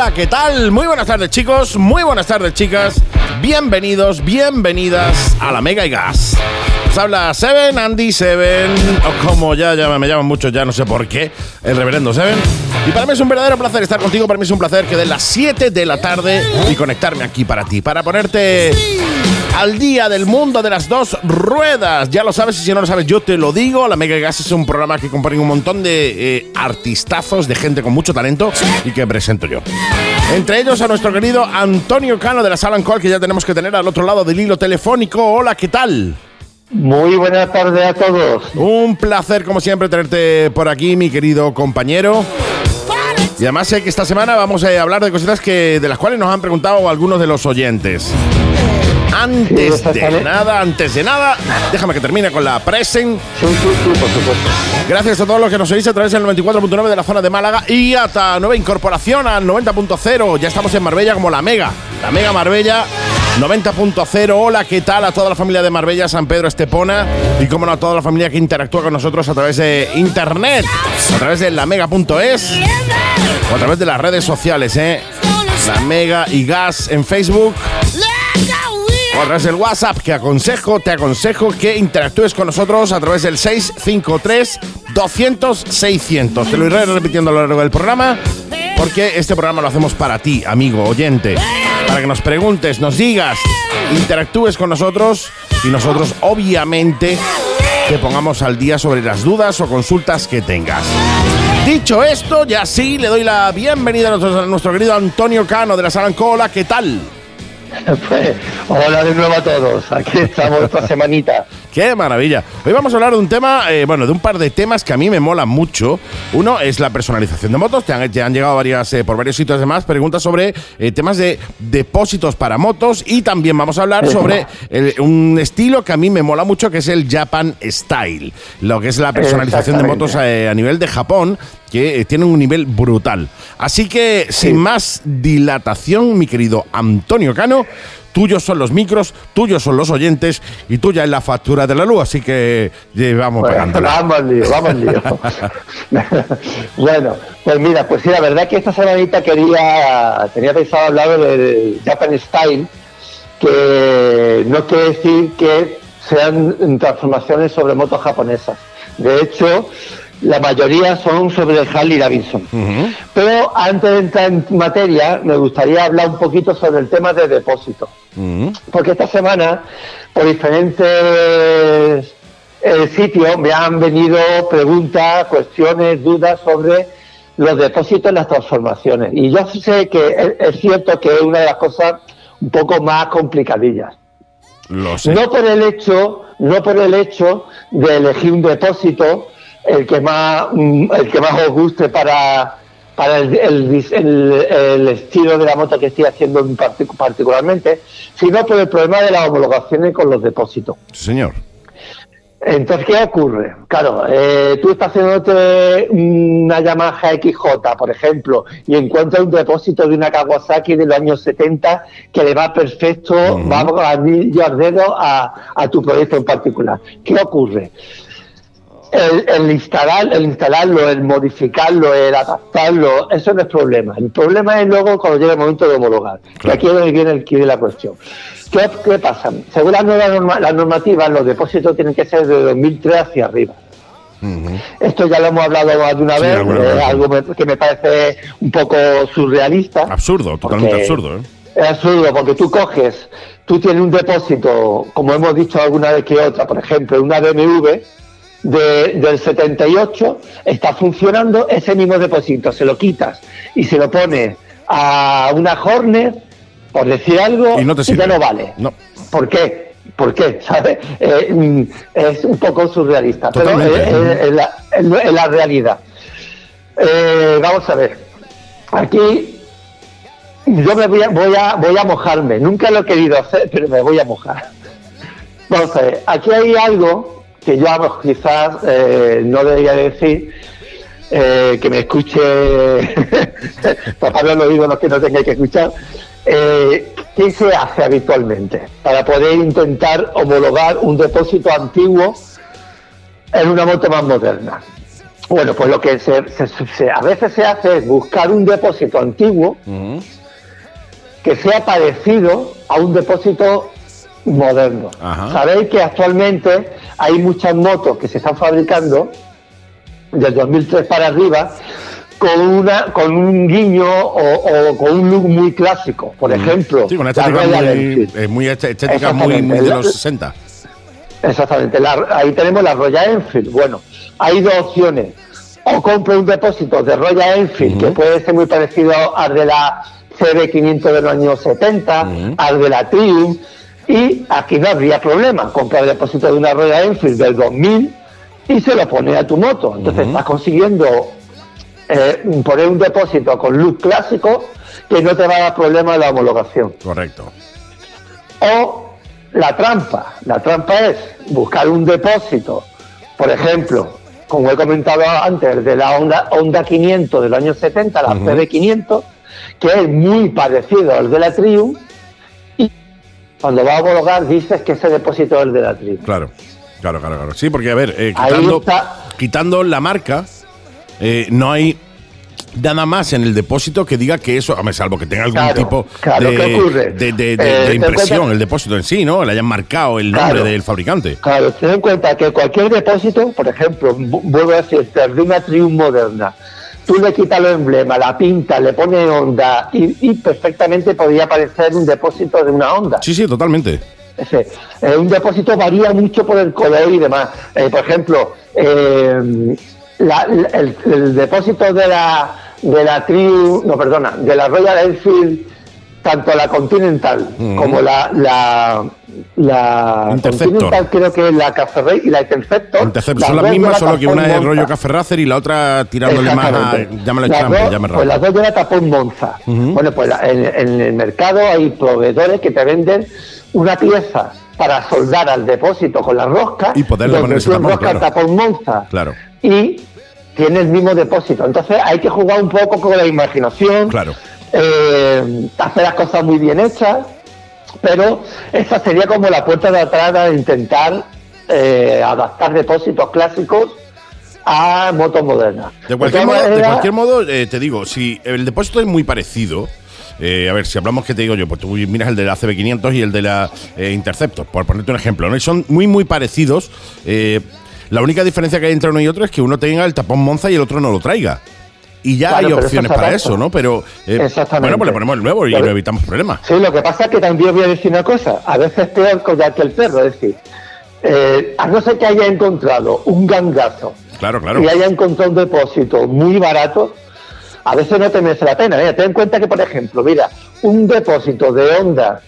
Hola, ¿qué tal? Muy buenas tardes chicos, muy buenas tardes chicas. Bienvenidos, bienvenidas a la Mega y Gas. Os habla Seven, Andy Seven, o como ya, ya me llaman mucho, ya no sé por qué, el reverendo Seven. Y para mí es un verdadero placer estar contigo, para mí es un placer que den las 7 de la tarde y conectarme aquí para ti, para ponerte al día del mundo de las dos ruedas. Ya lo sabes y si no lo sabes yo te lo digo. La Mega Gas es un programa que compone un montón de eh, artistazos, de gente con mucho talento y que presento yo. Entre ellos a nuestro querido Antonio Cano de la Sala Call que ya tenemos que tener al otro lado del hilo telefónico. Hola, ¿qué tal? Muy buenas tardes a todos. Un placer como siempre tenerte por aquí, mi querido compañero. Y además sé que esta semana vamos a hablar de cositas que de las cuales nos han preguntado algunos de los oyentes. Antes de nada, antes de nada, déjame que termine con la presen. Sí, sí, sí, por supuesto. Gracias a todos los que nos seguís a través del 94.9 de la zona de Málaga y hasta nueva incorporación al 90.0. Ya estamos en Marbella como la Mega. La Mega Marbella 90.0. Hola, ¿qué tal a toda la familia de Marbella, San Pedro Estepona? Y como no a toda la familia que interactúa con nosotros a través de internet, a través de la mega.es o a través de las redes sociales, ¿eh? La Mega y Gas en Facebook. A través del WhatsApp, que aconsejo, te aconsejo que interactúes con nosotros a través del 653 200 600. Te lo iré repitiendo a lo largo del programa, porque este programa lo hacemos para ti, amigo, oyente. Para que nos preguntes, nos digas, interactúes con nosotros y nosotros, obviamente, te pongamos al día sobre las dudas o consultas que tengas. Dicho esto, ya sí, le doy la bienvenida a nuestro, a nuestro querido Antonio Cano de la Salancola. ¿Qué tal? Pues, hola de nuevo a todos. Aquí estamos esta semanita. ¡Qué maravilla! Hoy vamos a hablar de un tema, eh, bueno, de un par de temas que a mí me molan mucho. Uno es la personalización de motos. Te han, te han llegado varias, eh, por varios sitios además preguntas sobre eh, temas de depósitos para motos y también vamos a hablar sobre el- un estilo que a mí me mola mucho que es el Japan Style. Lo que es la personalización de motos eh, a nivel de Japón que eh, tiene un nivel brutal. Así que, sin más dilatación, mi querido Antonio Cano, tuyos son los micros, tuyos son los oyentes y tuya es la factura de la luz, así que vamos Bueno, pagándola. vamos al lío, vamos al lío. bueno, pues mira, pues sí, la verdad es que esta semanita quería, tenía pensado hablar del Japan Style, que no quiere decir que sean transformaciones sobre motos japonesas. De hecho, la mayoría son sobre Harley Davidson. Pero antes de entrar en materia, me gustaría hablar un poquito sobre el tema de depósito. Mm, Porque esta semana, por diferentes eh, sitios, me han venido preguntas, cuestiones, dudas sobre los depósitos en las transformaciones. Y yo sé que es, es cierto que es una de las cosas un poco más complicadillas. Lo sé. No por el hecho, no por el hecho de elegir un depósito el que más, mm, el que más os guste para, para el, el dis- el- el estilo de la moto que estoy haciendo en partic- particularmente, sino por el problema de las homologaciones con los depósitos. Señor. Entonces, ¿qué ocurre? Claro, eh, tú estás haciéndote una Yamaha XJ, por ejemplo, y encuentras un depósito de una Kawasaki de los años 70 que le va perfecto, Ujú. vamos a anillo al dedo a, a tu proyecto en particular. ¿Qué ocurre? El, el instalar, el instalarlo, el modificarlo, el adaptarlo, eso no es problema. El problema es luego cuando llega el momento de homologar. Que Claro. aquí es donde viene el quid de la cuestión. ¿Qué, qué pasa? Según las nuevas norma- las normativas, los depósitos tienen que ser de 2003 hacia arriba. Esto ya lo hemos hablado más de una Sí, vez, algo que me parece un poco surrealista. Absurdo, totalmente absurdo. ¿eh? Es absurdo porque tú coges, tú tienes un depósito, como hemos dicho alguna vez que otra, por ejemplo, una BMW de- del 78, está funcionando ese mismo depósito, se lo quitas y se lo pones a una Hornet, por decir algo, Y no te sirve. ya no vale. No. ¿Por qué? ¿Por qué? ¿Sabes? Eh, mm, es un poco surrealista, Totalmente. pero es, es- es la, es la- es la realidad. Eh, vamos a ver. Aquí yo me voy a, voy, a, voy a mojarme. Nunca lo he querido hacer, pero me voy a mojar. Vamos a ver. Aquí hay algo que yo a- quizás eh, no debería decir. eh, que me escuche taparme los oídos los que no tenga que escuchar. Eh, ¿Qué se hace habitualmente para poder intentar homologar un depósito antiguo en una moto más moderna? Bueno, pues lo que se, se- a veces se hace es buscar un depósito antiguo que sea parecido a un depósito moderno. Ajá. Sabéis que actualmente hay muchas motos que se están fabricando del 2003 para arriba con una con un guiño o, o con un look muy clásico. Por ejemplo, Sí, una la estética muy, eh, muy este- estética muy, de los 60. Exactamente, la- ahí tenemos la Royal Enfield. Bueno, hay dos opciones. O compro un depósito de Royal Enfield, que puede ser muy parecido al de la CB500 de los años 70, al de la Triumph, y aquí no habría problema. Comprar el depósito de una Royal Enfield del 2000 y se lo pone a tu moto. Entonces estás consiguiendo eh, poner un depósito con look clásico que no te va a dar problema en la homologación. Correcto. O la trampa. La trampa es buscar un depósito, por ejemplo, como he comentado antes, de la Honda, Honda 500 del año 70, la CB500, que es muy parecido al de la Triumph, cuando va a homologar dices que ese depósito es el de la Triumph. Claro, claro, claro, claro. Sí, porque a ver, eh, quitando, la marca, eh, no hay nada más en el depósito que diga que eso, hombre, salvo que tenga algún Claro, tipo claro, de, ¿qué ocurre? de, de- de- Eh, impresión, cuenta- el depósito en sí, ¿no? Le hayan marcado el nombre Claro. del fabricante. Claro, ten en cuenta que cualquier depósito, por ejemplo, vu- vuelvo a decirte, el de una Triumph moderna, tú le quitas los emblemas, la pinta, le pones Honda y, y perfectamente podría parecer un depósito de una Honda. Sí, sí, totalmente. Ese, eh, un depósito varía mucho por el color y demás. Eh, por ejemplo, eh, la- la- el, el depósito de la de la Triumph, no perdona, de la Royal Enfield, tanto la Continental como la la, la. Continental creo que es la Café Rey y la Interceptor. Interceptor. las Son las mismas, solo que una es rollo Monza. café racer y la otra tirándole más a. Llámale Las chambre, dos- llámale Pues las dos llevan tapón Monza. Bueno, pues en, en el mercado hay proveedores que te venden una pieza para soldar al depósito con la rosca Y poderle poner ese tapón, enroscas el claro. tapón Monza Claro. y tiene el mismo depósito. Entonces hay que jugar un poco con la imaginación, Claro. eh, hacer las cosas muy bien hechas, pero esa sería como la puerta de entrada de intentar eh, adaptar depósitos clásicos a motos modernas. De cualquier todas modo, de maneras, cualquier modo eh, te digo, si el depósito es muy parecido, eh, a ver, si hablamos que te digo yo, pues tú miras el de la CB500 y el de la eh, Interceptor, por ponerte un ejemplo, ¿no? Y son muy, muy parecidos. eh, la única diferencia que hay entre uno y otro es que uno tenga el tapón Monza y el otro no lo traiga. Y ya Claro, hay opciones para eso, ¿no? Pero eh, bueno, pues le ponemos el nuevo y no evitamos problemas. Sí, lo que pasa es que también voy a decir una cosa. A veces es peor collar que el perro. Es decir, eh, a no ser que haya encontrado un gangazo Claro, claro. y haya encontrado un depósito muy barato, a veces no te merece la pena. Mira, ten en cuenta que, por ejemplo, mira, un depósito de Honda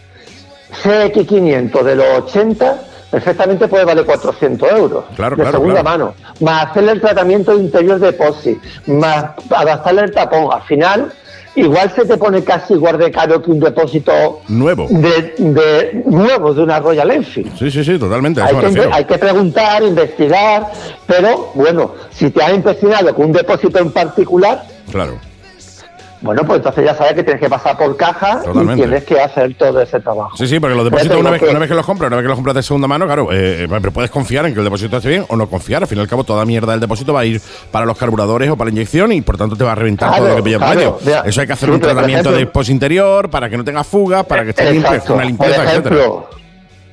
CX500 de los 80 perfectamente puede valer 400 euros Claro, de claro, segunda claro. mano, más hacerle el tratamiento interior de POSI, más adaptarle el tapón. Al final, igual se te pone casi igual de caro que un depósito Nuevo. de, de nuevo de una Royal Enfield. Sí, sí, sí, totalmente. A eso que, hay que preguntar, investigar, pero bueno, si te has impresionado con un depósito en particular, Claro. Bueno, pues entonces ya sabes que tienes que pasar por caja Totalmente. y tienes que hacer todo ese trabajo. Sí, sí, porque los depósitos, una vez, que- una vez que los compras, una vez que los compras de segunda mano, claro, eh, eh, pero puedes confiar en que el depósito esté bien o no confiar. Al fin y al cabo, toda mierda del depósito va a ir para los carburadores o para la inyección y por tanto te va a reventar Claro, todo lo que pilla por medio. Eso hay que hacer sí, un tratamiento ejemplo- de post interior para que no tenga fugas, para que esté limpio, una limpieza, etcétera. ejemplo,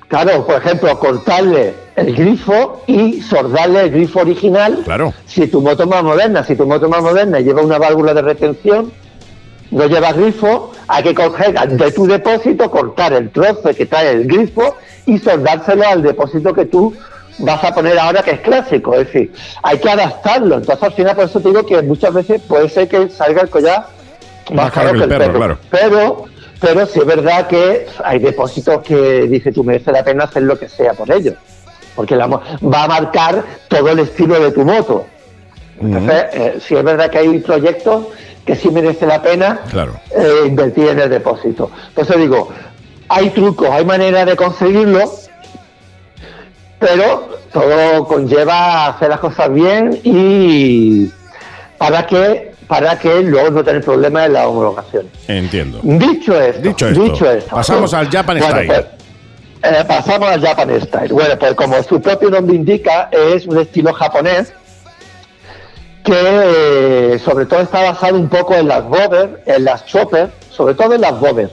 claro, por ejemplo, cortarle el grifo y sordarle el grifo original. Claro. Si tu moto más moderna, si tu moto más moderna lleva una válvula de retención, no lleva grifo, hay que coger de tu depósito, cortar el trozo que trae el grifo y soldárselo al depósito que tú vas a poner ahora que es clásico. Es decir, hay que adaptarlo. Entonces al final por eso te digo que muchas veces puede ser que salga el collar más, caro que el perro. claro. Pero, pero sí es verdad que hay depósitos que dice tú merece la pena hacer lo que sea por ellos. Porque la va a marcar todo el estilo de tu moto. Entonces, eh, sí es verdad que hay proyectos que sí merece la pena Claro. eh, invertir en el depósito. Entonces digo, hay trucos, hay maneras de conseguirlo, pero todo conlleva hacer las cosas bien y para que para que luego no tener problemas en las homologaciones. Entiendo. Dicho esto, Dicho esto, pasamos al Japan Style. pues, eh, pasamos al Japan Style. Bueno, pues como su propio nombre indica, es un estilo japonés que sobre todo está basado un poco en las bobber, en las chopper, sobre todo en las bobber.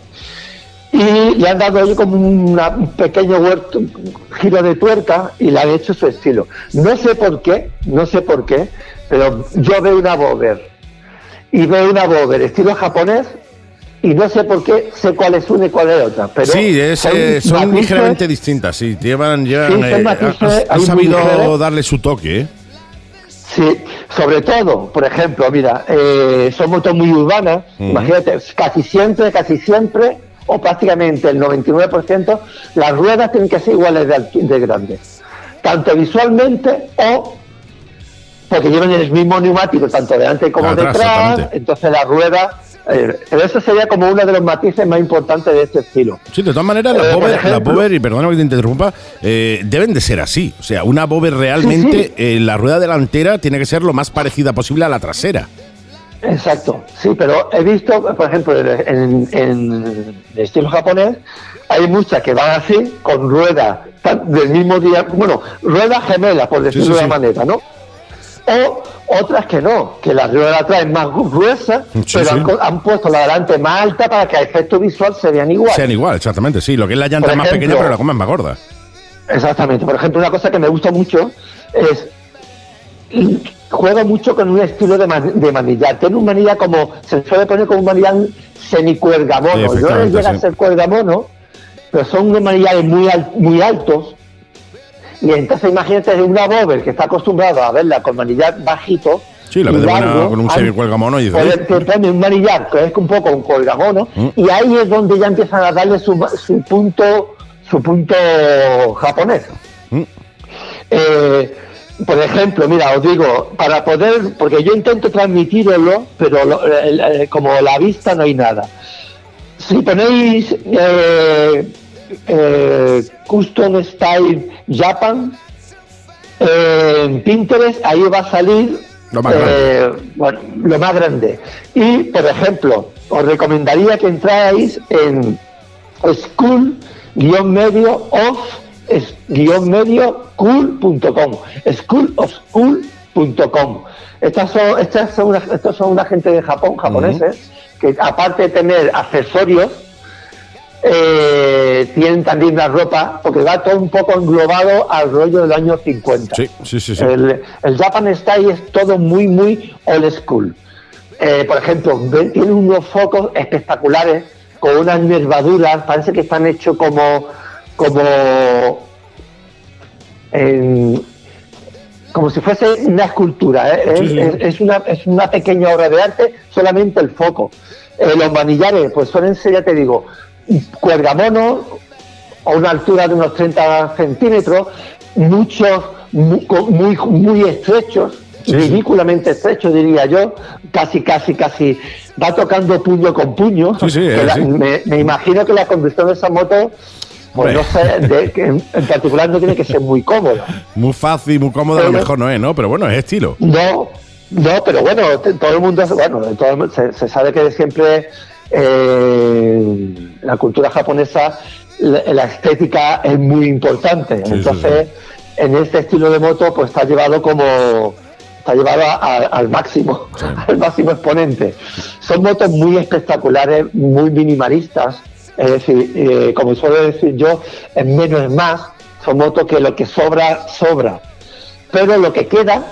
Y le han dado ahí como una- un pequeño huerto- giro de tuerca y le han hecho su estilo. No sé por qué, no sé por qué, pero yo veo una bobber y veo una bobber estilo japonés y no sé por qué sé cuál es una y cuál es otra. Pero Sí, es, eh, son matices- ligeramente distintas, sí. Llevan, llevan, Sí, eh, matices, sabido darle su toque, ¿eh? Sí, sobre todo, por ejemplo, mira, eh, son motos muy urbanas, imagínate, casi siempre, casi siempre, o prácticamente el 99%, las ruedas tienen que ser iguales de, grandes, tanto visualmente o porque llevan el mismo neumático, tanto delante como Atrás, detrás, entonces la rueda, eh, pero eso sería como uno de los matices más importantes de este estilo. Sí, de todas maneras, Eh, las las ejemplo- bober, y perdona que te interrumpa, eh, deben de ser así. O sea, una bober realmente, Sí, sí. eh, la rueda delantera tiene que ser lo más parecida posible a la trasera. Exacto, sí, pero he visto, por ejemplo, en, en el estilo japonés, hay muchas que van así, con ruedas del mismo día, bueno, ruedas gemelas, por decirlo sí, de una manera, ¿no? O otras que no, que la rueda de atrás es más gruesa, Sí, pero sí. Han, han puesto la delante más alta para que a efecto visual se vean igual. Sean igual, exactamente, sí. Lo que es la llanta Por más ejemplo- pequeña, pero la goma es más gorda. Exactamente. Por ejemplo, una cosa que me gusta mucho es y juega mucho con un estilo de, man- de manillar. Tiene un manillar como se suele poner como un manillar semicuergamono. Sí, no efectivamente, llega a ser cuergamono, pero son unos manillares muy al- muy altos. Y entonces imagínate una bober que está acostumbrado a verla con manillar bajito. Sí, la de con un semicuelgamono y te pone un manillar que es un poco un colgamono Mm. y ahí es donde ya empiezan a darle su, su punto su punto japonés. Mm. Eh, por ejemplo, mira, os digo, para poder, porque yo intento transmitirlo, pero lo- el- el- como la vista no hay nada. Si ponéis eh, eh, Custom Style Japan eh, en Pinterest, ahí va a salir Lo más eh, bueno, lo más grande. Y, por ejemplo, os recomendaría que entráis en school guion medio of guion medio cool.com schoolofcool.com estas son estas son una, estos son una gente de Japón japoneses que aparte de tener accesorios eh, tienen también la ropa porque va todo un poco englobado al rollo del año 50 Sí, sí, sí. sí. el, el Japan Style es todo muy, muy old school. Eh, por ejemplo, tiene unos focos espectaculares con unas nervaduras, parece que están hechos como, como, en- como si fuese una escultura. ¿eh? Sí, Es, sí. es- es una, es una pequeña obra de arte, solamente el foco. Eh, los manillares, pues suelen ser, ya te digo, cuergamono, a una altura de unos 30 centímetros, muchos muy, muy estrechos, Sí, ridículamente estrechos diría yo, casi, casi, casi, va tocando puño con puño. Sí, sí, Que la- sí. Me, me imagino que la conducción de esa moto, pues no sé, de- que en, particular no tiene que ser muy cómoda. Muy fácil, muy cómodo, a lo Pero- mejor no es, ¿no? Pero bueno, es estilo. No, no, pero bueno, todo el mundo, bueno, todo se sabe que siempre eh, la cultura japonesa, la, la estética es muy importante. Sí, sí, Entonces, en este estilo de moto, pues está llevado como está llevado a- a- al máximo, al máximo exponente. Son motos muy espectaculares, muy minimalistas. Es decir, eh, como suelo decir yo, es menos es más. Son motos que lo que sobra, sobra. Pero lo que queda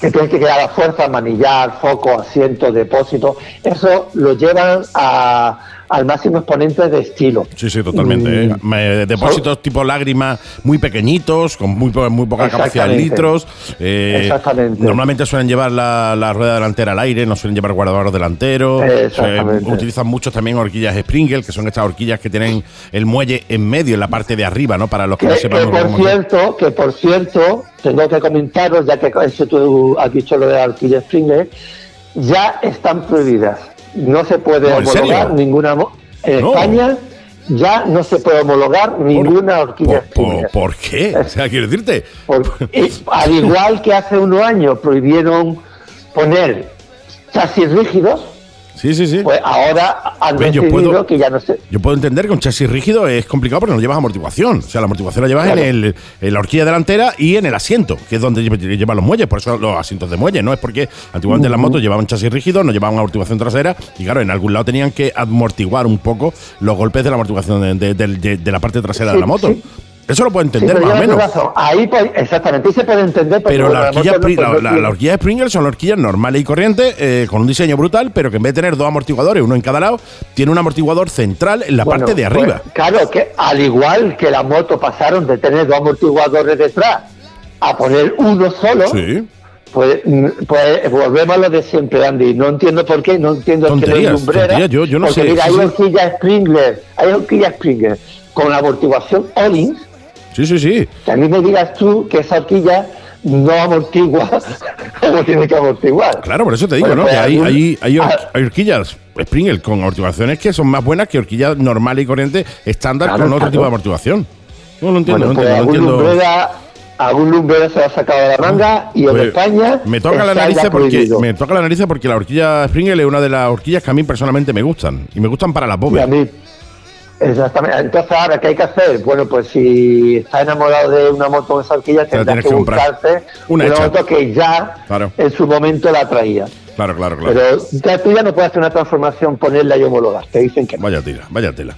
que tienen que quedar a fuerza, manillar, foco, asiento, depósito, eso lo llevan a- al máximo exponente de estilo. Sí, sí, totalmente. Mm. ¿eh? Me- depósitos tipo lágrimas muy pequeñitos, con muy, muy poca capacidad Exactamente. litros. Eh, Exactamente. Normalmente suelen llevar la, la rueda delantera al aire, no suelen llevar guardabarros delanteros. Exactamente. Utilizan muchos también horquillas Sprinkle, que son estas horquillas que tienen el muelle en medio, en la parte de arriba, ¿no? Para los que, Que, no sepan que por cierto, que por cierto, tengo que comentaros, ya que eso tú has dicho lo de Alquilla Springer, ya están prohibidas. No se puede No, ¿en homologar ninguna. En No. España ya no se puede homologar ninguna horquilla ¿Por, por, Springer. por qué? O sea, quiero decirte. Por- al igual que hace unos años prohibieron poner chasis rígidos, Sí, sí, sí. Pues ahora han Pues yo puedo- que ya no sé. Yo puedo entender que un chasis rígido es complicado porque no llevas amortiguación. O sea, la amortiguación la llevas Claro. en, el, en la horquilla delantera y en el asiento, que es donde lle- llevan los muelles. Por eso los asientos de muelle, ¿no? Es porque antiguamente las motos llevaban chasis rígido, no llevaban amortiguación trasera y, claro, en algún lado tenían que amortiguar un poco los golpes de la amortiguación de, de- de- de- de la parte trasera de la moto. sí. Eso lo puedo Sí, entender más o menos. razón. Ahí, pues, exactamente, ahí se puede entender. Pero la horquilla, no, Spring- pues, la, la- tiene- la horquilla Springer son horquillas normales y corrientes, eh, con un diseño brutal, pero que en vez de tener dos amortiguadores, uno en cada lado, tiene un amortiguador central en la Bueno, parte de pues, arriba. claro, que al igual que la moto pasaron de tener dos amortiguadores detrás a poner uno solo, Sí. pues, mm, pues volvemos a lo de siempre, Andy. No entiendo por qué, no entiendo el que Tonterías, lumbrera. tonterías, yo- yo no porque sé, mira, hay horquillas Springer, hay horquillas Springer con amortiguación Ollins, Sí, sí, sí. que a mí me digas tú que esa horquilla no amortigua como tiene que amortiguar. Claro, por eso te digo, Bueno, ¿no? pues Que hay, hay, hay, hor- ah, hay horquillas Springer con amortiguaciones que son más buenas que horquillas normal y corriente estándar Claro, con otro claro. tipo de amortiguación. No lo entiendo, Bueno, no pues entiendo, no algún entiendo. lumbrera, algún lumbrera se lo ha sacado de la manga y en Pues, España me toca la nariz porque me toca la nariz porque la horquilla Springer es una de las horquillas que a mí personalmente me gustan y me gustan para las Y a mí. Exactamente. Entonces, ahora, ¿qué hay que hacer? Bueno, pues si estás enamorado de una moto de esa horquilla, Te la tendrás tienes que buscarte Una una, moto que ya Claro. en su momento la traía. Claro, claro, claro. Pero ya tú ya no puedes hacer una transformación, ponerla y homologar. Te dicen que no. Vaya tela, vaya tela.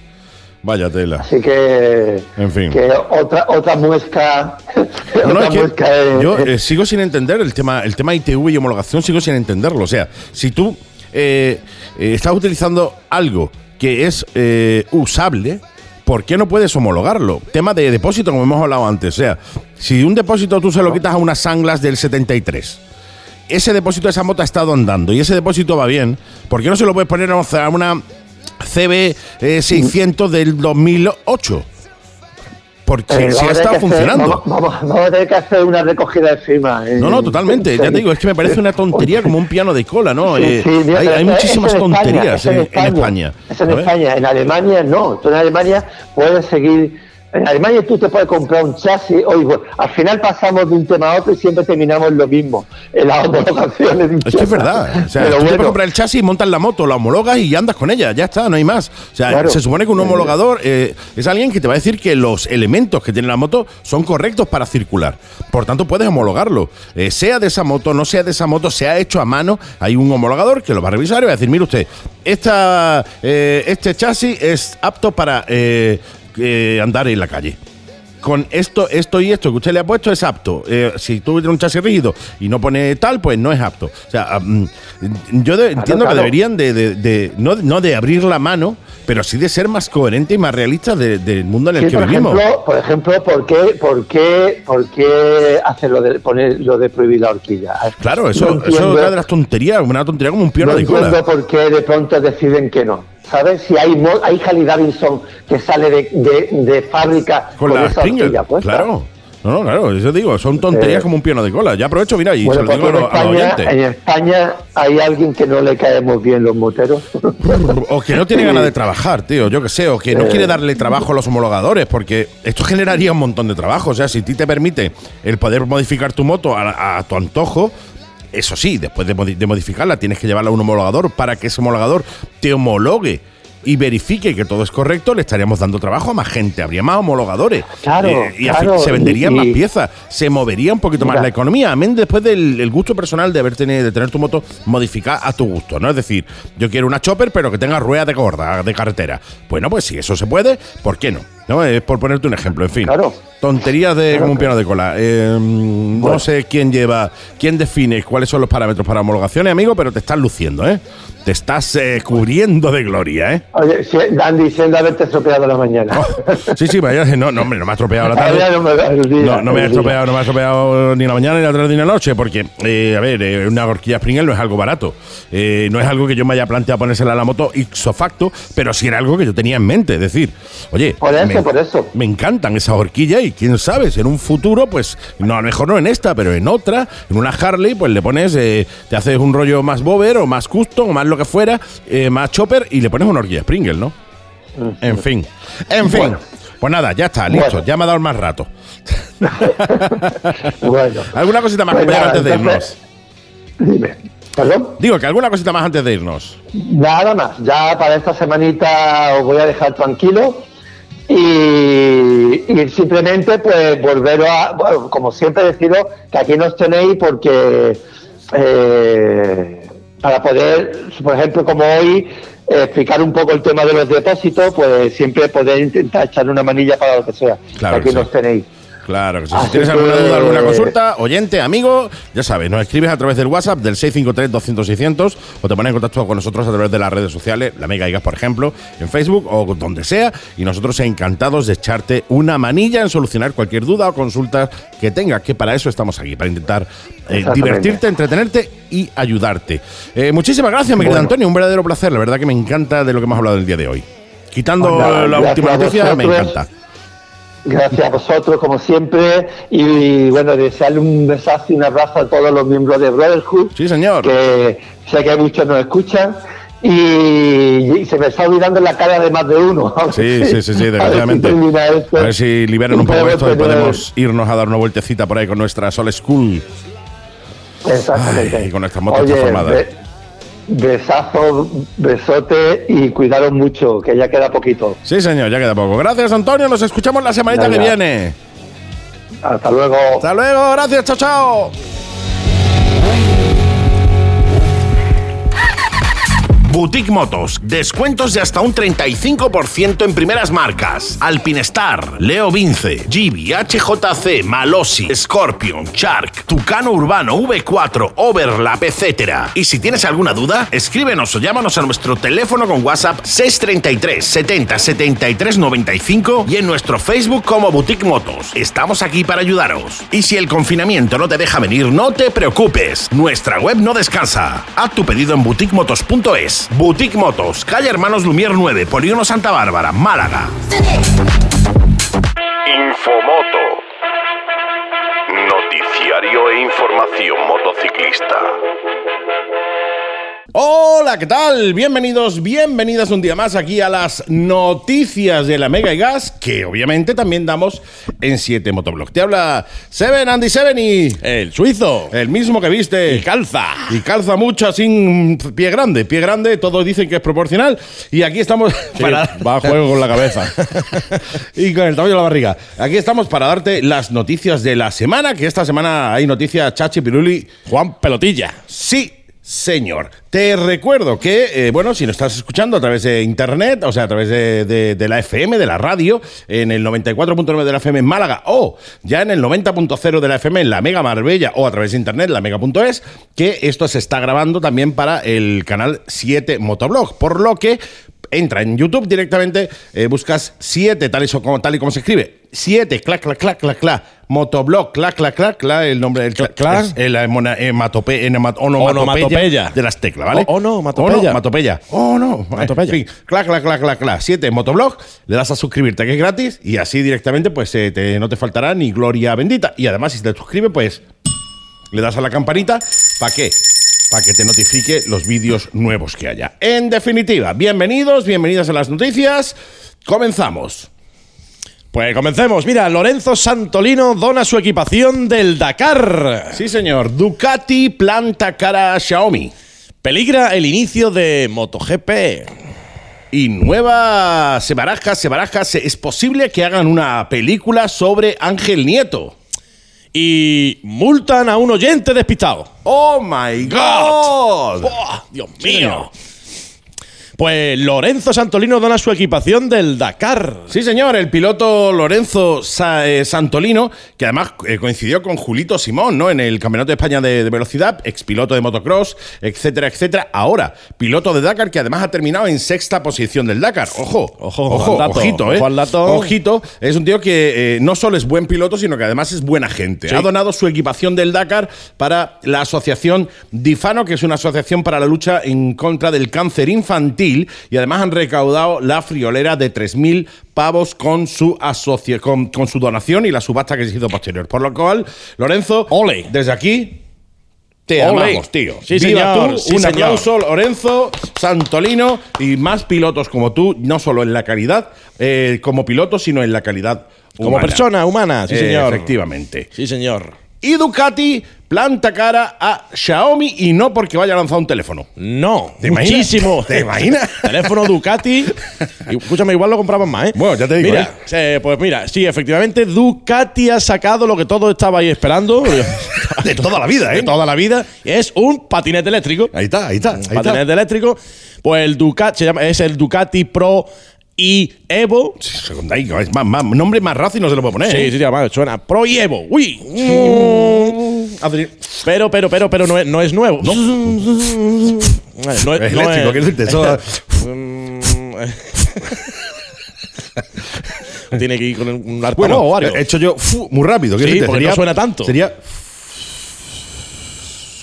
Vaya tela. Así que, En fin. que otra otra muesca, No, no, otra es que muesca de- yo eh, sigo sin entender el tema, el tema ITV y homologación, sigo sin entenderlo. O sea, si tú eh, eh, estás utilizando algo que es eh, usable, ¿por qué no puedes homologarlo? Tema de depósito, como hemos hablado antes. O sea, si un depósito tú se lo quitas a unas sanglas del 73, ese depósito de esa moto ha estado andando y ese depósito va bien, ¿por qué no se lo puedes poner a una CB eh, 600 del 2008? Porque Eh, si hacer- funcionando. vamos, vamos- vamos a tener que hacer una recogida firmas. eh. No, no, totalmente. Ya te digo, es que me parece una tontería como un piano de cola, ¿no? Sí, Eh, sí, mira, hay, hay muchísimas eso en España, tonterías en, en España. Eso en. España. En Alemania no. Tú en Alemania puedes seguir. En Alemania tú te puedes comprar un chasis. Bueno, al final pasamos de un tema a otro y siempre terminamos lo mismo. En las homologaciones. Es que es verdad. O sea, Pero tú te puedes comprar el chasis, montas la moto, la homologas y andas con ella. Ya está, no hay más. O sea, Claro. se supone que un homologador eh, es alguien que te va a decir que los elementos que tiene la moto son correctos para circular. Por tanto, puedes homologarlo. Eh, sea de esa moto, no sea de esa moto, sea hecho a mano. Hay un homologador que lo va a revisar y va a decir, mire usted, esta, eh, este chasis es apto para eh, andar en la calle. con esto, esto y esto que usted le ha puesto es apto. Eh, si tú tienes un chasis rígido y no pone tal, pues no es apto. O sea, mm, yo de- entiendo que deberían de, de- de- no, no de abrir la mano, pero sí de ser más coherentes y más realistas de- del mundo en el Sí, que por vivimos. ejemplo, por ejemplo, ¿por qué, por qué, por qué hace lo de poner lo de prohibir la horquilla? Claro, eso, No eso es de las tonterías, una tontería como un piano no de cola. entiendo por qué de pronto deciden que no. ¿Sabes? Si hay, hay Harley Davidson que sale de, de, de fábrica Con la esa Springer, horquilla puesta. claro. No, no, claro, eso digo, son tonterías Eh, como un piano de cola. Ya aprovecho, mira, y Bueno, se lo digo porque en los, a los España, oyentes. en España hay alguien que no le caemos bien los moteros. O que no tiene ganas de trabajar, tío, yo que sé, o que no Eh. quiere darle trabajo a los homologadores, porque esto generaría un montón de trabajo. O sea, si a ti te permite el poder modificar tu moto a, a tu antojo, eso sí, después de, modi- de modificarla tienes que llevarla a un homologador para que ese homologador te homologue y verifique que todo es correcto, le estaríamos dando trabajo a más gente, habría más homologadores. Claro, Eh, y claro, se venderían y- más piezas, se movería un poquito más la economía, amén después del el gusto personal de haber tenido, de tener tu moto modificada a tu gusto, ¿no? Es decir, yo quiero una chopper, pero que tenga rueda de gorda, de carretera. Bueno, pues si eso se puede, ¿por qué no? ¿No? Es por ponerte un ejemplo, en fin. Claro. Tonterías de Claro, como un piano de cola. Eh, No sé quién lleva, quién define cuáles son los parámetros para homologaciones, amigo, pero te estás luciendo, ¿eh? Te estás eh, cubriendo de gloria, ¿eh? Oye, si, Dan diciendo haberte estropeado la mañana. Sí, sí, vaya, no, no, hombre, no me ha estropeado la tarde. No me- día, No, no me ha estropeado, no me ha estropeado ni la mañana ni la tarde ni la noche, porque, eh, a ver, una horquilla Springer no es algo barato. No es algo que yo me haya planteado ponérsela a la moto ipso facto, pero sí era algo que yo tenía en mente. Es decir, oye, Por eso, por eso. me encantan esas horquillas y quién sabe, si en un futuro, pues, no, a lo mejor no en esta, pero en otra, en una Harley, pues le pones, eh, te haces un rollo más bober o más custom o más lo que fuera, eh, más chopper y le pones una horquilla Springer, ¿no? En fin, en fin. Bueno. Pues nada, ya está, listo, Bueno. ya me ha dado más rato. Bueno. ¿Alguna cosita más Pues nada, antes de irnos? Dime. ¿Perdón? Digo, que alguna cosita más antes de irnos. Nada más, ya para esta semanita os voy a dejar tranquilo y, y simplemente pues volveros a, bueno, como siempre deciros que aquí nos tenéis porque eh, para poder, por ejemplo, como hoy, eh, explicar un poco el tema de los depósitos, pues siempre poder intentar echar una manilla para lo que sea. Claro aquí nos tenéis. Claro que. Si Así tienes alguna duda, alguna consulta, oyente, amigo, ya sabes, nos escribes a través del WhatsApp del 653-200-600 o te pones en contacto con nosotros a través de las redes sociales, la Mega Igas, por ejemplo, en Facebook o donde sea, y nosotros encantados de echarte una manilla en solucionar cualquier duda o consulta que tengas, que para eso estamos aquí, para intentar eh, divertirte, entretenerte y ayudarte. Eh, muchísimas gracias, mi querido Bueno. Antonio, un verdadero placer, la verdad que me encanta de lo que hemos hablado el día de hoy. Quitando la última noticia, me encanta. Gracias a vosotros, como siempre, y bueno, desearle un besazo y un abrazo a todos los miembros de Brotherhood, Sí, señor. que sé que muchos nos escuchan. Y, y se me está olvidando la cara de más de uno. Sí, sí, sí, sí, A ver si desgraciadamente. A ver si liberan un poco esto y podemos irnos a dar una vueltecita por ahí con nuestra Sol School. Exactamente. Ay, y con nuestras motos Oye, transformadas. Besazo, besote y cuidaros mucho, que ya queda poquito. Sí, señor, ya queda poco. Gracias, Antonio. Nos escuchamos la semanita que viene. Hasta luego. Hasta luego. Gracias. Chao, chao. Boutique Motos, descuentos de hasta un 35% en primeras marcas. Alpinestar, Leo Vince, Gibi, HJC, Malossi, Scorpion, Shark, Tucano Urbano, V4, Overlap, etc. Y si tienes alguna duda, escríbenos o llámanos a nuestro teléfono con WhatsApp 633 70 73 95 y en nuestro Facebook como Boutique Motos. Estamos aquí para ayudaros. Y si el confinamiento no te deja venir, no te preocupes. Nuestra web no descansa. Haz tu pedido en boutiquemotos.es. Boutique Motos, calle Hermanos Lumier 9, Polígono Santa Bárbara, Málaga. Infomoto. Noticiario e información motociclista. Hola, ¿qué tal? Bienvenidos, bienvenidas un día más aquí a las noticias de la Mega y Gas, que obviamente también damos en 7 Motoblog. Te habla Seven Andy Seven y El suizo. el mismo que viste. Y calza. Y calza mucho mm, pie grande, pie grande, todos dicen que es proporcional. Y aquí estamos para. Va a juego con la cabeza. y con el tamaño de la barriga. Aquí estamos para darte las noticias de la semana, que esta semana hay noticias Chachi Piruli. Juan Pelotilla. Sí, señor. Te recuerdo que, eh, bueno, si nos estás escuchando a través de internet, o sea, a través de, de- de la FM, de la radio, en el 94.9 de la FM en Málaga, o ya en el 90.0 de la FM en la Mega Marbella, o a través de internet, la mega.es, que esto se está grabando también para el canal 7 Motoblog. Por lo que entra en YouTube directamente, eh, buscas 7, tal y, so- como, tal y como se escribe. 7, clac, clac, clac, clac, clac. Motoblog, clac, clac, clac, clac, el nombre del Clac, clac. el onomatopeya Onomatopeya. de las teclas, ¿vale? O- onomatopeya. Onomatopeya. Oh, no. Matopeya. En fin, clac, clac, clac, clac, clac. 7 Motoblog, le das a suscribirte que es gratis y así directamente pues eh, te- no te faltará ni gloria bendita. Y además si te suscribes pues le das a la campanita, ¿para qué? Para que te notifique los vídeos nuevos que haya. En definitiva, bienvenidos, bienvenidas a las noticias. Comenzamos. Pues comencemos. Mira, Lorenzo Santolino dona su equipación del Dakar. Sí, señor. Ducati planta cara a Xiaomi. Peligra el inicio de MotoGP. Y nueva se baraja, se baraja, se- es posible que hagan una película sobre Ángel Nieto. Y multan a un oyente despistado. Oh my God. ¡Buah! Dios mío. Pues Lorenzo Santolino dona su equipación del Dakar. Sí, señor, el piloto Lorenzo Sa- eh, Santolino, que además eh, coincidió con Julito Simón, ¿no? En el Campeonato de España de, de Velocidad, expiloto de motocross, etcétera, etcétera. Ahora, piloto de Dakar, que además ha terminado en sexta posición del Dakar. Ojo, Ojo, ojo, dato, ojito, ¿eh? ojo. Ojito, es un tío que eh, no solo es buen piloto, sino que además es buena gente. Sí. Ha donado su equipación del Dakar para la asociación Difano, que es una asociación para la lucha en contra del cáncer infantil, y además han recaudado la friolera de 3.000 pavos con su, asocia con, con su donación y la subasta que se hizo posterior. Por lo cual, Lorenzo, Ole. desde aquí te Ole. amamos, tío. Sí, Viva señor, tú, sí, un señor. aplauso, Lorenzo, Santolino y más pilotos como tú, no solo en la calidad eh, como piloto, sino en la calidad Como humana. persona humana, sí, Eh, señor. Efectivamente. Sí, señor. Y Ducati planta cara a Xiaomi y no porque vaya a lanzar un teléfono. No, muchísimo. ¿Te imaginas? Teléfono Ducati. Y, escúchame, igual lo compraban más, ¿eh? Bueno, ya te digo, Mira, eh, pues mira, sí, efectivamente, Ducati ha sacado lo que todos estabais esperando. De toda la vida, de ¿eh? toda la vida. Es un patinete eléctrico. Ahí está, ahí está. Ahí está. patinete eléctrico. Pues el Ducati se llama, es el Ducati Pro y Evo. Es más, más, nombre más racio no se lo puedo poner. Sí, ¿eh? sí, además suena Pro y Evo. Uy. Mm. Pero, pero, pero, pero no es, no es nuevo. No, no es, Es no eléctrico, es- quiero decirte. Eso, Tiene que ir con un altavoz bueno, o algo. he hecho yo fu, muy rápido. Sí, porque no suena tanto. Sería.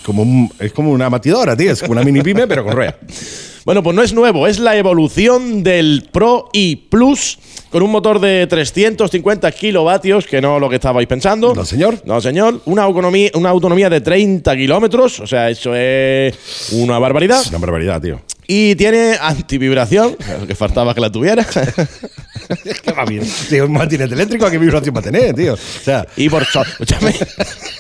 Como un- es como una matidora, tío. Es como una mini pyme, pero con rueda. Bueno, pues no es nuevo, es la evolución del Pro y Plus con un motor de 350 kilovatios, que no lo que estabais pensando. No, señor. No, señor. Una autonomía, una autonomía de 30 kilómetros, o sea, eso es una barbaridad. Es una barbaridad, tío. Y tiene antivibración, lo que faltaba que la tuviera. Que va bien. Tío, un patinete eléctrico, ¿qué vibración va a tener, tío? O sea, y por escúchame,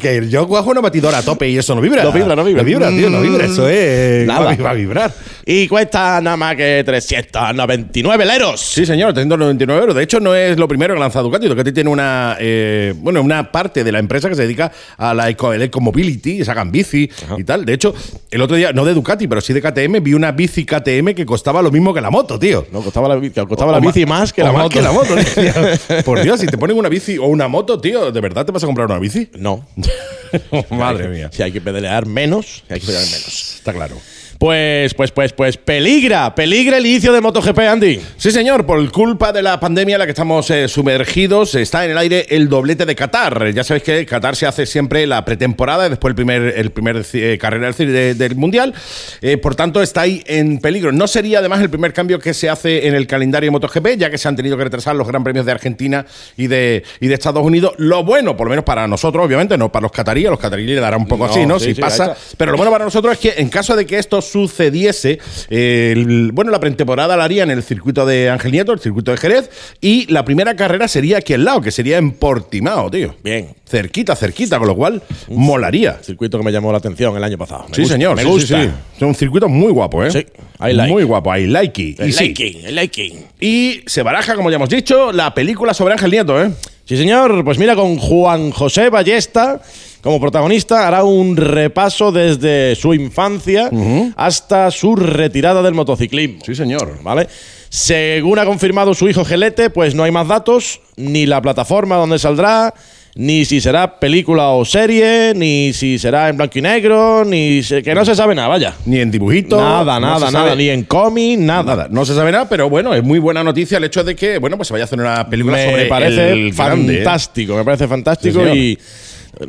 que, yo cojo una batidora a tope y eso no vibra. No vibra, no vibra. No vibra, tío, no vibra. Eso es. Nada. Va, a- vibrar. y cuesta nada más que 399 leros. Sí, señor, 399 euros. De hecho, no es lo primero que lanza Ducati. Ducati tiene una, eh, bueno, una parte de la empresa que se dedica a la eco, el ecomobility, sacan bici y tal. De hecho, el otro día, no de Ducati, pero sí de KTM, vi una bici KTM que costaba lo mismo que la moto, tío. No, costaba la, bici- costaba la O bici más que la más moto. que la moto, tío. Por Dios, si te ponen una bici o una moto, tío, ¿de verdad te vas a comprar una bici? No. Madre mía. Si hay que pedalear menos, hay que pedalear menos. Está claro. Pues, pues, pues, pues, peligra, peligra el inicio de MotoGP, Andy. Sí, señor, por culpa de la pandemia en la que estamos eh, sumergidos, está en el aire el doblete de Qatar. Ya sabéis que Qatar se hace siempre la pretemporada después el primer, el primer eh, carrera del, de- del Mundial. Eh, por tanto, está ahí en peligro. No sería además el primer cambio que se hace en el calendario de MotoGP, ya que se han tenido que retrasar los Gran Premios de Argentina y de, y de Estados Unidos. Lo bueno, por lo menos para nosotros, obviamente, no para los cataríes, los cataríes le dará un poco No, así, ¿no? sí, si sí, pasa. Pero lo bueno para nosotros es que en caso de que esto sucediese, eh, el- bueno, la pretemporada la haría en el circuito de Ángel Nieto, el circuito de Jerez, y la primera carrera sería aquí al lado, que sería en Portimao, tío. Bien. Cerquita, cerquita, con lo cual molaría. Circuito que me llamó la atención el año pasado. Me Sí, gusta, señor. Me sí, gusta. sí. Es un circuito muy guapo, ¿eh? Sí, I like. Muy guapo, I like it. El Y, liking, el liking. y se baraja, como ya hemos dicho, la película sobre Ángel Nieto, ¿eh? Sí, señor. Pues mira, con Juan José Ballesta como protagonista hará un repaso desde su infancia hasta su retirada del motociclismo. Sí, señor. ¿Vale? Según ha confirmado su hijo Gelete, pues no hay más datos, ni la plataforma donde saldrá, ni si será película o serie, ni si será en blanco y negro, ni se- que no se sabe nada, vaya. Ni en dibujito. Nada, no nada, nada, sabe ni en cómic, nada. Nada, no se sabe nada, pero bueno, es muy buena noticia el hecho de que, bueno, pues se vaya a hacer una película me sobre parece el grande, ¿eh? fantástico, me parece fantástico Sí, y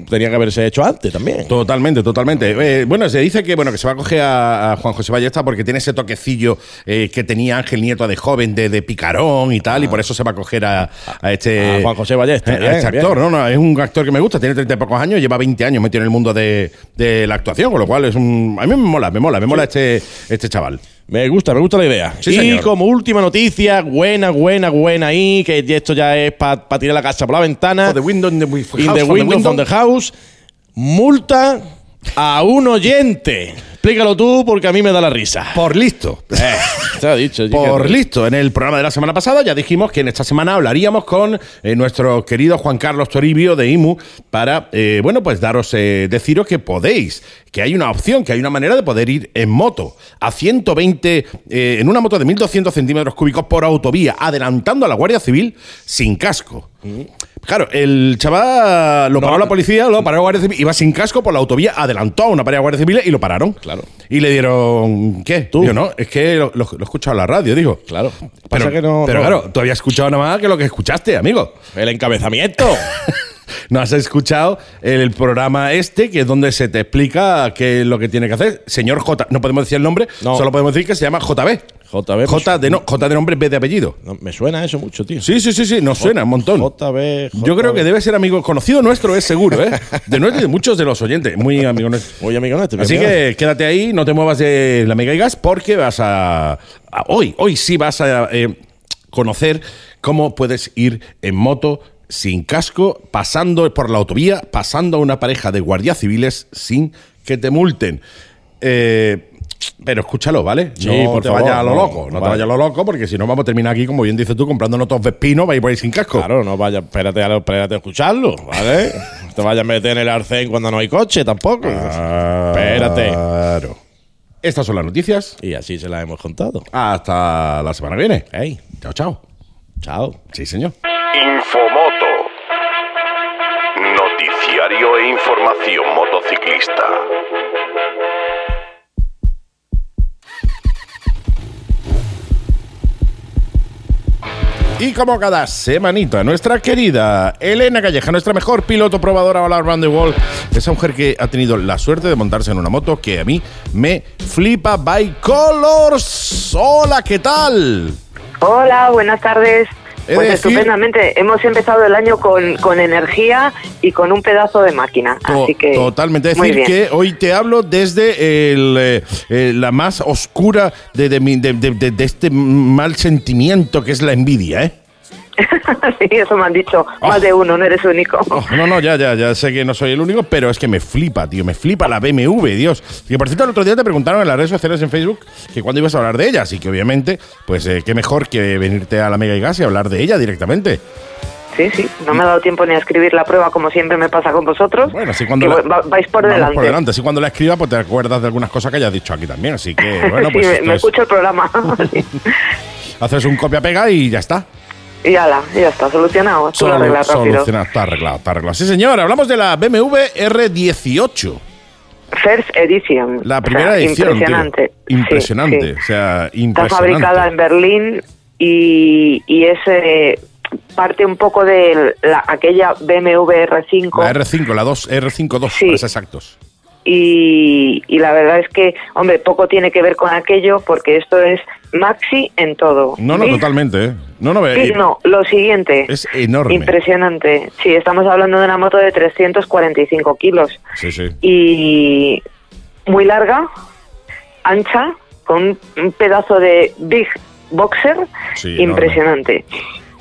tenía que haberse hecho antes también. Totalmente, totalmente. Eh, bueno, se dice que bueno que se va a coger a, a Juan José Ballesta porque tiene ese toquecillo eh, que tenía Ángel Nieto de joven, de, de picarón y tal, y por eso se va a coger a, a este. A Juan José Ballesta, eh, a este bien. actor, no, no, es un actor que me gusta, tiene treinta y pocos años, lleva 20 años metido en el mundo de, de la actuación, con lo cual es un. A mí me mola, me mola, me mola este, este chaval. Me gusta, me gusta la idea. Sí, y señor. como última noticia, buena, buena, buena ahí, que esto ya es para tirar la casa por la ventana. For the window in the wi- In house, the the window window. from the house. Multa a un oyente. Explícalo tú porque a mí me da la risa. Por listo. Eh, te ha dicho. Por listo, en el programa de la semana pasada ya dijimos que en esta semana hablaríamos con eh, nuestro querido Juan Carlos Toribio de IMU para, eh, bueno, pues daros, eh, deciros que podéis, que hay una opción, que hay una manera de poder ir en moto a 120, eh, en una moto de 1200 centímetros cúbicos por autovía, adelantando a la Guardia Civil sin casco. Claro, el chaval lo paró la policía, lo paró la Guardia Civil, iba sin casco por la autovía, adelantó a una pareja de Guardia Civil y lo pararon. Claro. Y le dieron, ¿qué? Tú. Digo, no, es que lo, lo- lo he escuchado en la radio, digo. Claro. Pasa Pero, que no. pero no. claro, tú habías escuchado nada más que lo que escuchaste, amigo. El encabezamiento. No has escuchado el programa este, que es donde se te explica qué es lo que tiene que hacer. Señor J, no podemos decir el nombre, No. solo podemos decir que se llama JB. JB. J de, no, J de nombre, B de apellido. No, me suena eso mucho, tío. Sí, sí, sí, sí, nos suena un montón. JB. Yo creo que debe ser amigo conocido nuestro, es seguro, ¿eh? De nuestro y de muchos de los oyentes, muy amigo nuestro. Muy amigo nuestro. Así que quédate ahí, no te muevas de la Mega y Gas porque vas a, a- hoy, hoy sí vas a eh, conocer cómo puedes ir en moto sin casco, pasando por la autovía, pasando a una pareja de guardias civiles sin que te multen. Eh, pero escúchalo, ¿vale? Sí, no por te favor, vayas a lo no, loco, no te vale. vayas a lo loco, porque si no vamos a terminar aquí, como bien dices tú, comprando otros vespinos, vais por ahí sin casco. Claro, no vaya, espérate a, espérate a escucharlo, ¿vale? No te vayas a meter en el arcén cuando no hay coche tampoco. Espérate. Claro. Estas son las noticias. Y así se las hemos contado. Hasta la semana que viene. Ey, Chao, chao. chao. Sí, señor. Infomoto. Noticiario e información motociclista. Y como cada semanita, nuestra querida Elena Calleja, nuestra mejor piloto probadora all around the world, esa mujer que ha tenido la suerte de montarse en una moto que a mí me flipa by colors. Hola, ¿qué tal? Hola, buenas tardes. Pues decir- estupendamente. Hemos empezado el año con, con energía y con un pedazo de máquina. To- Así que. Totalmente. Es decir, que hoy te hablo desde el, eh, eh, la más oscura de, de mi- de- de- de- de este mal sentimiento que es la envidia, ¿eh? sí, eso me han dicho. Oh. Más de uno, no eres único. Oh, no, no, ya, ya, ya sé que no soy el único, pero es que me flipa, tío, me flipa la BMW, Dios. Y por cierto, el otro día te preguntaron en las redes sociales en Facebook que cuándo ibas a hablar de ella, así que obviamente, pues eh, qué mejor que venirte a la Mega y Gas y hablar de ella directamente. Sí, sí. No me ha dado tiempo ni a escribir la prueba, como siempre me pasa con vosotros. Bueno, así cuando que la- va- vais por delante. por delante, así cuando la escriba, pues te acuerdas de algunas cosas que hayas dicho aquí también, así que bueno, Sí, pues me, esto me es- escucho el programa. Sí. haces un copia-pega y ya está. Y ala, ya está, solucionado. Lo Solu- rápido. solucionado, está arreglado, está arreglado. Sí, señor, hablamos de la BMW R18. First Edition. La O primera sea, edición. tío. Impresionante. Sí, Impresionante. sí. O sea, Está impresionante. fabricada en Berlín y, y es eh, parte un poco de la, aquella BMW R5 La R5, la 2, R5-2, Sí. para ser exactos. Y, y la verdad es que, hombre, poco tiene que ver con aquello porque esto es maxi en todo. No, no, totalmente. ¿eh? No, no, eh, no, lo siguiente. es enorme. Impresionante. Sí, estamos hablando de una moto de 345 kilos Sí, sí. y muy larga, ancha, con un- pedazo de Big Boxer Sí, enorme.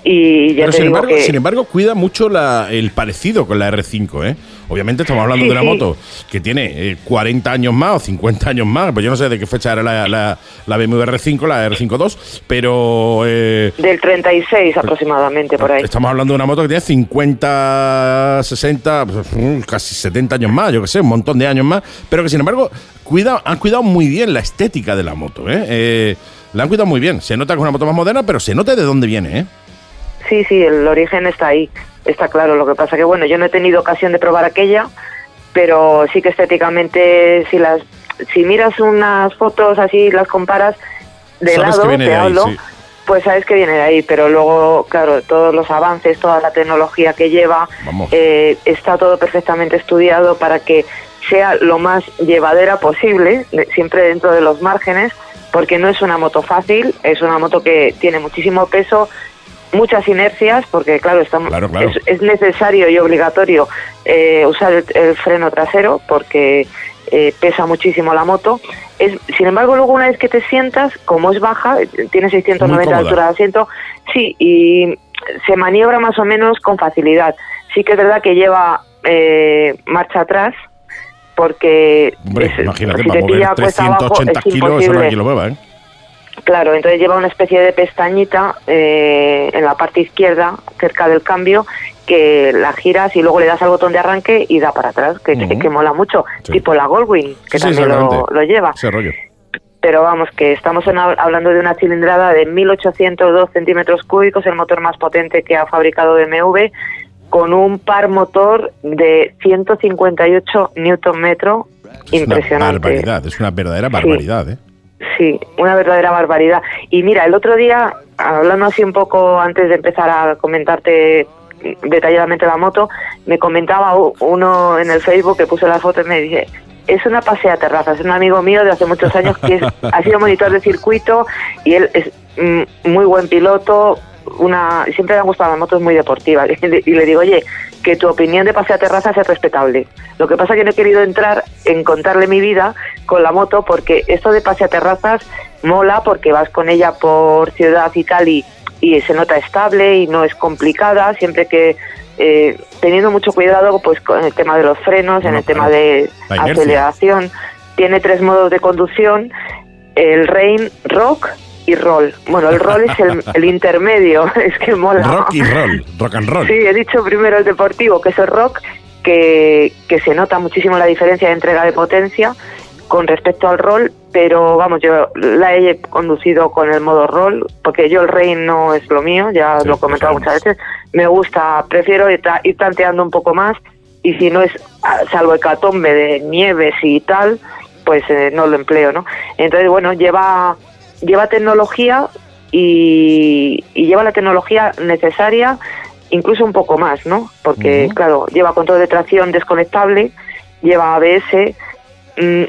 Y ya Pero te sin digo embargo, que sin embargo, cuida mucho la- el parecido con la R5, ¿eh? Obviamente estamos hablando Sí, de una sí. moto que tiene eh, 40 años más o 50 años más, pues yo no sé de qué fecha era la, la, la BMW R5, la R5-2, pero eh, del 36 aproximadamente por ahí. estamos hablando de una moto que tiene 50, 60, pues, mm, casi 70 años más, yo que sé, un montón de años más, pero que sin embargo cuida, han cuidado muy bien la estética de la moto, ¿eh? Eh, la han cuidado muy bien. Se nota que es una moto más moderna, pero se nota de dónde viene, ¿eh? Sí, sí, el origen está ahí, está claro. Lo que pasa que, bueno, yo no he tenido ocasión de probar aquella, pero sí que estéticamente, si las si miras unas fotos así, las comparas de Sabes lado, que te de ahí, hablo, sí. pues sabes que viene de ahí. Pero luego, claro, todos los avances, toda la tecnología que lleva, eh, está todo perfectamente estudiado para que sea lo más llevadera posible, siempre dentro de los márgenes, porque no es una moto fácil, es una moto que tiene muchísimo peso, muchas inercias, porque claro, estamos, Claro, claro. Es, es necesario y obligatorio eh, usar el, el freno trasero porque eh, pesa muchísimo la moto. Es, sin embargo, luego una vez que te sientas, como es baja, eh, tiene 690 Muy de altura de asiento, sí, y se maniobra más o menos con facilidad. Sí que es verdad que lleva eh, marcha atrás, porque Hombre, es- imagínate, si para te mover pilla cuesta abajo, 380 es kilos, eso no hay imposible. quien lo mueva, ¿eh? Claro, entonces lleva una especie de pestañita eh, en la parte izquierda, cerca del cambio, que la giras y luego le das al botón de arranque y da para atrás, que, mola mucho, Sí. tipo la Goldwing, que Sí, también lo, lleva. Ese rollo. Pero vamos, que estamos en- hablando de una cilindrada de 1802 centímetros cúbicos, el motor más potente que ha fabricado BMW, con un par motor de 158 newton metro, Es una impresionante. barbaridad, es una verdadera barbaridad, ¿eh? Sí, una verdadera barbaridad. Y mira, el otro día, hablando así un poco antes de empezar a comentarte detalladamente la moto, me comentaba uno en el Facebook que puso la foto y me dice, es una pasea terraza, es un amigo mío de hace muchos años que es- ha sido monitor de circuito y él es mm, muy buen piloto, una siempre le han gustado las motos muy deportivas y le digo, oye, que tu opinión de pasea terraza es respetable. Lo que pasa es que no he querido entrar en contarle mi vida con la moto porque esto de pasea terrazas mola porque vas con ella por ciudad y tal y y se nota estable y no es complicada, siempre que eh, teniendo mucho cuidado pues con el tema de los frenos, en el tema de aceleración. Tiene tres modos de conducción, el Rain, Rock y Roll. Bueno, el Roll es el, el intermedio, es que mola. Rock y roll, rock and roll. Sí, he dicho primero el deportivo, que es el rock, que, que se nota muchísimo la diferencia de entrega de potencia con respecto al roll, pero vamos, yo la he conducido con el modo roll, porque yo el rain no es lo mío, ya Sí, lo he comentado muchas veces, me gusta, prefiero ir, ir tanteando un poco más, y si no es, ah, salvo hecatombe de nieves y tal, pues eh, no lo empleo, ¿no? Entonces, bueno, lleva, lleva tecnología y, y lleva la tecnología necesaria, incluso un poco más, ¿no? Porque, claro, lleva control de tracción desconectable, lleva ABS, mm,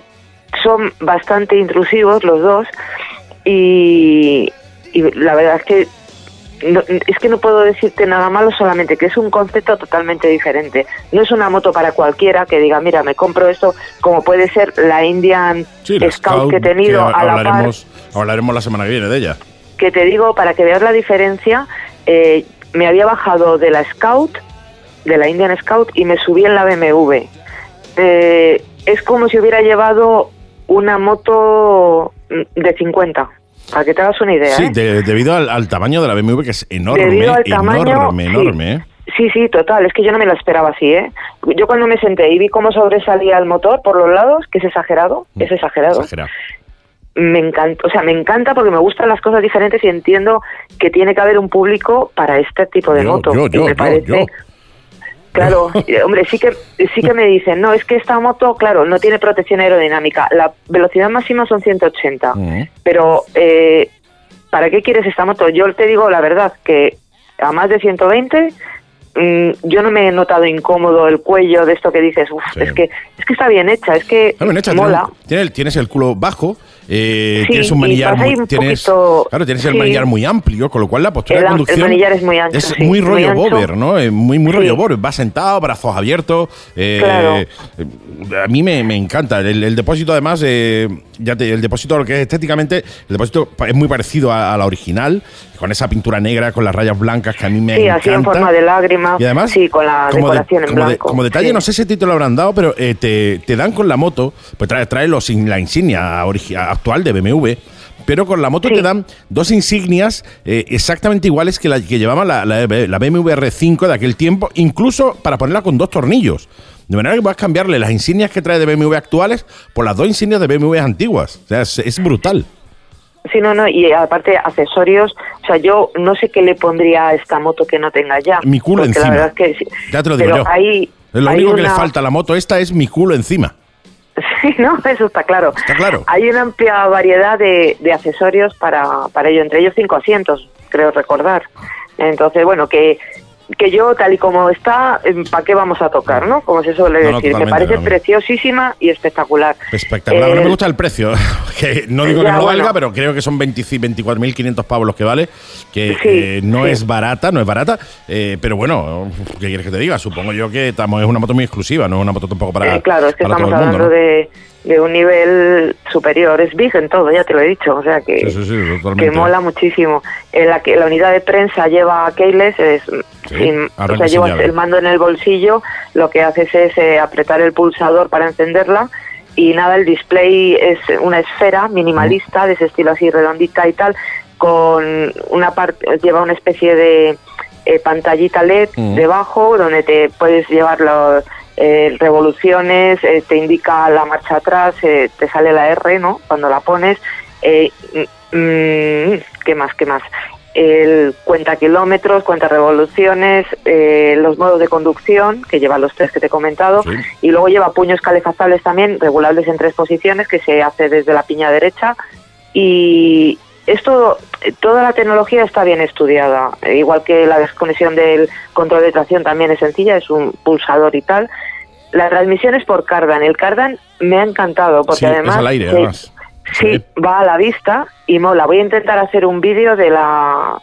son bastante intrusivos los dos y, y la verdad es que no, es que no puedo decirte nada malo, solamente que es un concepto totalmente diferente. No es una moto para cualquiera que diga, mira, me compro esto, como puede ser la Indian Sí, Scout, que he tenido que a la par hablaremos, la semana que viene de ella. que te digo, para que veas la diferencia, eh, me había bajado de la Scout, de la Indian Scout, y me subí en la BMW. Eh, es como si hubiera llevado una moto de 50, para que te hagas una idea. Sí, ¿eh? de- debido al, al tamaño de la BMW, que es enorme, Debido al tamaño, enorme, sí. enorme. ¿eh? Sí, sí, total, es que yo no me lo esperaba así, ¿eh? Yo cuando me senté y vi cómo sobresalía el motor por los lados, que es exagerado, es exagerado, Exagerado. Me encanta, o sea, me encanta porque me gustan las cosas diferentes y entiendo que tiene que haber un público para este tipo de Yo, moto. yo, yo, me yo, parece, claro, eh, hombre, sí que sí que me dicen, no, es que esta moto, claro, no tiene protección aerodinámica. La velocidad máxima son 180, Ujú. pero eh, ¿para qué quieres esta moto? Yo te digo la verdad que a más de 120 mm, yo no me he notado incómodo el cuello de esto que dices, Uf, Sí. es que es que está bien hecha, es que Está bien hecha, mola. Tienes el, tienes el culo bajo, eh, Sí, tienes un manillar muy, un tienes, poquito- claro, tienes el sí. manillar muy amplio, con lo cual la postura El de am- el conducción manillar es muy ancho, es sí, muy muy rollo ancho. bober, ¿no? Eh, muy muy Sí. rollo bober, vas sentado, brazos abiertos. eh, Claro. eh, A mí me, me encanta el, el depósito, además, eh, ya te- el depósito lo que es estéticamente, el depósito es muy parecido a, a la original, con esa pintura negra con las rayas blancas que a mí me Sí, encanta. así en forma de lágrima. Y además, sí, con la como, de- decoración en como de- blanco. como detalle, sí. no sé si título lo habrán dado, pero eh, te, te dan con la moto, pues trae, trae los, la insignia origi- actual de BMW. Pero con la moto Sí. te dan dos insignias eh, exactamente iguales que la que llevaba la, la, la BMW R5 de aquel tiempo, incluso para ponerla con dos tornillos. De manera que puedas cambiarle las insignias que trae de BMW actuales por las dos insignias de BMW antiguas. O sea, es, es brutal. Sí, no, no, y aparte accesorios, o sea, yo no sé qué le pondría a esta moto que no tenga ya. Mi culo encima. La verdad es que. Ya te lo digo Pero yo. Hay, Es lo hay único que le falta a la moto esta es mi culo encima. Sí, no, eso está claro. Está claro. Hay una amplia variedad de, de accesorios para, para ello, entre ellos cinco asientos, creo recordar. Entonces, bueno, que, que yo, tal y como está, ¿para qué vamos a tocar, no? Como se suele No, no, decir. Me parece preciosísima y espectacular. Espectacular. no Eh, me gusta el precio. que no digo que no valga, pero creo que son 25 24.500 pavos los que vale. Que Sí, eh, no sí. es barata, no es barata. eh, pero bueno, ¿qué quieres que te diga? Supongo yo que estamos, es una moto muy exclusiva, no es una moto tampoco para. Eh, claro, es que para estamos todo el mundo, hablando ¿no? de, de un nivel superior. Es big en todo, ya te lo he dicho. O sea que, Sí, sí, sí, totalmente. que mola muchísimo. En la que la unidad de prensa lleva keyless, es, sin- o sea, llave. el mando en el bolsillo, lo que haces es eh, apretar el pulsador para encenderla. Y nada, el display es una esfera minimalista, de ese estilo así redondita y tal, con una parte, lleva una especie de eh, pantallita LED debajo donde te puedes llevar los eh, revoluciones, eh, te indica la marcha atrás, eh, te sale la R, ¿no? Cuando la pones. Eh, mm, mm, ¿Qué más? ¿Qué más? El cuenta kilómetros, cuenta revoluciones, eh, los modos de conducción, que lleva los tres que te he comentado, Sí. y luego lleva puños calefazables también, regulables en tres posiciones, que se hace desde la piña derecha. Y esto, toda la tecnología está bien estudiada, igual que la desconexión del control de tracción también es sencilla, es un pulsador y tal. La transmisión es por Cardan. El Cardan me ha encantado porque Sí, además es al aire, sí, además. sí, Sí. va a la vista y mola. Voy a intentar hacer un vídeo de la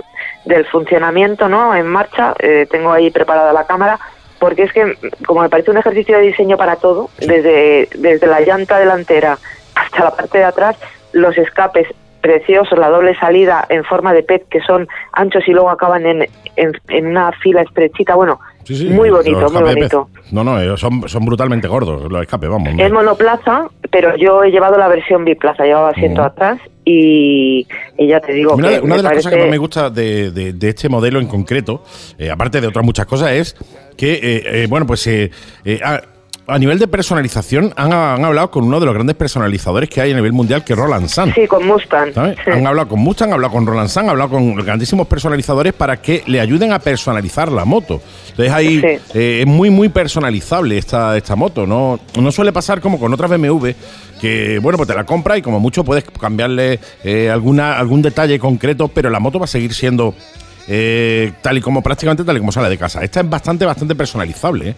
del funcionamiento, ¿no? En marcha. Eh, tengo ahí preparada la cámara porque es que como me parece un ejercicio de diseño para todo, desde desde la llanta delantera hasta la parte de atrás, los escapes preciosos, la doble salida en forma de pez que son anchos y luego acaban en, en, en una fila estrechita. Bueno, Sí, sí, muy bonito, muy bonito. No, no, eh, son, son brutalmente gordos los escapes, vamos. Es monoplaza, pero yo he llevado la versión biplaza, llevaba asiento atrás y, y ya te digo que una de las cosas que más me gusta de, de- de este modelo en concreto, eh, aparte de otras muchas cosas, es que, eh, eh, bueno, pues eh, a, nivel de personalización han, han hablado con uno de los grandes personalizadores que hay a nivel mundial, que es Roland San. Sí, con Mustang. Han hablado con Mustang, han hablado con Roland San, han hablado con grandísimos personalizadores para que le ayuden a personalizar la moto. Entonces ahí Sí. eh, es muy, muy personalizable esta, esta moto. No, no suele pasar como con otras BMW, que bueno, pues te la compras y como mucho puedes cambiarle eh, alguna, algún detalle concreto, pero la moto va a seguir siendo eh, tal y como prácticamente tal y como sale de casa. Esta es bastante, bastante personalizable. ¿eh?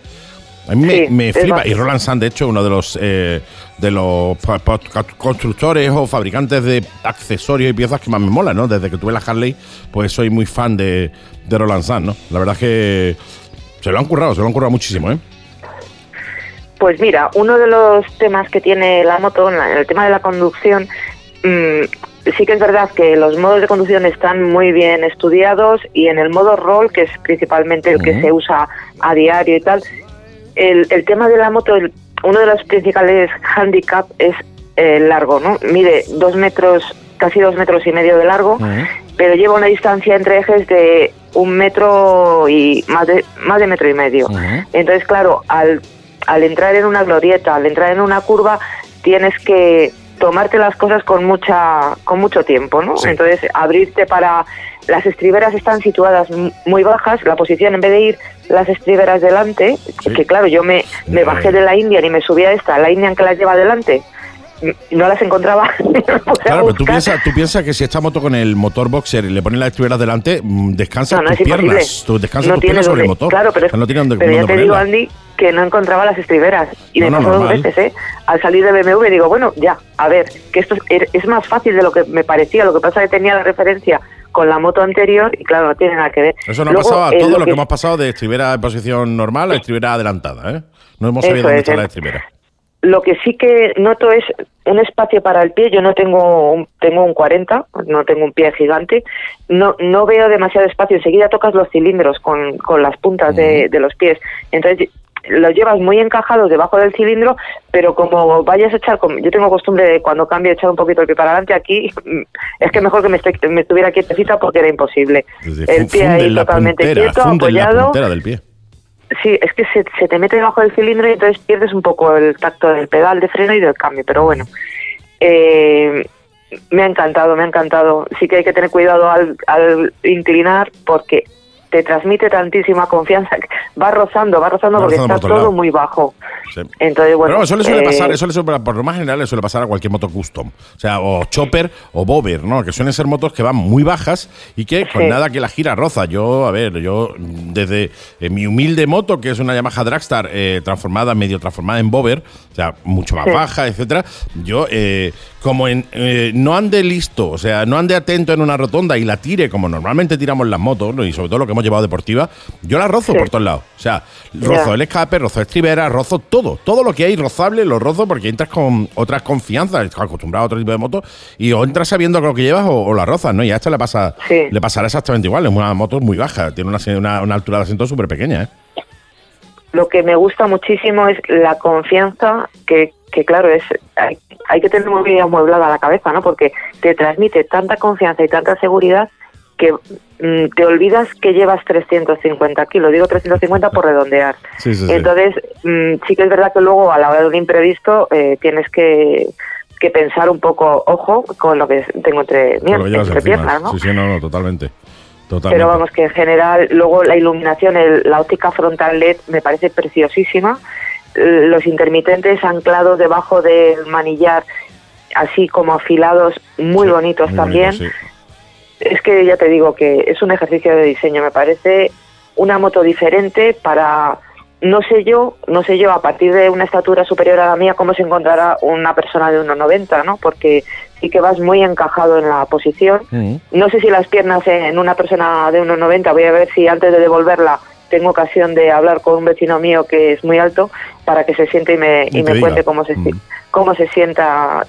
A mí me, Sí, me flipa. Y Roland Sand, de hecho, uno de los eh, de los constructores o fabricantes de accesorios y piezas que más me mola, ¿no? Desde que tuve la Harley, pues soy muy fan de, de Roland Sand, ¿no? La verdad es que se lo han currado, se lo han currado muchísimo, ¿eh? Pues mira, uno de los temas que tiene la moto, en el tema de la conducción, mm, sí que es verdad que los modos de conducción están muy bien estudiados y en el modo roll, que es principalmente el que se usa a diario y tal, el, el tema de la moto, el- uno de los principales handicap es el largo, ¿no? Mide dos metros, casi dos metros y medio de largo, pero lleva una distancia entre ejes de un metro y más de, más de metro y medio. Entonces, claro, al, al entrar en una glorieta, al entrar en una curva, tienes que tomarte las cosas con mucha con mucho tiempo, ¿no? Sí. Entonces, abrirte para las estriberas están situadas muy bajas, la posición en vez de ir las estriberas delante, Sí. que claro, yo me, me bajé de la Indian y me subí a esta, la Indian que las lleva adelante, m- no las encontraba. no Claro, pero tú piensas, tú piensas que si esta moto con el motor boxer y le pones las estriberas delante, mm, descansas No, no tus piernas. Tú descansas No tus piernas sobre el motor. Claro, pero, O sea, no tiene pero ya te digo. Andy, que no encontraba las estriberas. Y me pasó dos veces, ¿eh? Al salir de BMW digo, bueno, ya, a ver, que esto es, es más fácil de lo que me parecía. Lo que pasa es que tenía la referencia con la moto anterior y claro, no tiene nada que ver. Eso Luego, ha pasado a eh, todo lo que hemos pasado de estribera en posición normal a estribera adelantada, ¿eh? No hemos sabido dónde es, está ¿eh? la estribera. Lo que sí que noto es un espacio para el pie. Yo no tengo un, tengo un 40, no tengo un pie gigante. No no veo demasiado espacio. Enseguida tocas los cilindros con, con las puntas de, de los pies. Entonces los llevas muy encajados debajo del cilindro, pero como vayas a echar, como- yo tengo costumbre de cuando cambio echar un poquito el pie para adelante, aquí es que mejor que me, esté- me estuviera quietecita porque era imposible. Desde El pie ahí en la totalmente puntera, quieto, la apoyado. puntera del pie. Sí, es que se, se te mete debajo del cilindro y entonces pierdes un poco el tacto del pedal de freno y del cambio, pero bueno. Eh, me ha encantado, me ha encantado. Sí que hay que tener cuidado al, al inclinar porque te transmite tantísima confianza. que Va rozando, va rozando Va porque rozando está por todo muy bajo. Sí. Entonces, bueno. Pero eso le suele eh, pasar, eso le suele, por lo más general le suele pasar a cualquier moto custom. O sea, o chopper o bobber, ¿no? Que suelen ser motos que van muy bajas y que con Sí. nada que la gira roza. Yo, a ver, yo desde eh, mi humilde moto, que es una Yamaha Dragstar eh, transformada, medio transformada en bobber, o sea, mucho más Sí. baja, etcétera, yo, eh, como en, eh, no ande listo, o sea, no ande atento en una rotonda y la tire como normalmente tiramos las motos, y sobre todo lo que hemos llevado deportiva, yo la rozo Sí. por todos lados. O sea, rozo el escape, rozo estribera, rozo todo. Todo lo que hay rozable lo rozo porque entras con otras confianzas, estás acostumbrado a otro tipo de moto y o entras sabiendo lo que llevas o, o la rozas, ¿no? Y a esta le pasa Sí. le pasará exactamente igual. Es una moto muy baja, tiene una, una, una altura de asiento súper pequeña, ¿eh? lo que me gusta muchísimo es la confianza que, que claro, es hay, hay que tener muy bien amueblada la cabeza, ¿no? Porque te transmite tanta confianza y tanta seguridad que mm, te olvidas que llevas 350 kilos. Digo 350 por redondear. Sí, sí, sí. Entonces, mm, sí que es verdad que luego a la hora de un imprevisto eh, tienes que, que pensar un poco, ojo, con lo que tengo entre, entre piernas, ¿no? Sí, sí, no, no, totalmente. Totalmente. Pero vamos, que en general, luego la iluminación, el- la óptica frontal LED me parece preciosísima. Los intermitentes anclados debajo del manillar, así como afilados, muy Sí, bonitos muy también. bonito, sí. Es que ya te digo que es un ejercicio de diseño, me parece una moto diferente para, no sé yo, no sé yo, a partir de una estatura superior a la mía, cómo se encontrará una persona de 1,90, ¿no? Porque sí que vas muy encajado en la posición. No sé si las piernas en una persona de 1,90, voy a ver si antes de devolverla tengo ocasión de hablar con un vecino mío que es muy alto para que se siente y me, Y me cuente cómo se, Mm. cómo se sienta,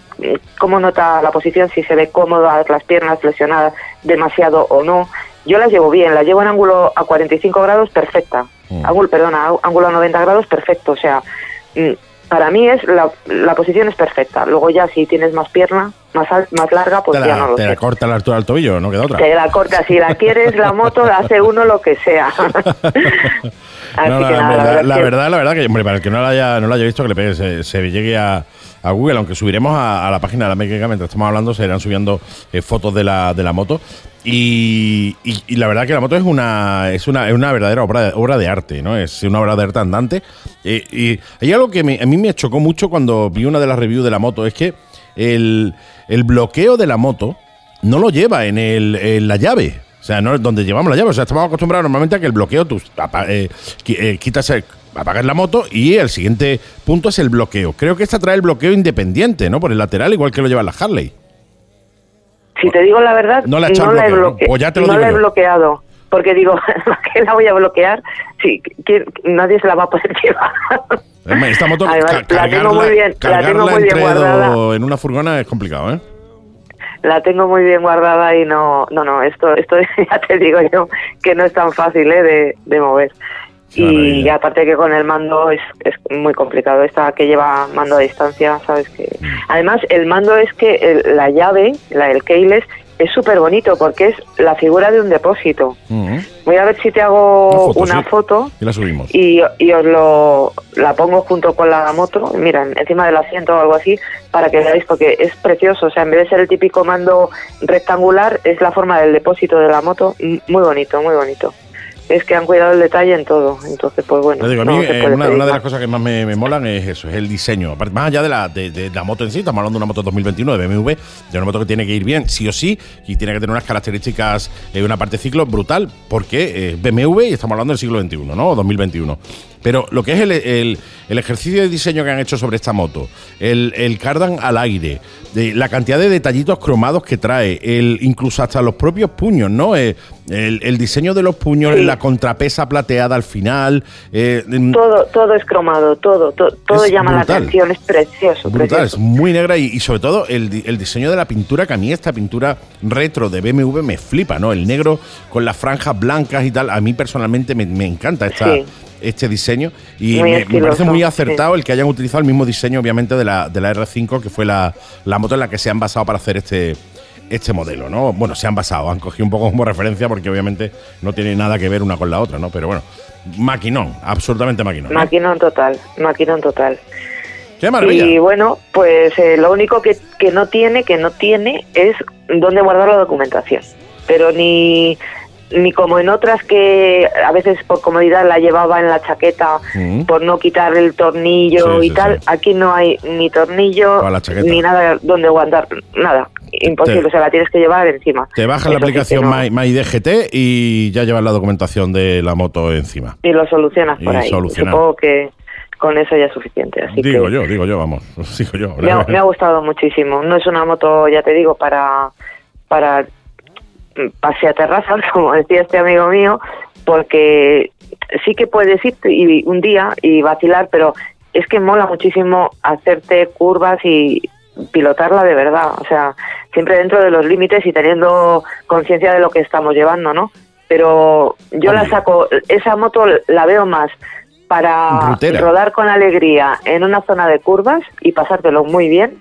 cómo nota la posición, si se ve cómodas las piernas flexionadas demasiado o no. Yo las llevo bien, las llevo en ángulo a 45 grados perfecta. Mm. Ángulo, perdona, ángulo a 90 grados perfecto. O sea, mm, para mí es la, la posición es perfecta. Luego ya si tienes más pierna, más, al- más larga, pues te ya la, no lo te sé. la corta la altura del tobillo, no queda otra. Te la corta, si la quieres, la moto, la hace uno lo que sea. Así No, la, que nada, la- la verdad, la verdad, la verdad que, hombre, para el que no la haya, no la haya visto, que le pegue, se, se llegue a, a Google, aunque subiremos a, a la página de la Mecánica mientras estamos hablando, se irán subiendo eh, fotos de la, de la moto. Y, y- la verdad que la moto es una, es una, es una verdadera obra obra de arte, ¿no? Es una obra de arte andante. Eh, y hay algo que me- a mí me chocó mucho cuando vi una de las reviews de la moto, es que el, el bloqueo de la moto no lo lleva en, el, en la llave. O sea, no es donde llevamos la llave. O sea, estamos acostumbrados normalmente a que el bloqueo tú eh, eh, quitas apagas la moto y el siguiente punto es el bloqueo. Creo que esta trae el bloqueo independiente, ¿no? Por el lateral, igual que lo lleva la Harley. Si te digo la verdad, No la he, bloqueo, ¿no? bloque- Pues ya te lo no digo la he bloqueado. Porque digo, ¿para qué la voy a bloquear? Sí, que nadie se la va a poder llevar. Esta moto, Además, ca- la tengo muy bien, la tengo muy bien guardada. dos en una furgona es complicado, ¿eh? la tengo muy bien guardada y no, no, no, esto, esto ya te digo yo que no es tan fácil ¿eh? de, de mover. Qué Y maravilla. aparte que con el mando es, es muy complicado. Esta que lleva mando a distancia, sabes que. Mm. Además, el mando es que el- la llave, la del keyless, es súper bonito porque es la figura de un depósito. Ujú. Voy a ver si te hago Una una foto. Y la subimos. y, y os lo la pongo junto con la moto, mira, encima del asiento o algo así, para que veáis, porque es precioso. O sea, en vez de ser el típico mando rectangular, es la forma del depósito de la moto. Muy bonito, muy bonito. Es que han cuidado el detalle en todo. Entonces, pues bueno. Digo, a mí eh, una, de las cosas que más me, me molan es eso, es el diseño. Aparte, más allá de la, de, de la moto en sí, estamos hablando de una moto 2021 de BMW, de una moto que tiene que ir bien, sí o sí, y tiene que tener unas características, eh, una parte ciclo brutal, porque es BMW y estamos hablando del siglo XXI, ¿no? O 2021. Pero lo que es el, el- el ejercicio de diseño que han hecho sobre esta moto, el, el cardan al aire, de la cantidad de detallitos cromados que trae, el, incluso hasta los propios puños, ¿no? Eh, el, el diseño de los puños, Sí. la contrapesa plateada al final. eh, Todo, todo es cromado, todo, to- todo Es llama brutal. la atención, es precioso. Brutal, es muy negra y, y sobre todo el, di- el diseño de la pintura, que a mí esta pintura retro de BMW me flipa, ¿no? El negro con las franjas blancas y tal, a mí personalmente me, me encanta esta, Sí. Este diseño y me, me parece muy sí. acertado el que hayan utilizado el mismo diseño, obviamente, de la, de la R5, que fue la, la moto en la que se han basado para hacer este, este modelo, ¿no? Bueno, se han basado, han cogido un poco como referencia porque obviamente no tiene nada que ver una con la otra, ¿no? Pero bueno, maquinón, absolutamente maquinón. Maquinón total, maquinón total. ¡Qué maravilla! Y bueno, pues eh, lo único que, que no tiene, que no tiene, es dónde guardar la documentación. Pero ni, ni como en otras que a veces por comodidad la llevaba en la chaqueta Mm. por no quitar el tornillo Sí, y sí, tal, sí. aquí no hay ni tornillo ni nada donde guardar, nada. Imposible, Te- o sea, la tienes que llevar encima. Te bajas la Eso aplicación no. My, MyDGT y ya llevas la documentación de la moto encima. Y lo solucionas por Y ahí. solucionar. Supongo que con eso ya es suficiente. Así Digo que yo, digo yo, vamos. Digo yo. me ha, me ha gustado muchísimo. No es una moto, ya te digo, para para mm, paseaterrazas, como decía este amigo mío, porque sí que puedes ir y, un día y vacilar, pero es que mola muchísimo hacerte curvas y pilotarla de verdad. O sea, siempre dentro de los límites y teniendo conciencia de lo que estamos llevando, ¿no? Pero yo la saco, esa moto la veo más para Rutera. rodar con alegría en una zona de curvas y pasártelo muy bien.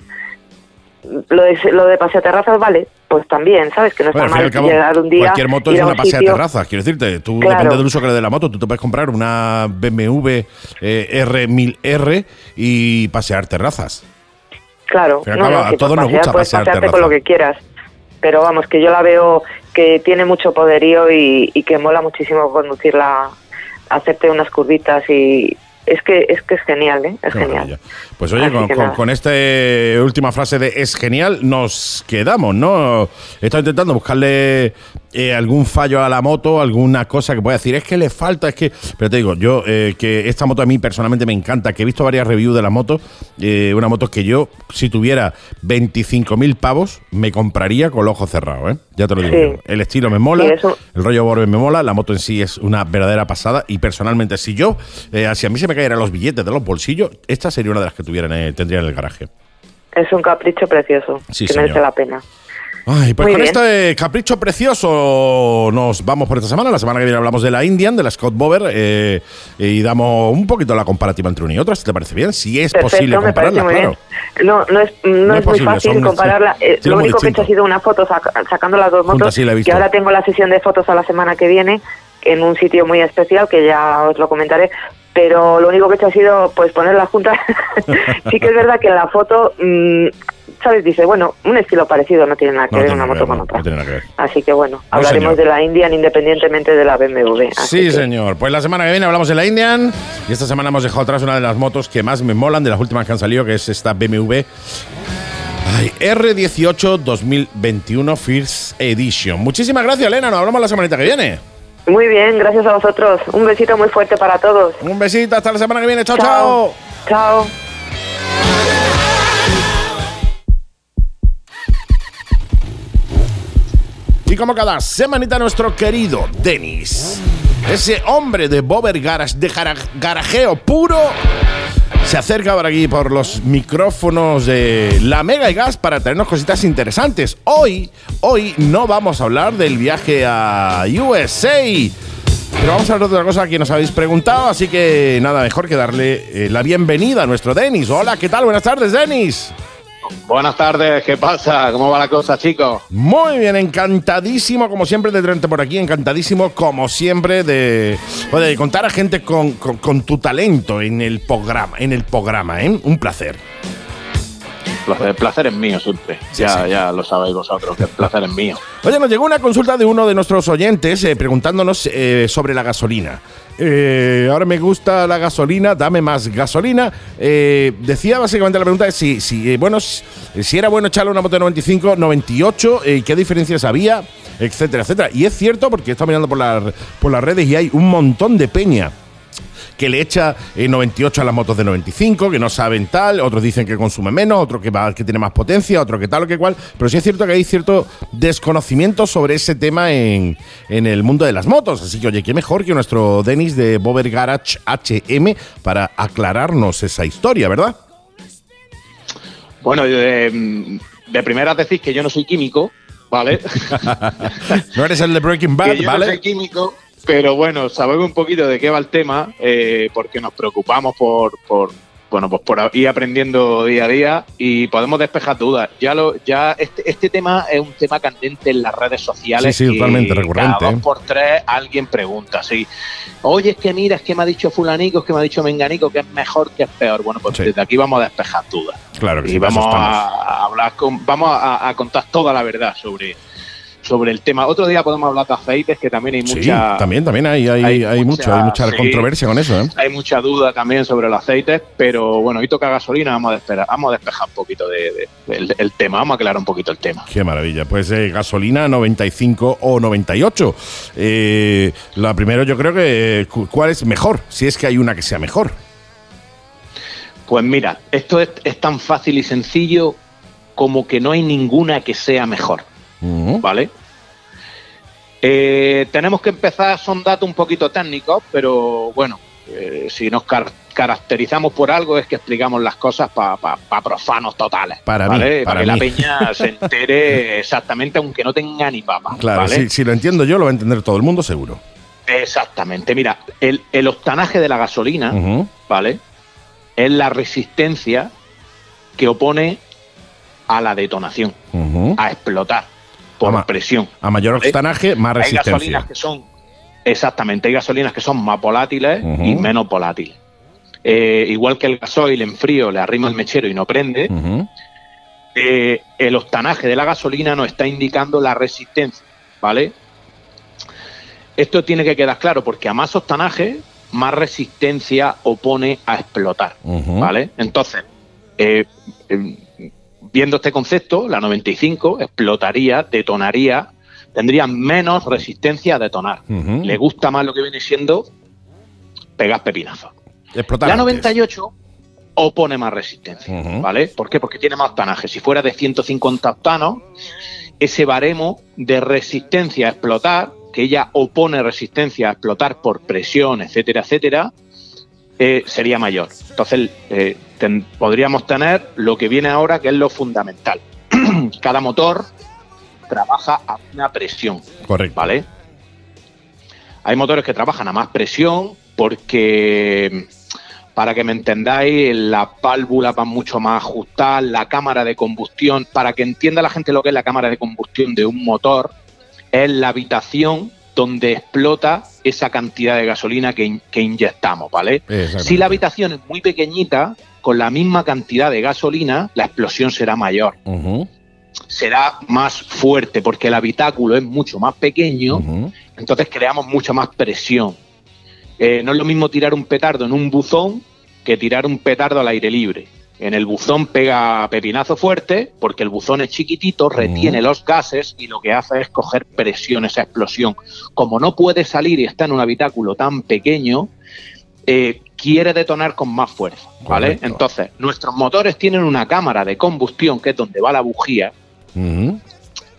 Lo de, lo de paseaterrazas, vale, pues también, ¿sabes? Que no está Bueno, mal al cabo, llegar un día. cualquier moto es a una un pasea sitio- terrazas. Quiero decirte, tú Claro. depende del uso que le dé la moto. Tú te puedes comprar una BMW eh, R1000R y pasear terrazas. Claro, al cabo, a que todos nos pasear gusta pasear pasearte con terraza. lo que quieras. Pero vamos, que yo la veo que tiene mucho poderío y, y que mola muchísimo conducirla, hacerte unas curvitas y es que es que es genial, ¿eh? Es Qué genial. maravilla. Pues oye, con, con, con esta última frase de es genial, nos quedamos, ¿no? He estado intentando buscarle eh, algún fallo a la moto, alguna cosa que pueda decir, es que le falta, es que... Pero te digo, yo eh, que esta moto a mí personalmente me encanta, que he visto varias reviews de la moto, eh, una moto que yo, si tuviera 25.000 pavos, me compraría con el ojo cerrado, ¿eh? Ya te lo digo. Sí. yo. El estilo me mola, el rollo Borbe me mola, la moto en sí es una verdadera pasada y personalmente, si yo, eh, si a mí se me cayeran los billetes de los bolsillos, esta sería una de las que tuviera en el- tendría en el garaje. Es un capricho precioso Sí, que merece la pena. Ay, pues Muy con bien. este capricho precioso nos vamos por esta semana. La semana que viene hablamos de la Indian, de la Scott Bover, eh, y damos un poquito la comparativa entre una y otra, si te parece bien. Si es posible Perfecto, compararla, claro. No, no es, no No es es, posible, muy fácil son- compararla. Eh, lo único que he hecho ha sido una foto saca- sacando las dos Juntas, motos. sí, la he visto. y ahora tengo la sesión de fotos a la semana que viene en un sitio muy especial que ya os lo comentaré. Pero lo único que he hecho ha sido pues ponerlas juntas. sí que es verdad que en la foto, mm, ¿sabes? Dice, bueno, un estilo parecido no tiene nada que No ver una moto ver, con no, otra. no tiene nada que ver. Así que bueno, No, hablaremos señor. de la Indian independientemente de la BMW. Sí, que- señor. Pues la semana que viene hablamos de la Indian. Y esta semana hemos dejado atrás una de las motos que más me molan, de las últimas que han salido, que es esta BMW. Ay, R18 2021 First Edition. Muchísimas gracias, Elena. Nos hablamos la semanita que viene. Muy bien, gracias a vosotros. Un besito muy fuerte para todos. Un besito, hasta la semana que viene. chao. chao. Chao. Y como cada semanita nuestro querido Denis, ese hombre de Bober Garage, de gara- garajeo puro, se acerca por aquí por los micrófonos de la Mega y Gas para traernos cositas interesantes. Hoy, hoy no vamos a hablar del viaje a USA. Pero vamos a hablar de otra cosa que nos habéis preguntado, así que nada mejor que darle eh, la bienvenida a nuestro Denis. Hola, ¿qué tal? Buenas tardes, Denis. Buenas tardes, ¿qué pasa? ¿Cómo va la cosa, chicos? Muy bien, encantadísimo como siempre de tenerte por aquí, encantadísimo como siempre de, de contar a gente con, con- con tu talento en el programa, en el programa, ¿eh? Un placer. Placer, el placer es mío siempre. Sí, ya, sí. ya lo sabéis vosotros, que el placer es mío. Oye, nos llegó una consulta de uno de nuestros oyentes eh, preguntándonos eh, sobre la gasolina. Eh, ahora me gusta la gasolina, dame más gasolina. Eh, decía básicamente la pregunta es si, si, eh, bueno, si, era bueno echarle una moto de 95, 98, eh, qué diferencias había, etcétera, etcétera. Y es cierto porque he estado mirando por las redes y hay un montón de peña que le echa eh, 98 a las motos de 95, que no saben tal, otros dicen que consume menos, otro que, va, que tiene más potencia, otro que tal o que cual, pero sí es cierto que hay cierto desconocimiento sobre ese tema en, en el mundo de las motos, así que oye, qué mejor que nuestro Denis de Bober Garage HM para aclararnos esa historia, ¿verdad? Bueno, de, de primeras decís que yo no soy químico, ¿vale? No eres el de Breaking Bad, que yo no soy ¿vale? químico, pero bueno, sabemos un poquito de qué va el tema, eh, porque nos preocupamos por, por bueno, pues por ir aprendiendo día a día y podemos despejar dudas. Ya lo, ya este, este tema es un tema candente en las redes sociales. Sí, totalmente recurrente, Cada ¿eh? dos por tres alguien pregunta, sí. Oye, es que mira, es que me ha dicho fulanico, es que me ha dicho menganico, que es mejor, que es peor. Bueno, pues Sí. desde aquí vamos a despejar dudas. Claro que y sí, vamos a hablar con, vamos a, a contar toda la verdad sobre, sobre el tema. Otro día podemos hablar de aceites, que también hay Sí, mucha, también, también hay, hay, hay hay mucho, mucha- hay mucha sí. controversia con eso, ¿eh? hay mucha duda también sobre los aceites, pero bueno, hoy toca gasolina, vamos a despejar, vamos a despejar un poquito de, el tema, vamos a aclarar un poquito el tema. Qué maravilla. Pues eh, gasolina 95 o 98. Eh, la primero yo creo que cu- cuál es mejor, si es que hay una que sea mejor. Pues mira, esto es, es tan fácil y sencillo como que no hay ninguna que sea mejor, ¿vale? Eh, tenemos que empezar, son datos un poquito técnicos, pero bueno, eh, si nos car- caracterizamos por algo es que explicamos las cosas para profanos totales. Para mí, ¿vale? para que la peña se entere exactamente, aunque no tenga ni papa. Claro, ¿vale? si, si lo entiendo yo, lo va a entender todo el mundo seguro. Exactamente. Mira, el, el octanaje de la gasolina. ¿vale? Es la resistencia que opone a la detonación, a explotar por Ama- presión. A mayor octanaje, más Hay resistencia. gasolinas que son, exactamente, hay gasolinas que son más volátiles y menos volátiles. Eh, igual que el gasoil en frío le arrima el mechero y no prende, eh, el octanaje de la gasolina nos está indicando la resistencia, ¿vale? Esto tiene que quedar claro porque a más octanaje, más resistencia opone a explotar. ¿vale? Entonces, eh, viendo este concepto, la 95 explotaría, detonaría tendrían menos resistencia a detonar. Le gusta más lo que viene siendo pegar pepinazos. Explotar La antes. 98 opone más resistencia. ¿vale? ¿Por qué? Porque tiene más octanaje. Si fuera de 150 octanos, ese baremo de resistencia a explotar, que ella opone resistencia a explotar por presión, etcétera, etcétera, eh, sería mayor. Entonces, eh, ten- podríamos tener lo que viene ahora, que es lo fundamental. Cada motor trabaja a una presión. Correcto. ¿vale? Hay motores que trabajan a más presión porque, para que me entendáis, las válvulas van mucho más ajustadas, la cámara de combustión, para que entienda la gente lo que es la cámara de combustión de un motor, es la habitación donde explota esa cantidad de gasolina que, in- que inyectamos, ¿vale? Si la habitación es muy pequeñita, con la misma cantidad de gasolina, la explosión será mayor será más fuerte porque el habitáculo es mucho más pequeño, entonces creamos mucha más presión. Eh, no es lo mismo tirar un petardo en un buzón que tirar un petardo al aire libre. En el buzón pega pepinazo fuerte porque el buzón es chiquitito, retiene los gases y lo que hace es coger presión esa explosión. Como no puede salir y está en un habitáculo tan pequeño, eh, quiere detonar con más fuerza, ¿vale? Correcto. Entonces, nuestros motores tienen una cámara de combustión que es donde va la bujía,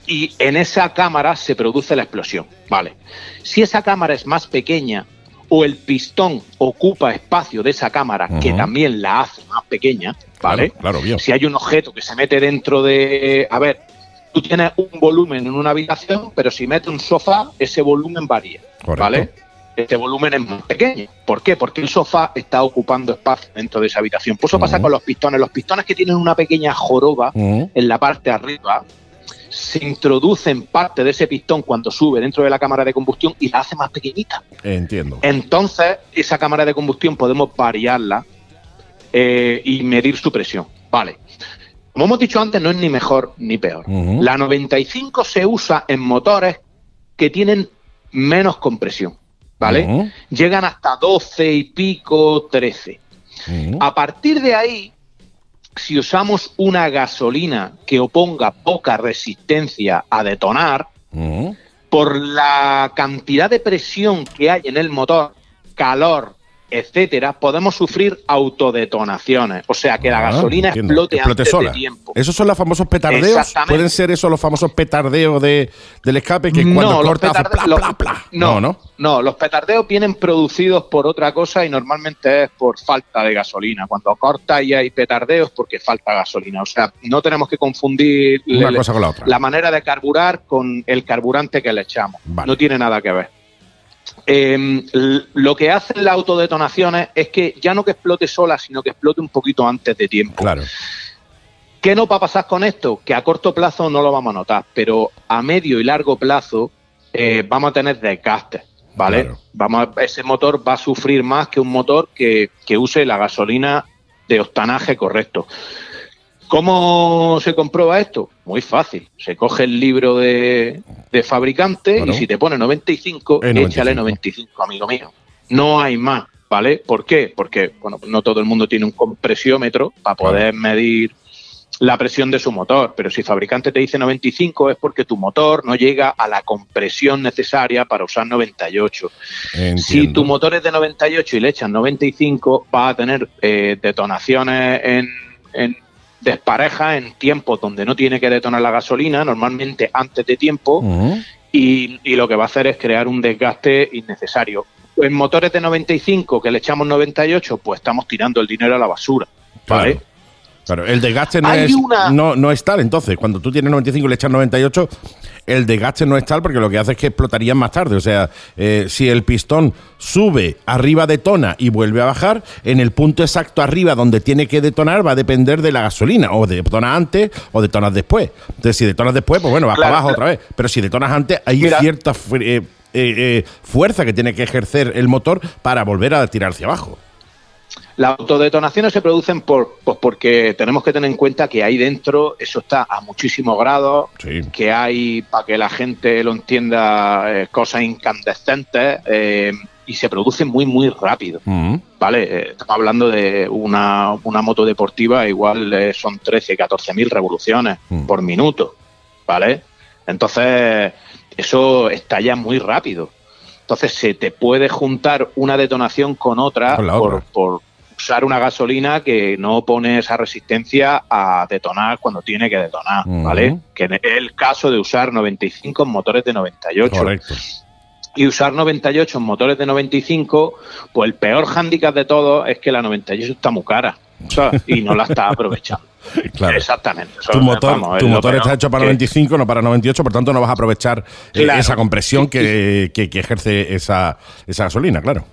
y en esa cámara se produce la explosión. Vale. Si esa cámara es más pequeña o el pistón ocupa espacio de esa cámara, que también la hace más pequeña, ¿vale? Claro, claro. Si hay un objeto que se mete dentro de. A ver, tú tienes un volumen en una habitación, pero si metes un sofá, ese volumen varía. Correcto. ¿Vale? Este volumen es más pequeño. ¿Por qué? Porque el sofá está ocupando espacio dentro de esa habitación. Pues eso pasa con los pistones. Los pistones que tienen una pequeña joroba en la parte de arriba, se introduce en parte de ese pistón cuando sube dentro de la cámara de combustión y la hace más pequeñita. Entiendo. Entonces, esa cámara de combustión podemos variarla eh, y medir su presión. Vale. Como hemos dicho antes, no es ni mejor ni peor. La 95 se usa en motores que tienen menos compresión. ¿Vale? Llegan hasta 12 y pico, 13. Ujú. A partir de ahí, si usamos una gasolina que oponga poca resistencia a detonar, por la cantidad de presión que hay en el motor, calor, etcétera, podemos sufrir autodetonaciones. O sea, que la Ah, gasolina entiendo. explote, Explote antes sola. de tiempo. ¿Esos son los famosos petardeos? ¿Pueden ser esos los famosos petardeos de, del escape que cuando los corta hace petarde- pla, los- pla, pla? No, no. no, los petardeos vienen producidos por otra cosa y normalmente es por falta de gasolina. Cuando corta y hay petardeos porque falta gasolina. O sea, no tenemos que confundir Una el- cosa con la otra. la manera de carburar con el carburante que le echamos. Vale. No tiene nada que ver. Eh, l- lo que hacen las autodetonaciones es que ya no que explote sola, sino que explote un poquito antes de tiempo. Claro. ¿Qué no va a pasar con esto? Que a corto plazo no lo vamos a notar, pero a medio y largo plazo eh, vamos a tener desgastes, ¿vale? Claro. Vamos a- ese motor va a sufrir más que un motor que, que use la gasolina de octanaje correcto. ¿Cómo se comprueba esto? Muy fácil. Se coge el libro de, de fabricante y si te pone 95, Es échale 95. 95, amigo mío. No hay más, ¿vale? ¿Por qué? Porque, bueno, no todo el mundo tiene un compresiómetro para poder medir la presión de su motor, pero si el fabricante te dice 95 es porque tu motor no llega a la compresión necesaria para usar 98. Si tu motor es de 98 y le echas 95, vas a tener eh, detonaciones en, en desparejas en tiempos donde no tiene que detonar la gasolina, normalmente antes de tiempo, y, y lo que va a hacer es crear un desgaste innecesario. En motores de 95 que le echamos 98, pues estamos tirando el dinero a la basura. ¿vale? Claro. El desgaste no Hay es, una- no, no es tal. Entonces, cuando tú tienes 95 y le echas 98, el desgaste no es tal porque lo que hace es que explotarían más tarde. O sea, eh, si el pistón sube, arriba detona y vuelve a bajar, en el punto exacto arriba donde tiene que detonar va a depender de la gasolina. O detonas antes o detonas después. Entonces, si detonas después, pues bueno, vas Claro, para abajo claro. otra vez. Pero si detonas antes, hay Mira. cierta eh, eh, eh, fuerza que tiene que ejercer el motor para volver a tirar hacia abajo. Las autodetonaciones se producen por, pues porque tenemos que tener en cuenta que ahí dentro eso está a muchísimos grados, Sí. que hay, para que la gente lo entienda, eh, cosas incandescentes eh, y se producen muy, muy rápido. Ujú. ¿Vale? Eh, estamos hablando de una, una moto deportiva, igual eh, son 13, 14 mil revoluciones Mm. por minuto, ¿vale? Entonces, eso estalla muy rápido. Entonces se te puede juntar una detonación con otra, Con por, usar una gasolina que no pone esa resistencia a detonar cuando tiene que detonar. ¿vale? Que es el caso de usar 95 en motores de 98 Correcto. y usar 98 en motores de 95, pues el peor hándicap de todo es que la 98 está muy cara ¿sabes? y no la está aprovechando. Claro. Exactamente. Tu motor, vamos, tu motor está hecho para que- 95, no para 98, por tanto no vas a aprovechar eh, Claro. esa compresión que, que- que ejerce esa, esa gasolina, claro.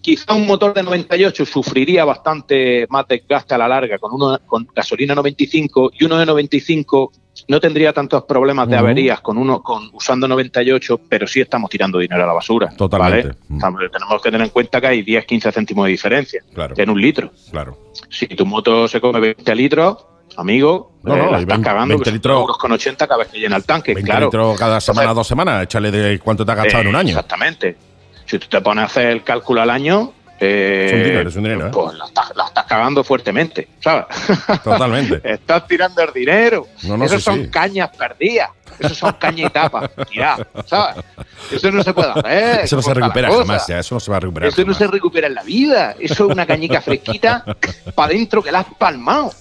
Quizá un motor de 98 sufriría bastante más desgaste a la larga con uno con gasolina 95 y uno de 95 no tendría tantos problemas de averías con uno con usando 98, pero sí estamos tirando dinero a la basura. Totalmente. ¿vale? Mm. Tenemos que tener en cuenta que hay 10-15 céntimos de diferencia Claro. en un litro. Claro. Si tu moto se come 20 litros, amigo, No, eh, no, la estás 20 cagando 20 que son litros- euros con 80 cada vez que llena el tanque, 20 claro. litros cada semana, Entonces, dos semanas, échale de cuánto te has gastado en un eh, año. Exactamente. Si tú te pones a hacer el cálculo al año, eh, Es un dinero, es un dinero, ¿eh? pues la estás, la estás cagando fuertemente, ¿sabes? Totalmente. estás tirando el dinero. No, no, Esos sí, son sí. cañas perdidas. Esos son cañas y tapas. Tiradas, ¿sabes? Eso no se puede hacer. Eso no se ¿cómo está la recupera jamás, ya. Eso no se va a recuperar. Eso no se recupera en la vida. Eso es una cañica fresquita para adentro que la has palmado.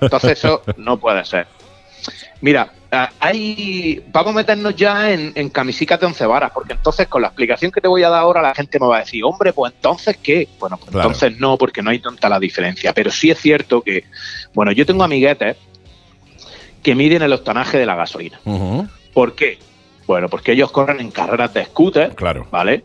Entonces eso no puede ser. Mira, hay, vamos a meternos ya en, en camisicas de once varas, porque entonces con la explicación que te voy a dar ahora la gente me va a decir, hombre, pues entonces qué? Bueno, pues Claro. entonces no, porque no hay tanta la diferencia. Pero sí es cierto que, bueno, yo tengo amiguetes que miden el octanaje de la gasolina. ¿Por qué? Bueno, porque ellos corren en carreras de scooter, Claro. ¿vale?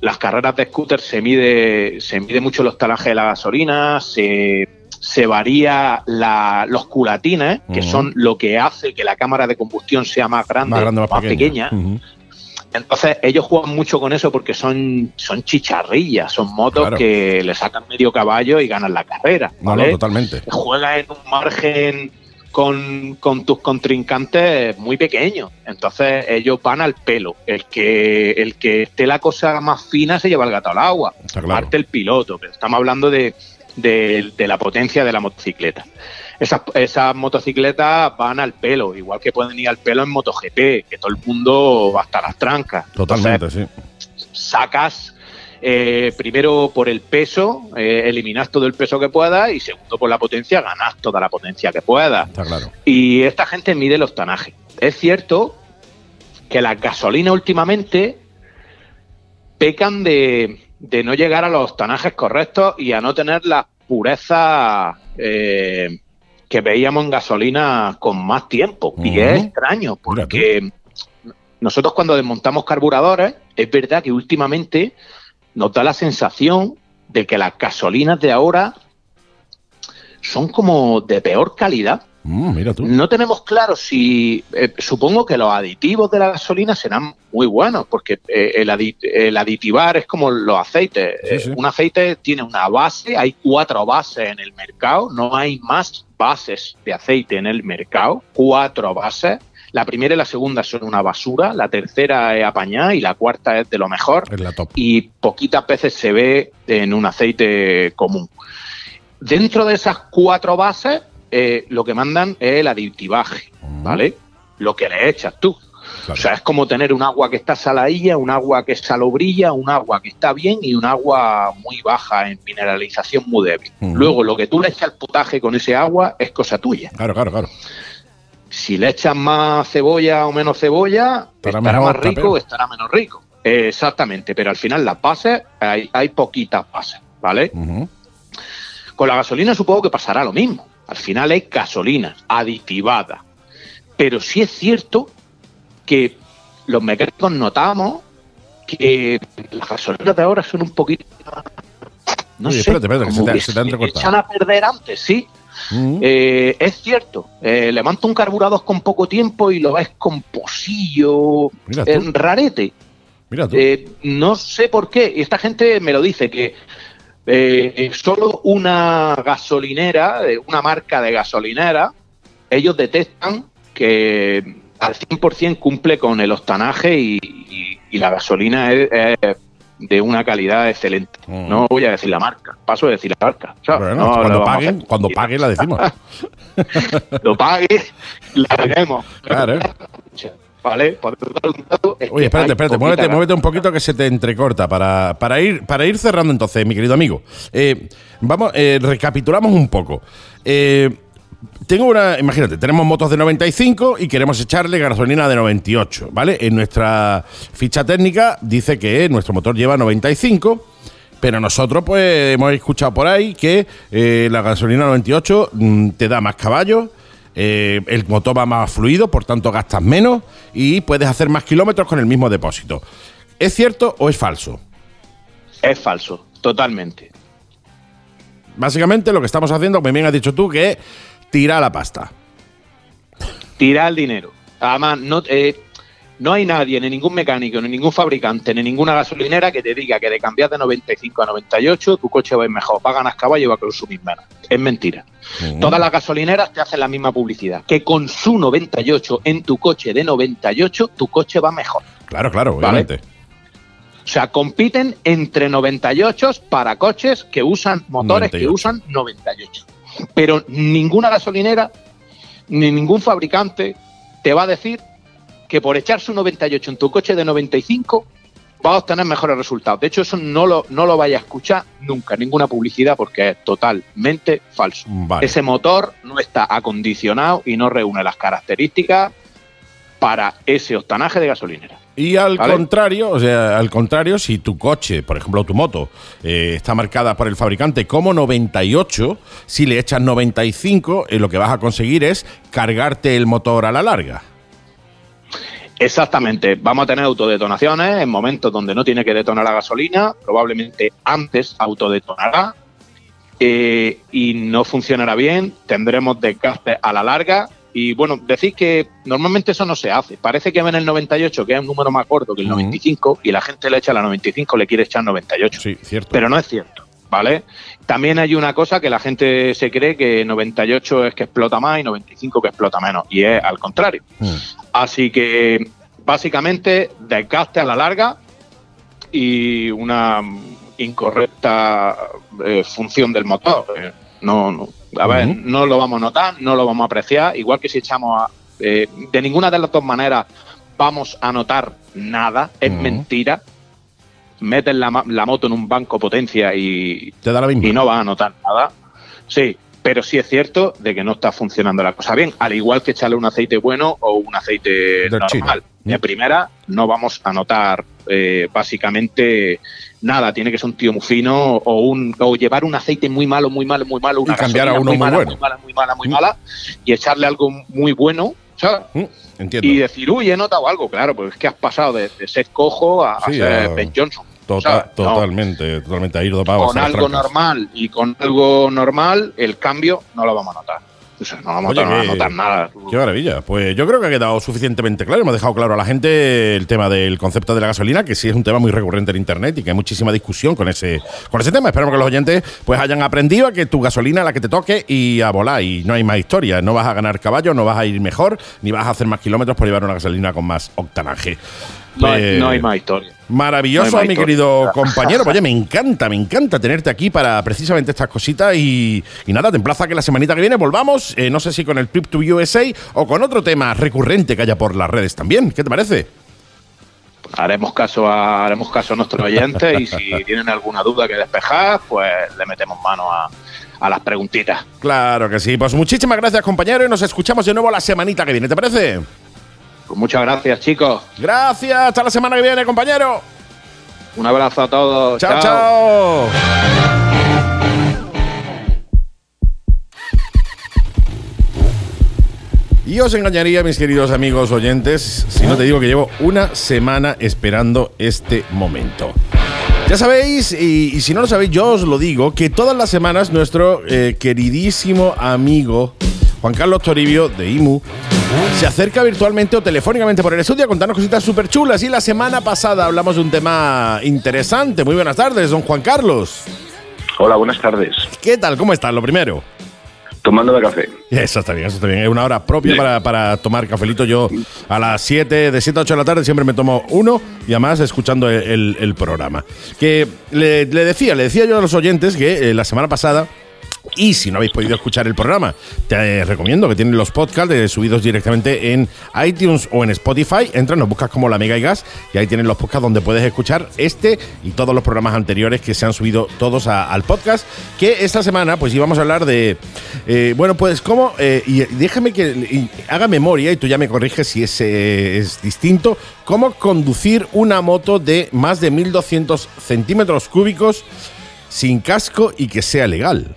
Las carreras de scooter se mide, se mide mucho el octanaje de la gasolina, se, se varía la- los culatines, que son lo que hace que la cámara de combustión sea más grande, Más grande más, más pequeña. Entonces ellos juegan mucho con eso porque son, son chicharrillas, son motos Claro. que le sacan medio caballo y ganan la carrera. No, ¿vale? no, totalmente. juega en un margen con, con tus contrincantes muy pequeño. Entonces ellos van al pelo. El que, el que esté la cosa más fina se lleva el gato al agua. Está claro. Parte el piloto, pero estamos hablando de, de- de la potencia de la motocicleta. Esas, esas motocicletas van al pelo, igual que pueden ir al pelo en MotoGP, que todo el mundo va hasta las trancas. Totalmente, sí. sacas eh, primero por el peso, eh, eliminas todo el peso que puedas y segundo por la potencia, ganas toda la potencia que puedas. Está claro. Y esta gente mide los tanajes. Es cierto que las gasolinas últimamente pecan de, de no llegar a los tanajes correctos y a no tener la pureza eh, que veíamos en gasolina con más tiempo. Y es extraño, porque nosotros cuando desmontamos carburadores, es verdad que últimamente nos da la sensación de que las gasolinas de ahora son como de peor calidad. Mm, mira tú. No tenemos claro si, eh, supongo que los aditivos de la gasolina serán muy buenos, porque eh, el, adi- el aditivar es como los aceites. Sí, Eh, sí. un aceite tiene una base, hay cuatro bases en el mercado, no hay más bases de aceite en el mercado, cuatro bases. La primera y la segunda son una basura, la tercera es apañada y la cuarta es de lo mejor Es la top. y poquitas veces se ve en un aceite común. Dentro de esas cuatro bases, eh, lo que mandan es el aditivaje, ¿vale? Lo que le echas tú. Claro. O sea, es como tener un agua que está saladilla, un agua que salobrilla, un agua que está bien y un agua muy baja en mineralización muy débil. Ujú. Luego, lo que tú le echas al potaje con ese agua es cosa tuya. Claro, claro, claro. Si le echas más cebolla o menos cebolla, Estará más rico o estará menos rico. Eh, exactamente, pero al final las bases, hay, hay poquitas bases, ¿vale? Con la gasolina supongo que pasará lo mismo. Al final es gasolina aditivada. Pero sí es cierto que los mecánicos notamos que las gasolinas de ahora son un poquito... No Oye, sé, espérate, espérate, que como se te- que se te ha entrecortado. echan a perder antes, sí. Eh, es cierto, eh, levanta un carburador con poco tiempo y lo ves con posillo, en rarete. Mira tú. Eh, no sé por qué. Y esta gente me lo dice, que eh, solo una gasolinera, una marca de gasolinera, ellos detectan que al 100% cumple con el octanaje y, y- y la gasolina es, es de una calidad excelente. Mm. No voy a decir la marca, paso a decir la marca. cuando hacer. cuando paguen la decimos. lo pague, la veremos. Claro. ¿Vale? Podemos dar un dato, es Oye, espérate, espérate, muévete, muévete un poquito que se te entrecorta para, para, ir, para ir cerrando entonces, mi querido amigo. Eh, vamos, eh, recapitulamos un poco. Eh, tengo una, imagínate, tenemos motos de 95 y queremos echarle gasolina de 98, ¿vale? En nuestra ficha técnica dice que nuestro motor lleva 95, pero nosotros pues hemos escuchado por ahí que eh, la gasolina 98 mm, te da más caballos, eh, el motor va más fluido, por tanto gastas menos y puedes hacer más kilómetros con el mismo depósito. ¿Es cierto o es falso? Es falso, totalmente. Básicamente lo que estamos haciendo, como bien has dicho tú, que es tirar la pasta. Tirar el dinero. Además, no, eh, no hay nadie, ni ningún mecánico, ni ningún fabricante, ni ninguna gasolinera que te diga que de cambiar de 95 a 98 tu coche va a ir mejor, va a ganar caballo y va a consumir menos. Es mentira. Todas las gasolineras te hacen la misma publicidad. Que con su 98 en tu coche de 98, tu coche va mejor. Claro, claro, Vale. obviamente. O sea, compiten entre 98 para coches que usan motores 98. que usan 98. Pero ninguna gasolinera ni ningún fabricante te va a decir que por echar su 98 en tu coche de 95 va a obtener mejores resultados. De hecho, eso no lo, no lo vaya a escuchar nunca, ninguna publicidad, porque es totalmente falso. Vale. Ese motor no está acondicionado y no reúne las características para ese octanaje de gasolinera. Y al ¿Vale? contrario, o sea, al contrario, si tu coche, por ejemplo, tu moto, eh, está marcada por el fabricante como 98, si le echas 95, eh, lo que vas a conseguir es cargarte el motor a la larga. Exactamente, vamos a tener autodetonaciones en momentos donde no tiene que detonar la gasolina, probablemente antes autodetonará eh, y no funcionará bien, tendremos desgaste a la larga y bueno, decís que normalmente eso no se hace, parece que ven el 98 que es un número más gordo que el Ujú. 95 y la gente le echa la 95, le quiere echar 98. Sí, cierto. Pero no es cierto, ¿vale? También hay una cosa que la gente se cree que 98 es que explota más y 95 que explota menos, y es al contrario. Mm. Así que básicamente desgaste a la larga y una incorrecta eh, función del motor. Eh, no, no, a ver, no lo vamos a notar, no lo vamos a apreciar, igual que si echamos a, eh, de ninguna de las dos maneras vamos a notar nada, es mentira. Metes la, moto en un banco potencia y, Te da la misma. y no vas a notar nada. Sí, pero sí es cierto de que no está funcionando la cosa bien, al igual que echarle un aceite bueno o un aceite normal. chino. De primera no vamos a notar eh, básicamente nada, tiene que ser un tío muy fino o, un, o llevar un aceite muy malo, muy malo, muy malo, una Y cambiar a gasolina uno muy mala, bueno. muy mala, muy mala, muy Mm. mala, y echarle algo muy bueno. Mm, Entiendo. Y decir, uy, he notado algo, claro, pues es que has pasado de, de ser cojo a, a Sí, ser a- Ben Johnson. Tota-. No totalmente, totalmente. A ir dopado. con algo trancas. normal y con algo normal, el cambio no lo vamos a notar. O sea, no vamos Oye, a notar- nada. Qué maravilla. Pues yo creo que ha quedado suficientemente claro. Hemos dejado claro a la gente el tema del concepto de la gasolina, que sí es un tema muy recurrente en internet y que hay muchísima discusión con ese, con ese tema. Esperamos que los oyentes pues hayan aprendido a que tu gasolina es la que te toque y a volar. Y no hay más historia. No vas a ganar caballo, no vas a ir mejor, ni vas a hacer más kilómetros por llevar una gasolina con más octanaje. No, hay, Pues- no hay más historia. Maravilloso, No hay más mi historia. querido compañero. Oye, me encanta, me encanta tenerte aquí para precisamente estas cositas. Y, y nada, te emplaza que la semanita que viene volvamos. eh, no sé si con el Trip to USA o con otro tema recurrente que haya por las redes también. ¿Qué te parece? Haremos caso a, haremos caso a nuestros oyentes y si tienen alguna duda que despejar, pues le metemos mano a, a las preguntitas. Claro que sí. Pues muchísimas gracias, compañero. Y nos escuchamos de nuevo la semanita que viene. ¿Te parece? Pues muchas gracias, chicos. Gracias. Hasta la semana que viene, compañero. Un abrazo a todos. chao. chao. Y os engañaría, mis queridos amigos oyentes, si no te digo que llevo una semana esperando este momento. Ya sabéis, y, y si no lo sabéis, yo os lo digo, que todas las semanas nuestro eh, queridísimo amigo Juan Carlos Toribio de IMU se acerca virtualmente o telefónicamente por el estudio a contarnos cositas súper chulas. Y la semana pasada hablamos de un tema interesante. Muy buenas tardes, don Juan Carlos. Hola, buenas tardes. ¿Qué tal? ¿Cómo estás? Lo primero. Tomando café. Eso está bien, eso está bien. Es una hora propia para, para tomar cafelito. Yo a las 7, de 7 a 8 de la tarde siempre me tomo uno y además escuchando el, el- el programa. Que le, le decía, le decía yo a los oyentes que eh, la semana pasada Y si no habéis podido escuchar el programa, te recomiendo que tienen los podcasts subidos directamente en iTunes o en Spotify. Entra, nos buscas como La Mega y Gas y ahí tienen los podcasts donde puedes escuchar este y todos los programas anteriores que se han subido todos al podcast. Que esta semana, pues íbamos a hablar de. eh, bueno, pues cómo. eh, y déjame que haga memoria y tú ya me corriges si es, es distinto. Cómo conducir una moto de más de 1200 centímetros cúbicos sin casco y que sea legal.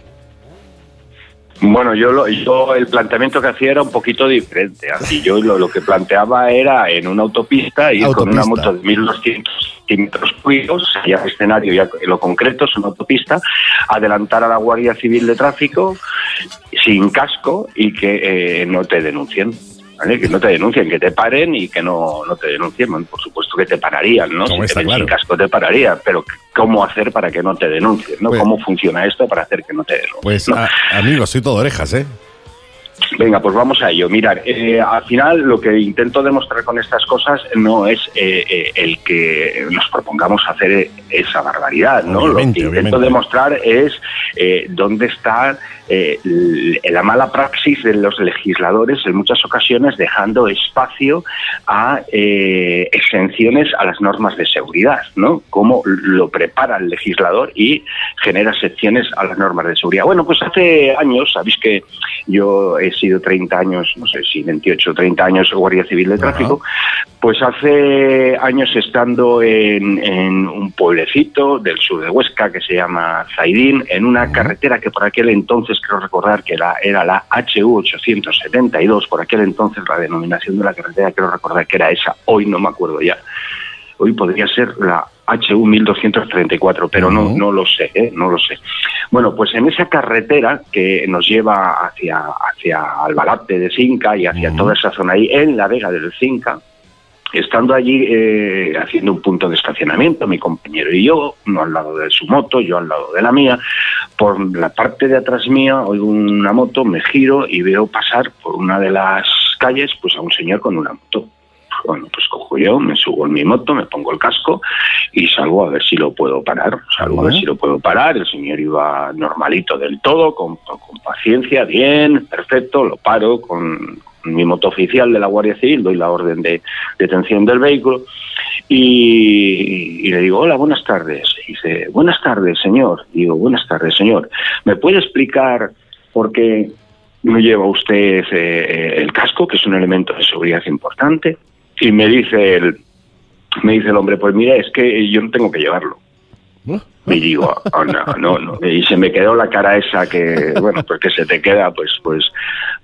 Bueno, yo, lo- yo el planteamiento que hacía era un poquito diferente. Así yo lo, lo que planteaba era en una autopista ir con una moto de 1200 centímetros cúbicos, ya el escenario ya lo concreto es una autopista, adelantar a la Guardia Civil de Tráfico sin casco y que eh, no te denuncien. ¿Vale? Que no te denuncien, que te paren y que no, no te denuncien. Bueno, por supuesto que te pararían, ¿no? Como si te claro. casco te pararían, pero ¿cómo hacer para que no te denuncien? ¿no? Pues- ¿Cómo funciona esto para hacer que no te denuncien? Pues, ¿no? a- amigos, soy todo orejas, ¿eh? Venga, pues vamos a ello. Mirar, eh, al final lo que intento demostrar con estas cosas no es eh, eh, el que nos propongamos hacer eh, esa barbaridad, ¿no? Obviamente, lo que intento obviamente. demostrar es eh, dónde está eh, la mala praxis de los legisladores en muchas ocasiones dejando espacio a eh, exenciones a las normas de seguridad, ¿no? Cómo lo prepara el legislador y genera excepciones a las normas de seguridad. Bueno, pues hace años, sabéis que yo he sido 30 años, no sé si 28 o 30 años Guardia Civil de. Tráfico, pues hace años estando en, en un pueblecito del sur de Huesca que se llama Zaidín, en una carretera que por aquel entonces creo recordar que era, era la HU 872, por aquel entonces la denominación de la carretera creo recordar que era esa, hoy no me acuerdo ya. Hoy podría ser la HU 1234, pero no, Ujú. no lo sé, ¿eh? no lo sé. Bueno, pues en esa carretera que nos lleva hacia, hacia Albalate de Cinca y hacia toda esa zona ahí, en la Vega del Cinca, estando allí eh, haciendo un punto de estacionamiento, mi compañero y yo, uno al lado de su moto, yo al lado de la mía, por la parte de atrás mía oigo una moto, me giro y veo pasar por una de las calles pues a un señor con una moto. Bueno, pues cojo yo, me subo en mi moto, me pongo el casco y salgo a ver si lo puedo parar. Salgo a ver si lo puedo parar. El señor iba normalito del todo, con, con paciencia, bien, perfecto. Lo paro con, mi moto oficial de la Guardia Civil, doy la orden de detención del vehículo y, y le digo, hola, buenas tardes. Y dice, buenas tardes, señor. Digo, buenas tardes, señor. ¿Me puede explicar por qué no lleva usted eh, el casco, que es un elemento de seguridad importante? Y me dice el, me dice el hombre, pues mira, es que yo no tengo que llevarlo. Y digo, "Oh, no, no, no. Y se me quedó la cara esa que, bueno, pues que se te queda, pues, pues,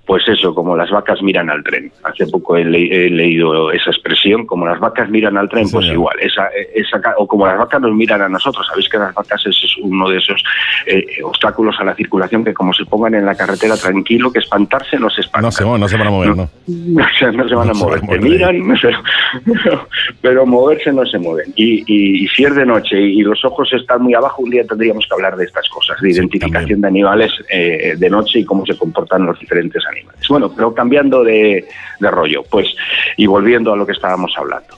pues eso, como las vacas miran al tren. Hace poco he, le- he leído esa expresión, como las vacas miran al tren, Sí, pues igual. Esa, esa, o como las vacas nos miran a nosotros. Sabéis que las vacas es, uno de esos eh, obstáculos a la circulación que como se pongan en la carretera tranquilo, que espantarse no se espantan. No se, no se van a mover, ¿no? No se van No a se mover, van a te miran, pero, pero moverse no se mueven. Y, y- y si es de noche y los ojos están muy abajo, un día tendríamos que hablar de estas cosas, de Sí, identificación de animales eh, de noche y cómo se comportan los diferentes animales. Bueno, pero cambiando de, de rollo, pues, y volviendo a lo que estábamos hablando.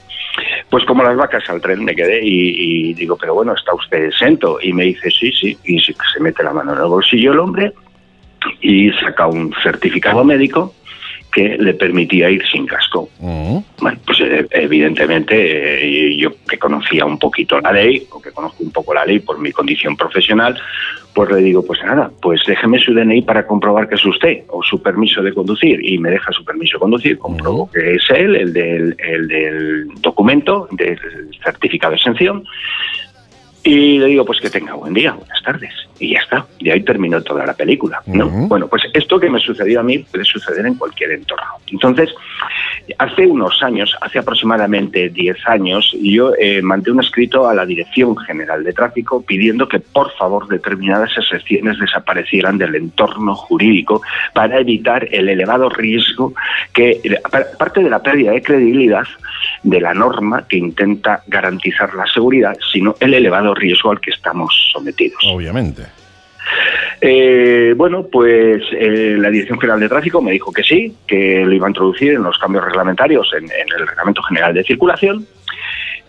Pues como las vacas al tren me quedé y, y digo, pero bueno, ¿está usted exento? Y me dice, sí, sí, y se mete la mano en el bolsillo el hombre y saca un certificado médico que le permitía ir sin casco. Ujú. Bueno, pues eh, evidentemente eh, yo que conocía un poquito la ley, o que conozco un poco la ley por mi condición profesional, pues le digo, pues nada, pues déjeme su DNI para comprobar que es usted, o su permiso de conducir, y me deja su permiso de conducir, compruebo que es él, el del, el del documento, del certificado de exención, y le digo, pues que tenga buen día, buenas tardes. Y ya está. Y ahí terminó toda la película. ¿no? Bueno, pues esto que me sucedió a mí puede suceder en cualquier entorno. Entonces, hace unos años, hace aproximadamente 10 años, yo eh, mandé un escrito a la Dirección General de Tráfico pidiendo que por favor determinadas excepciones desaparecieran del entorno jurídico para evitar el elevado riesgo que, aparte de la pérdida de credibilidad, de la norma que intenta garantizar la seguridad, sino el elevado riesgo al que estamos sometidos. Obviamente. Eh, bueno, pues eh, la Dirección General de Tráfico me dijo que sí, que lo iba a introducir en los cambios reglamentarios en, en el Reglamento General de Circulación.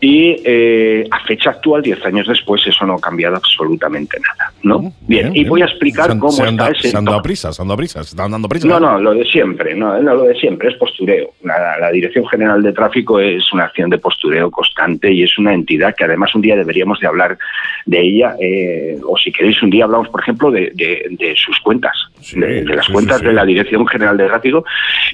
Y eh, a fecha actual, 10 años después, eso no ha cambiado absolutamente nada. ¿no? Bien, y voy a explicar Se cómo se está ese Se han dado se han dado prisa, se están dando prisa. No, no, lo de siempre, no, no, lo de siempre, es postureo. La, la Dirección General de Tráfico es una acción de postureo constante y es una entidad que además un día deberíamos de hablar de ella, eh, o si queréis un día hablamos, por ejemplo, de, de- de sus cuentas, Sí, de, de las sí, cuentas sí. de la Dirección General de Tráfico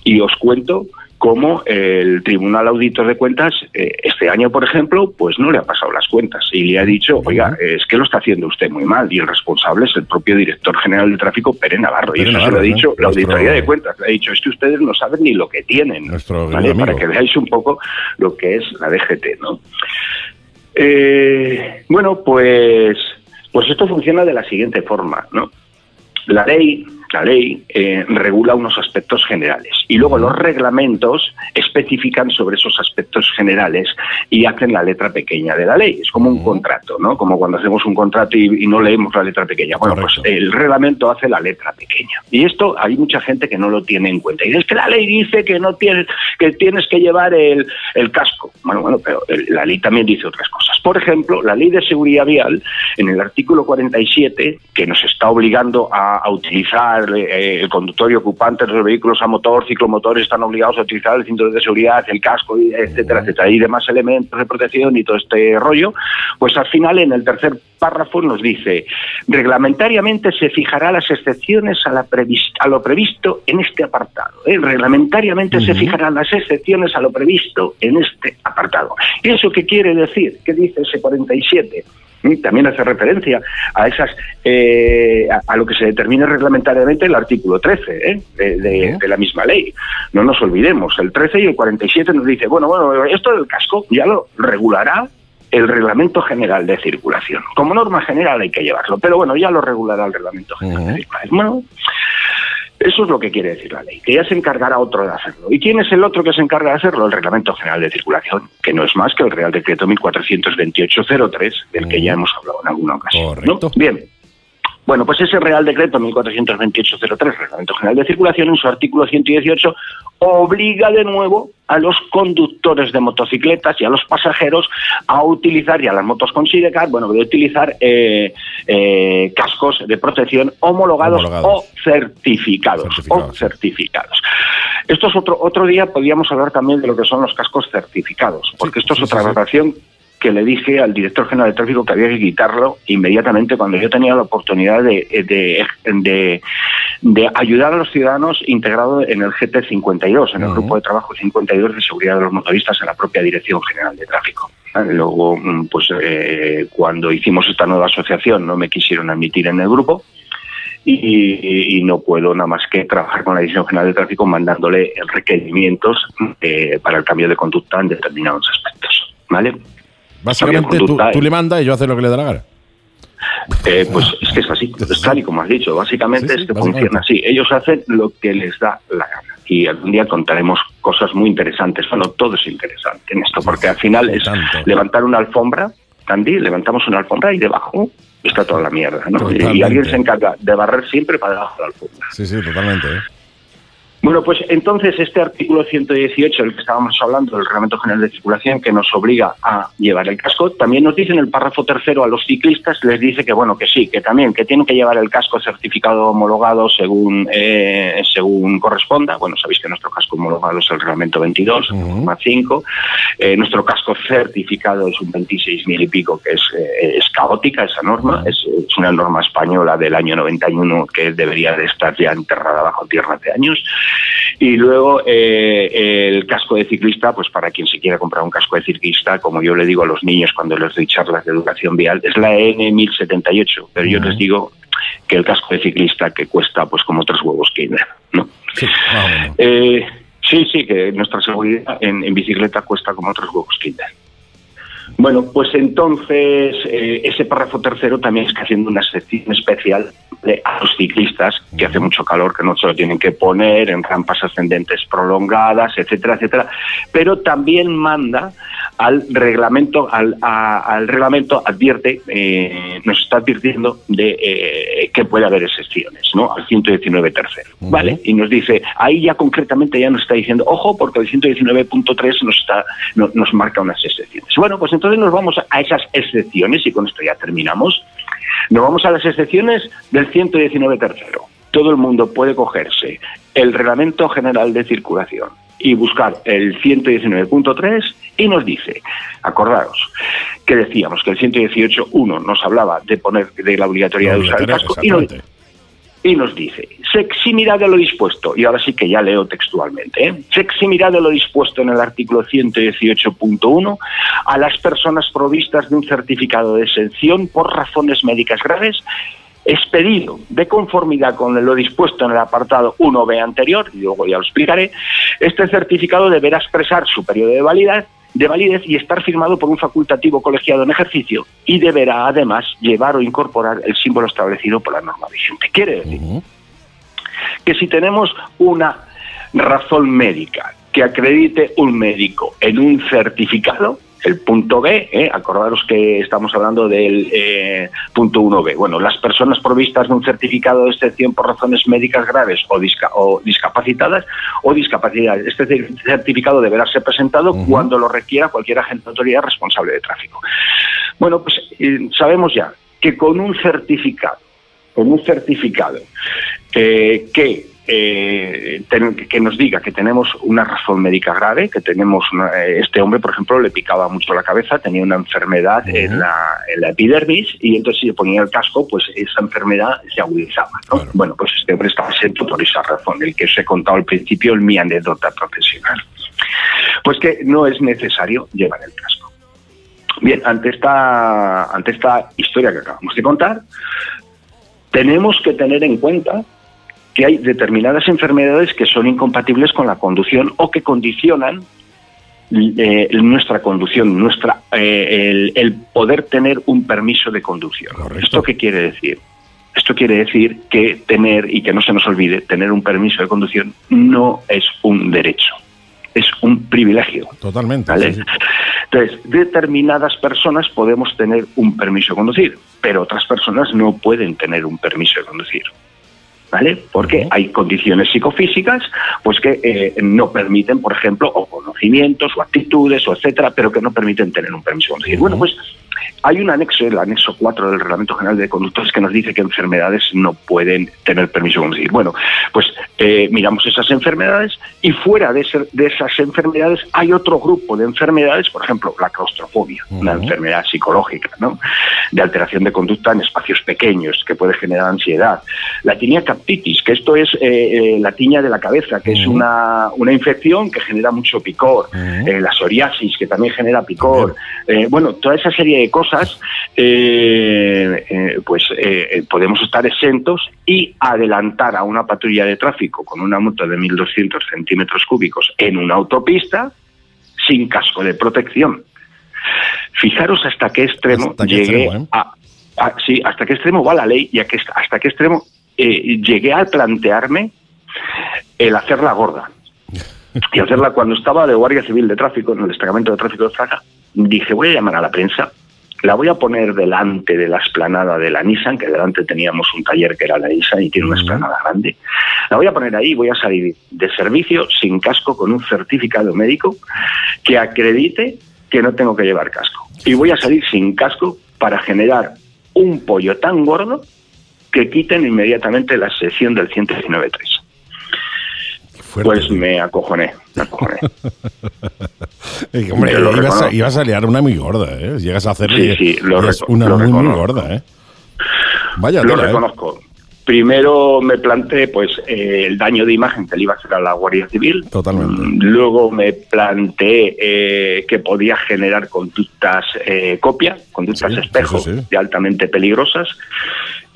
y os cuento cómo el Tribunal Auditor de Cuentas eh, este año, por ejemplo, pues no le ha pasado las cuentas y le ha dicho, oiga, es que lo está haciendo usted muy mal y el responsable es el propio director general de tráfico, Pere Navarro. Y eso Navarro, se lo ha dicho la Nuestro- Auditoría de Cuentas. Le ha dicho, es que ustedes no saben ni lo que tienen. Nuestro ¿vale? Para que veáis un poco lo que es la DGT, ¿no? Eh, bueno, pues, pues esto funciona de la siguiente forma, ¿no? La ley, la ley eh, regula unos aspectos generales y luego los reglamentos especifican sobre esos aspectos generales y hacen la letra pequeña de la ley. Es como un contrato, ¿no? Como cuando hacemos un contrato y, y no leemos la letra pequeña. Bueno, Correcto. pues el reglamento hace la letra pequeña. Y esto hay mucha gente que no lo tiene en cuenta. Y es que la ley dice que no tienes que tienes que llevar el, el casco. Bueno, bueno, pero el- la ley también dice otras cosas. Por ejemplo, la ley de seguridad vial, en el artículo 47, que nos está obligando a, a utilizar eh, el conductor y ocupante de los vehículos a motor, ciclomotores, están obligados a utilizar el cinturón de seguridad, el casco, etcétera, etcétera, y demás elementos de protección y todo este rollo, pues al final en el tercer párrafo nos dice, reglamentariamente se fijará las excepciones a, la previs- a lo previsto en este apartado. ¿eh? Reglamentariamente se fijarán las excepciones a lo previsto en este apartado. ¿Y eso qué quiere decir? ¿Qué dice ese 47? También hace referencia a esas eh, a, a lo que se determina reglamentariamente el artículo 13 ¿eh? de, de- de la misma ley. No nos olvidemos, el 13 y el 47 nos dice, bueno, bueno, esto del casco ya lo regulará el Reglamento General de Circulación. Como norma general hay que llevarlo, pero bueno, ya lo regulará el Reglamento General de Circulación. Bueno, eso es lo que quiere decir la ley, que ya se encargará otro de hacerlo. ¿Y quién es el otro que se encarga de hacerlo? El Reglamento General de Circulación, que no es más que el Real Decreto 1428-03, del que ya hemos hablado en alguna ocasión. ¿no? Correcto. Bien. Bueno, pues ese Real Decreto 1428-03, Reglamento General de Circulación, en su artículo 118, obliga de nuevo a los conductores de motocicletas y a los pasajeros a utilizar, y a las motos con Sidecar, bueno, de utilizar eh, eh, cascos de protección homologados, Homologados. o certificados, Certificados, o sí. certificados. Esto es otro otro día podríamos hablar también de lo que son los cascos certificados, porque esto es sí, otra sí. relación que le dije al director general de tráfico que había que quitarlo inmediatamente cuando yo tenía la oportunidad de, de, de- de ayudar a los ciudadanos integrado en el GT52, en el. Grupo de Trabajo 52 de Seguridad de los Motoristas en la propia Dirección General de Tráfico. ¿Vale? Luego, mm, pues eh, cuando hicimos esta nueva asociación no me quisieron admitir en el grupo y, y no puedo nada más que trabajar con la Dirección General de Tráfico mandándole requerimientos eh, para el cambio de conducta en determinados aspectos. ¿Vale? Básicamente tú, eh. le mandas y yo hace lo que le da la gana. Eh, pues es que es así, es tal y como has dicho. Básicamente Sí, sí, es que básicamente. funciona así. Ellos hacen lo que les da la gana. Y algún día contaremos cosas muy interesantes. Bueno, todo es interesante en esto, porque al final es Tanto. levantar una alfombra, Candy, levantamos una alfombra y debajo está toda la mierda. ¿no? Y, alguien se encarga de barrer siempre para debajo de la alfombra. Sí, sí, totalmente. ¿eh? Bueno, pues entonces este artículo 118, el que estábamos hablando, del Reglamento General de Circulación, que nos obliga a llevar el casco, también nos dice en el párrafo tercero a los ciclistas, les dice que bueno, que sí, que también, que tienen que llevar el casco certificado homologado según eh, según corresponda. Bueno, sabéis que nuestro casco homologado es el Reglamento 22, Ujú. norma 5. Eh, nuestro casco certificado es un 26.000 y pico, que es, eh, es caótica esa norma, es, es una norma española del año 91 que debería de estar ya enterrada bajo tierra hace años. Y luego eh, el casco de ciclista, pues para quien se quiera comprar un casco de ciclista, como yo le digo a los niños cuando les doy charlas de educación vial, es la N1078, pero yo les digo que el casco de ciclista que cuesta pues como tres huevos Kinder, ¿no? Sí, menos. Eh, sí, sí, que nuestra seguridad en, en bicicleta cuesta como otros huevos Kinder. Bueno, pues entonces eh, ese párrafo tercero también está haciendo una sección especial a los ciclistas que hace mucho calor, que no se lo tienen que poner en rampas ascendentes prolongadas, etcétera, etcétera. Pero también manda al reglamento, al, a- al reglamento advierte, eh, nos está advirtiendo de eh, que puede haber excepciones, ¿no? Al 119 tercero, ¿vale? Y nos dice, ahí ya concretamente ya nos está diciendo, ojo, porque el 119.3 nos está, no- nos marca unas excepciones. Bueno, pues entonces nos vamos a esas excepciones y con esto ya terminamos. Nos vamos a las excepciones del 119 tercero. Todo el mundo puede cogerse el Reglamento General de Circulación y buscar el 119.3 y nos dice, acordaros, que decíamos que el 118.1 nos hablaba de poner de la obligatoriedad de usar el casco y nos, y nos dice, se eximirá de lo dispuesto, y ahora sí que ya leo textualmente, ¿eh? se eximirá de lo dispuesto en el artículo 118.1 a las personas provistas de un certificado de exención por razones médicas graves expedido de conformidad con lo dispuesto en el apartado 1b anterior, y luego ya lo explicaré, este certificado deberá expresar su periodo de validez, de validez y estar firmado por un facultativo colegiado en ejercicio y deberá además llevar o incorporar el símbolo establecido por la norma vigente. Quiere decir que si tenemos una razón médica que acredite un médico en un certificado, el punto B, ¿eh? acordaros que estamos hablando del eh, punto 1B. Bueno, las personas provistas de un certificado de excepción por razones médicas graves o, disca- o discapacitadas o discapacidades. Este cer- certificado deberá ser presentado cuando lo requiera cualquier agente de autoridad responsable de tráfico. Bueno, pues eh, sabemos ya que con un certificado, con un certificado que eh, que nos diga que tenemos una razón médica grave, que tenemos una- eh, este hombre, por ejemplo, le picaba mucho la cabeza, tenía una enfermedad en, la, en la epidermis y entonces si le ponía el casco, pues esa enfermedad se agudizaba. ¿no? Bueno, pues este hombre estaba exento por esa razón, el que os he contado al principio, en mi anécdota profesional. Pues que no es necesario llevar el casco. Bien, ante esta, ante esta historia que acabamos de contar, tenemos que tener en cuenta que hay determinadas enfermedades que son incompatibles con la conducción o que condicionan eh, nuestra conducción, nuestra eh, el, el poder tener un permiso de conducción. ¿Esto qué quiere decir? Esto quiere decir que tener, y que no se nos olvide, tener un permiso de conducción no es un derecho, es un privilegio. Totalmente. ¿vale? sí, sí. Entonces, determinadas personas podemos tener un permiso de conducir, pero otras personas no pueden tener un permiso de conducir. ¿Vale? Porque hay condiciones psicofísicas pues que eh, no permiten, por ejemplo, o conocimientos o actitudes o etcétera, pero que no permiten tener un permiso de conducir. Bueno, pues hay un anexo, el anexo 4 del Reglamento General de Conductores, que nos dice que enfermedades no pueden tener permiso de conducir. Bueno, pues eh, miramos esas enfermedades y fuera de, ese- de esas enfermedades hay otro grupo de enfermedades, por ejemplo, la claustrofobia, una enfermedad psicológica, ¿no? De alteración de conducta en espacios pequeños que puede generar ansiedad. La tinea captitis, que esto es eh, eh, la tiña de la cabeza, que es una, una infección que genera mucho picor. Eh, la psoriasis, que también genera picor. Eh, bueno, toda esa serie de cosas, pues podemos estar exentos y adelantar a una patrulla de tráfico con una moto de 1.200 centímetros cúbicos en una autopista sin casco de protección. Fijaros hasta qué extremo Hasta qué llegué extremo, ¿eh? a, sí, hasta qué extremo va la ley y a qué- hasta qué extremo eh, llegué a plantearme el hacerla gorda. Y hacerla cuando estaba de Guardia Civil de Tráfico, en el destacamento de tráfico de Fraga, dije, voy a llamar a la prensa, la voy a poner delante de la esplanada de la Nissan, que delante teníamos un taller que era la Nissan y tiene una esplanada grande. La voy a poner ahí, voy a salir de servicio sin casco con un certificado médico que acredite que no tengo que llevar casco. Y voy a salir sin casco para generar un pollo tan gordo que quiten inmediatamente la sección del 119.3. Fuerte, Pues me acojoné, me acojoné. Hombre, lo ibas a, ibas a liar una muy gorda, ¿eh? Llegas a hacerle Sí, sí, y una muy, gorda, ¿eh? Vaya Lo tela, ¿eh? reconozco. Primero me planteé pues eh, el daño de imagen que le iba a hacer a la Guardia Civil. Totalmente. Mm, Luego me planteé eh, que podía generar conductas eh, copia, conductas Sí, espejo, y altamente peligrosas.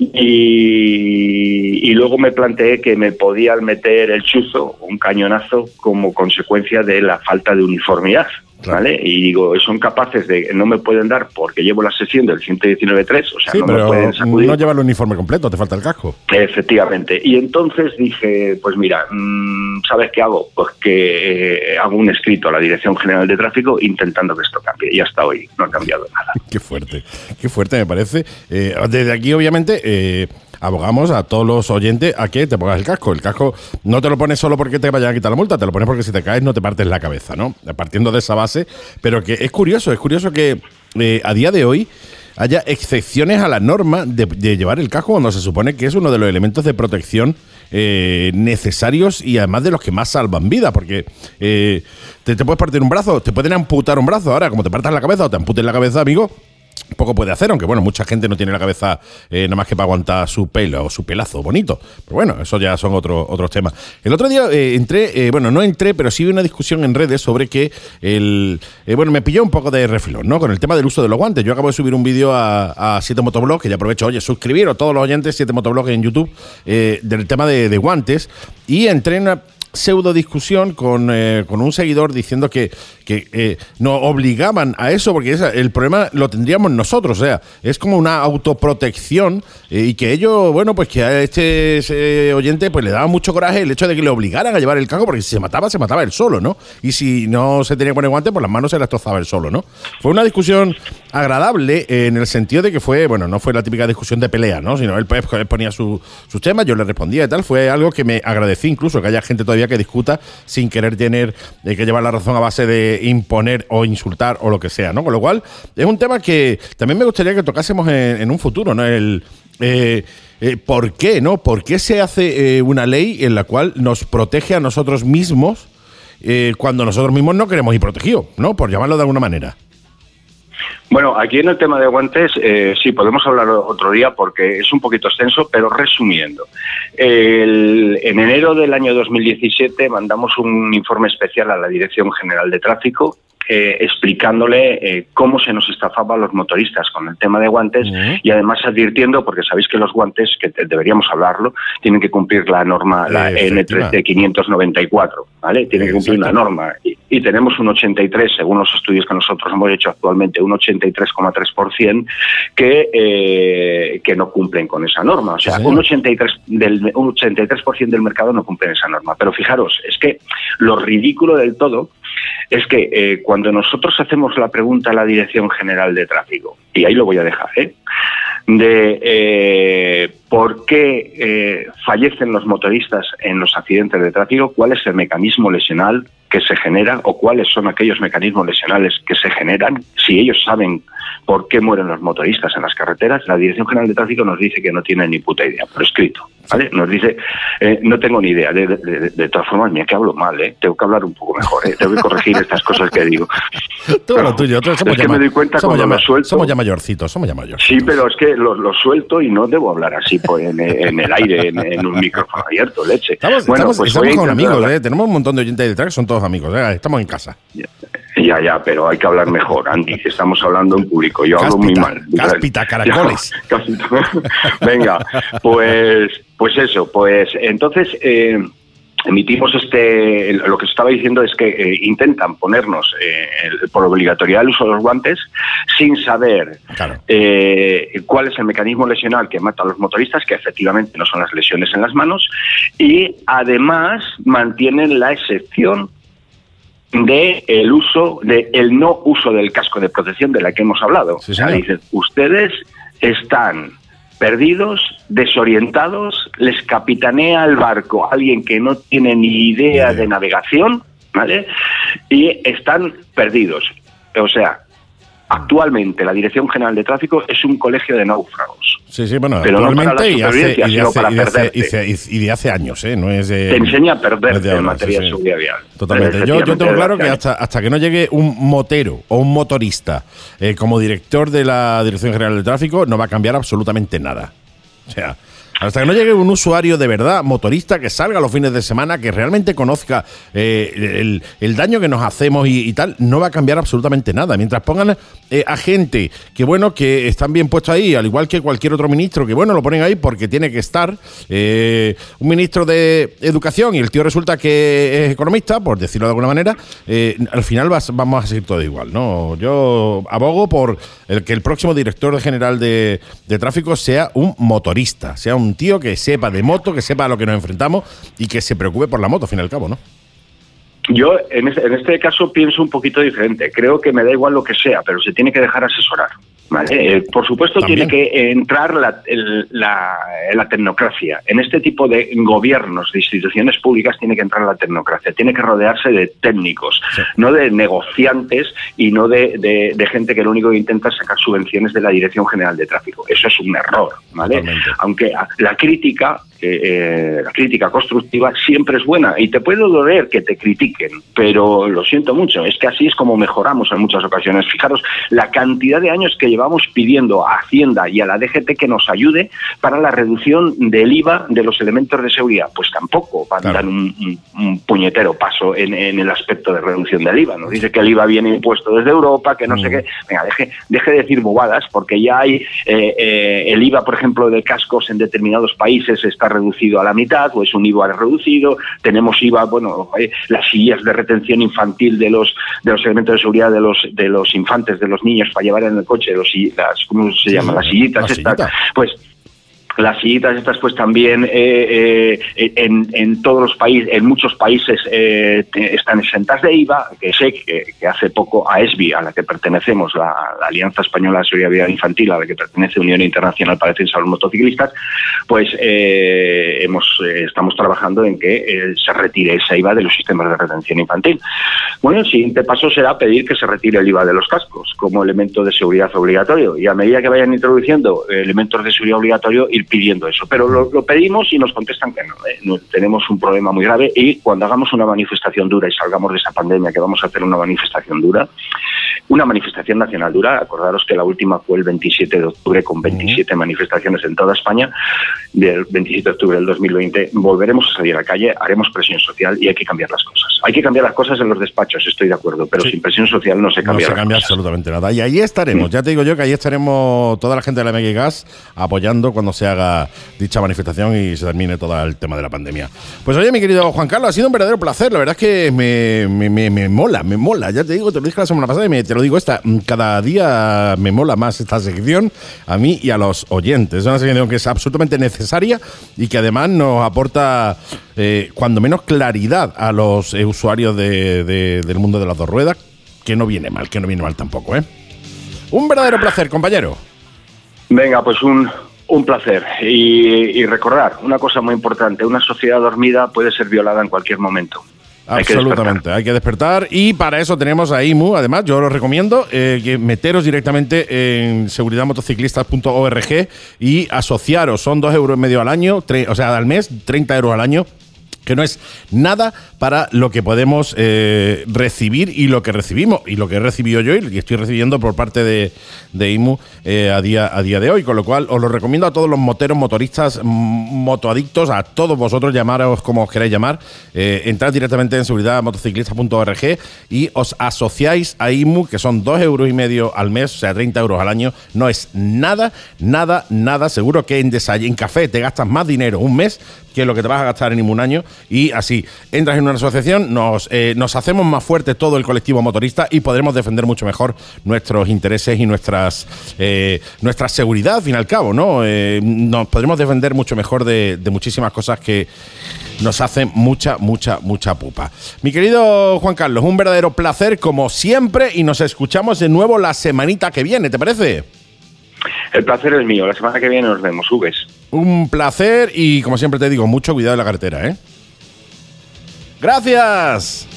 Y, y luego me planteé que me podían meter el chuzo, un cañonazo, como consecuencia de la falta de uniformidad. ¿Vale? Y digo, son capaces de, no me pueden dar porque llevo la sesión del 119.3, o sea, Sí, no me pero pueden sacudir. no lleva el uniforme completo, te falta el casco. Efectivamente. Y entonces dije, pues mira, mm, ¿sabes qué hago? Pues que eh, hago un escrito a la Dirección General de Tráfico intentando que esto cambie. Y hasta hoy no ha cambiado nada. Qué fuerte, qué fuerte me parece. Eh, desde aquí, obviamente, eh, abogamos a todos los oyentes a que te pongas el casco. El casco no te lo pones solo porque te vayan a quitar la multa, te lo pones porque si te caes no te partes la cabeza, ¿no? Partiendo de esa base. Pero que es curioso, es curioso que eh, a día de hoy haya excepciones a la norma de, llevar el casco cuando se supone que es uno de los elementos de protección eh, necesarios y además de los que más salvan vida, porque eh, te, te puedes partir un brazo, te pueden amputar un brazo, ahora como te partas la cabeza o te amputen la cabeza, amigo, poco puede hacer, aunque bueno, mucha gente no tiene la cabeza eh, nada más que para aguantar su pelo o su pelazo bonito. Pero bueno, eso ya son otros otros temas. El otro día eh, entré, eh, bueno, no entré, pero sí vi una discusión en redes sobre que el. eh, bueno, me pilló un poco de refilón, ¿no? Con el tema del uso de los guantes. Yo acabo de subir un vídeo a, a 7 Motoblog, que ya aprovecho, oye, suscribiros todos los oyentes, 7 Motoblog en YouTube, del tema de, de guantes. Y entré en una pseudo discusión con, eh, con un seguidor diciendo que, que eh, nos obligaban a eso porque el problema lo tendríamos nosotros, o sea, es como una autoprotección eh, y que ello, bueno, pues que a este oyente pues le daba mucho coraje el hecho de que le obligaran a llevar el casco porque si se mataba, se mataba él solo, ¿no? Y si no se tenía que poner guante, pues las manos se las trozaba él solo, ¿no? Fue una discusión agradable en el sentido de que fue, bueno, no fue la típica discusión de pelea, ¿no? Sino él, pues, él ponía su- sus temas, yo le respondía y tal. Fue algo que me agradecí incluso, que haya gente todavía que discuta sin querer tener eh, que llevar la razón a base de imponer o insultar o lo que sea, ¿no? Con lo cual, es un tema que también me gustaría que tocásemos en, en un futuro, ¿no? El. eh, eh, ¿Por qué, no? ¿Por qué se hace una ley en la cual nos protege a nosotros mismos cuando nosotros mismos no queremos ir protegidos, ¿no? Por llamarlo de alguna manera. Bueno, aquí en el tema de guantes eh, sí podemos hablar otro día porque es un poquito extenso, pero resumiendo. El- en enero del año 2017 mandamos un informe especial a la Dirección General de Tráfico eh, explicándole eh, cómo se nos estafaba a los motoristas con el tema de guantes y además advirtiendo, porque sabéis que los guantes, que deberíamos hablarlo, tienen que cumplir la norma, la Efectiva. N3 de 594, ¿vale? Tienen que cumplir una Exacto. norma y, y tenemos un 83, según los estudios que nosotros hemos hecho actualmente, un 83,3% que, eh, que no cumplen con esa norma. O sea, señor. un 83%, del, un 83 del mercado no cumplen esa norma. Pero fijaros, es que lo ridículo del todo es que eh, cuando nosotros hacemos la pregunta a la Dirección General de Tráfico, y ahí lo voy a dejar, ¿eh? de eh, por qué eh, fallecen los motoristas en los accidentes de tráfico, cuál es el mecanismo lesional que se genera o cuáles son aquellos mecanismos lesionales que se generan, si ellos saben por qué mueren los motoristas en las carreteras, la Dirección General de Tráfico nos dice que no tiene ni puta idea, por escrito. ¿Vale? Nos dice, eh, no tengo ni idea. De, de- de- de todas formas, mira que hablo mal, ¿eh? tengo que hablar un poco mejor, ¿eh? tengo que corregir estas cosas que digo. Todo lo tuyo. Somos, es que me doy cuenta somos, cuando ya, ma- suelto. somos ya mayorcitos, somos ya mayorcitos. Sí, pero es que lo, lo suelto y no debo hablar así pues, en, en el aire, en, en un micrófono abierto, leche. Estamos, bueno, estamos, pues estamos con amigos. ¿eh? Tenemos un montón de oyentes detrás que son todos amigos, ¿eh? Estamos en casa. Ya, ya, pero hay que hablar mejor, Andy. Estamos hablando en público. Yo hablo muy mal. cáspita, caracoles. Ya, cáspita. Venga, pues, pues eso, pues entonces. eh, Emitimos este. Lo que se estaba diciendo es que eh, intentan ponernos eh, por obligatoriedad el uso de los guantes sin saber Claro. eh, cuál es el mecanismo lesional que mata a los motoristas, que efectivamente no son las lesiones en las manos, y además mantienen la excepción de el uso de el no uso del casco de protección de la que hemos hablado. Sí, o sea, señor. dicen, ustedes están perdidos, desorientados, les capitanea el barco alguien que no tiene ni idea de navegación, ¿vale? Y están perdidos. O sea, actualmente la Dirección General de Tráfico es un colegio de náufragos. Sí, sí, bueno, Pero no para la actualmente y, de hace, años, ¿eh? No es de, Te enseña a no perderte en ahora, materia sí, de seguridad vial. Totalmente. Yo, yo tengo claro que hasta, hasta que no llegue un motero o un motorista eh, como director de la Dirección General de Tráfico, no va a cambiar absolutamente nada. O sea, Hasta que no llegue un usuario de verdad, motorista, que salga los fines de semana, que realmente conozca eh, el, daño que nos hacemos y, tal, no va a cambiar absolutamente nada. Mientras pongan eh, a gente que, bueno, que están bien puestos ahí, al igual que cualquier otro ministro, que, bueno, lo ponen ahí porque tiene que estar. eh, un ministro de Educación y el tío resulta que es economista, por decirlo de alguna manera, eh, al final vas- vamos a seguir todo igual, ¿no? Yo abogo por el que el próximo director general de, tráfico sea un motorista, sea un tío que sepa de moto, que sepa a lo que nos enfrentamos y que se preocupe por la moto, al fin y al cabo, ¿no? Yo en este, en este caso pienso un poquito diferente. Creo que me da igual lo que sea, pero se tiene que dejar asesorar. ¿vale? Eh, por supuesto También. tiene que entrar la, el- la- la tecnocracia. En este tipo de gobiernos, de instituciones públicas, tiene que entrar la tecnocracia. Tiene que rodearse de técnicos, no de negociantes y no de, de- de gente que lo único que intenta es sacar subvenciones de la Dirección General de Tráfico. Eso es un error. ¿vale? Totalmente. Aunque la crítica, eh, eh, la crítica constructiva siempre es buena y te puede doler que te critiquen, pero lo siento mucho, es que así es como mejoramos en muchas ocasiones. Fijaros la cantidad de años que llevamos pidiendo a Hacienda y a la DGT que nos ayude para la reducción del IVA de los elementos de seguridad. Pues tampoco van Claro. a dar un, un- un puñetero paso en, en el aspecto de reducción del IVA. Nos dice que el IVA viene impuesto desde Europa, que no sé qué. Venga, deje, deje de decir bobadas, porque ya hay eh, eh, el IVA, por ejemplo, de cascos en determinados países está reducido a la mitad, o es un IVA reducido. Tenemos IVA, bueno, eh, las sillas de retención infantil de los de los elementos de seguridad de los de los infantes, de los niños para llevar en el coche, los, las, ¿cómo se Sí, llaman? Las sillitas estas. Pues las sillitas estas pues también eh, eh, en, en todos los países, en muchos países eh, están exentas de IVA, que sé que, hace poco a ESBI, a la que pertenecemos, la, Alianza Española de Seguridad Infantil, a la que pertenece Unión Internacional para Defensa de los Motociclistas, pues eh, hemos, eh, estamos trabajando en que eh, se retire ese IVA de los sistemas de retención infantil. Bueno, el siguiente paso será pedir que se retire el IVA de los cascos como elemento de seguridad obligatorio y a medida que vayan introduciendo eh, elementos de seguridad obligatorio ir pidiendo eso. Pero lo, lo pedimos y nos contestan que no, eh, no, tenemos un problema muy grave y cuando hagamos una manifestación dura y salgamos de esa pandemia, que vamos a hacer una manifestación dura, una manifestación nacional dura, acordaros que la última fue el 27 de octubre con 27 manifestaciones en toda España, del 27 de octubre del 2020, volveremos a salir a la calle, haremos presión social y hay que cambiar las cosas. Hay que cambiar las cosas en los despachos, estoy de acuerdo, pero Sí. sin presión social no se No cambia. se las cambia absolutamente nada. Y ahí estaremos, ya te digo yo que ahí estaremos toda la gente de la Mega Gas apoyando cuando se haga dicha manifestación y se termine todo el tema de la pandemia. Pues oye, mi querido Juan Carlos, ha sido un verdadero placer. La verdad es que me, me- me- me mola, me mola. Ya te digo, te lo dije la semana pasada y te lo digo esta. mm, Cada día me mola más esta sección a mí y a los oyentes. Es una sección que es absolutamente necesaria y que además nos aporta, eh, cuando menos, claridad a los usuarios de- de- del mundo de las dos ruedas que no viene mal, que no viene mal tampoco, ¿eh? Un verdadero placer, compañero. Venga, pues un, un placer. Y, recordar una cosa muy importante, una sociedad dormida puede ser violada en cualquier momento. Absolutamente, hay que despertar. Y para eso tenemos a IMU, además yo os recomiendo eh, que meteros directamente en seguridadmotociclistas.org y asociaros, son dos euros y medio al año, o sea, al mes, 30 euros al año que no es nada para lo que podemos eh, recibir y lo que recibimos y lo que he recibido yo y estoy recibiendo por parte de, IMU eh, a, día, a día de hoy. Con lo cual os lo recomiendo a todos los moteros, motoristas, motoadictos, a todos vosotros, llamaros como os queráis llamar. Eh, entrad directamente en seguridadmotociclista.org y os asociáis a IMU, que son dos euros y medio al mes, o sea, 30 euros al año. No es nada, nada, nada. Seguro que en, desay- en café te gastas más dinero un mes que lo que te vas a gastar en un año. Y así, entras en una asociación, nos, eh, nos hacemos más fuerte todo el colectivo motorista y podremos defender mucho mejor nuestros intereses y nuestras eh, nuestra seguridad, al fin y al cabo, ¿no? Eh, nos podremos defender mucho mejor de, muchísimas cosas que nos hacen mucha, mucha, mucha pupa. Mi querido Juan Carlos, un verdadero placer como siempre y nos escuchamos de nuevo la semanita que viene, ¿te parece? El placer es mío. La semana que viene nos vemos. Ubes. Un placer y como siempre te digo, mucho cuidado en la carretera, ¿eh? Gracias.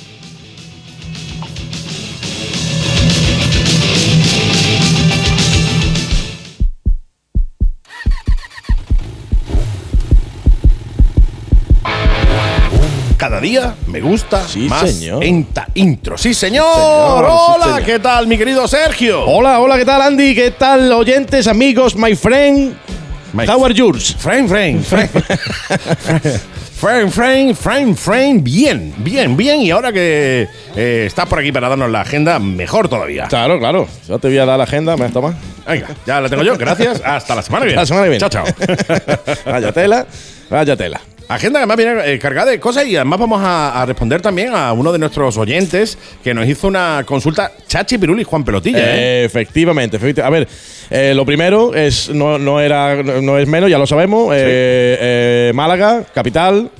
Cada día me gusta Sí, más señor. esta intro. Sí, señor. señor, sí, Hola, señor. ¿qué tal, mi querido Sergio? Hola, hola, ¿qué tal, Andy? ¿Qué tal, oyentes, amigos, my friend? Mike. How are yours? Frame, frame, frame. frame, frame, frame, frame. Bien, bien, bien. Y ahora que eh, estás por aquí para darnos la agenda, mejor todavía. Claro, claro. Yo te voy a dar la agenda, ¿me toma? Venga, ya la tengo yo. Gracias. Hasta la semana que viene. La semana que viene. Chao, chao. Vaya tela, vaya tela. Agenda que además viene eh, cargada de cosas y además vamos a, a responder también a uno de nuestros oyentes que nos hizo una consulta, Chachi Piruli Juan Pelotilla. ¿eh? Efectivamente, efecti- A ver, eh, lo primero es no, no era no es menos, ya lo sabemos. Málaga, capital.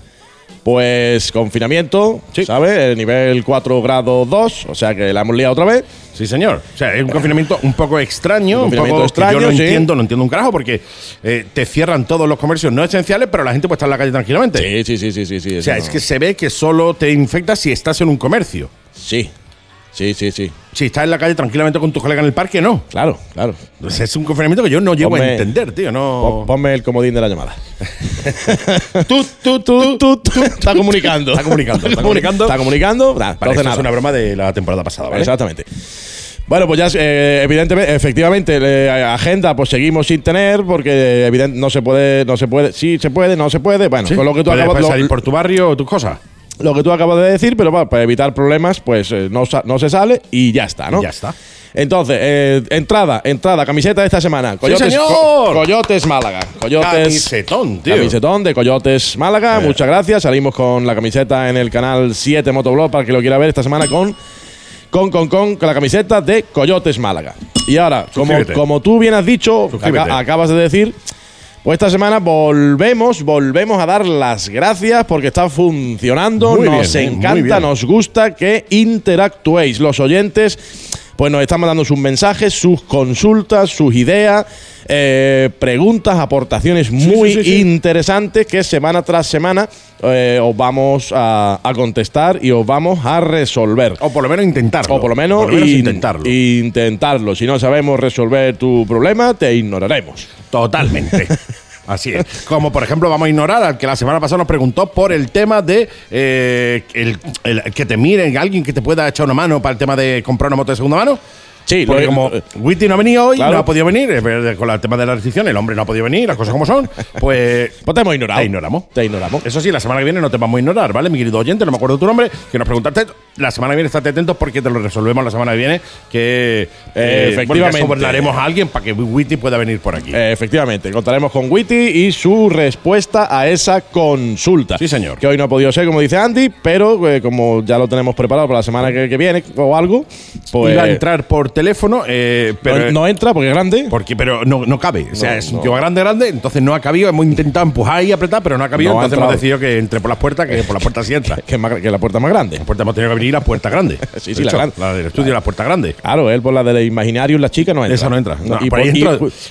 Pues confinamiento, Sí. ¿sabes? El nivel 4 grado 2, o sea que la hemos liado otra vez. Sí, señor. O sea, es un confinamiento un poco extraño, Un poco extraño, que yo no sí. entiendo, no entiendo un carajo porque eh, te cierran todos los comercios no esenciales, pero la gente puede estar en la calle tranquilamente. Sí, sí, sí, sí, sí. sí O sea, es que se ve que solo te infectas si estás en un comercio. Sí, sí, sí, sí. Si estás en la calle tranquilamente con tus colegas en el parque, no. Claro, claro. Sea, es un confinamiento que yo no llego a entender, tío. No. Ponme el comodín de la llamada. Tú, tú, tú, Tú, tú, Está comunicando. Está comunicando, está comuni- comunicando. Está comunicando. Nah, esto nada. es una broma de la temporada pasada, ¿vale? Exactamente. Bueno, pues ya eh, evidentemente, efectivamente, eh, agenda pues seguimos sin tener porque evidente no se puede, no se puede, sí se puede, no se puede. Bueno, Sí. con lo que tú acabas lo, salir por tu barrio o tus cosas. Lo que tú acabas de decir, pero para evitar problemas, pues eh, no, se sale y ya está, ¿no? Ya está. Entonces, eh, entrada, entrada, camiseta de esta semana. Coyotes, señor! Co- Coyotes Málaga. Coyotes. Camisetón, tío. Camisetón de Coyotes Málaga. Eh. Muchas gracias. Salimos con la camiseta en el canal 7 Motoblog para que lo quiera ver esta semana con, con, con, con, la camiseta de Coyotes Málaga. Y ahora, como, Suscríbete. como tú bien has dicho, acabas de decir, pues esta semana volvemos, volvemos a dar las gracias porque está funcionando. Muy nos bien, ¿eh? Encanta, nos gusta que interactuéis. Los oyentes, pues nos están mandando sus mensajes, sus consultas, sus ideas, eh, preguntas, aportaciones muy sí, sí. interesantes que semana tras semana eh, os vamos a, a contestar y os vamos a resolver. O por lo menos intentarlo. O por lo menos, in- intentarlo. intentarlo. Si no sabemos resolver tu problema, te ignoraremos. Totalmente. Así es. Como por ejemplo, vamos a ignorar al que la semana pasada nos preguntó por el tema de eh, el, el- que te miren, alguien que te pueda echar una mano para el tema de comprar una moto de segunda mano. Sí, Porque lo- como Witty no ha venido hoy, Claro. no ha podido venir, eh, con el tema de la restricción, el hombre no ha podido venir, las cosas como son, pues Pues te hemos ignorado. Te ignoramos. Te ignoramos. Eso sí, la semana que viene no te vamos a ignorar, ¿vale? Mi querido oyente, no me acuerdo tu nombre, que nos preguntaste. La semana que viene estate atentos porque te lo resolvemos la semana que viene. Que Eh, efectivamente. Bueno, a alguien para que Witty pueda venir por aquí. Eh, efectivamente, contaremos con Witty y su respuesta a esa consulta. Sí, señor. Que hoy no ha podido ser, como dice Andy, pero eh, como ya lo tenemos preparado para la semana que, que viene o algo, pues. Iba a entrar por teléfono, eh, pero. no, no entra porque es grande. porque, pero no, no cabe. O sea, No, es un tío grande, grande, entonces no ha cabido. Hemos intentado empujar y apretar, pero no ha cabido. Ha entonces hemos decidido que entre por las puertas, que por las puertas sí entra. Que, es más- que la puerta más grande. La puerta hemos tenido que abrir la puerta grande. Sí, sí, De la hecho, grande. La del estudio, la puerta grande. Claro, él por la del Imaginarium, la chica no entra. Esa no entra. Y, por y-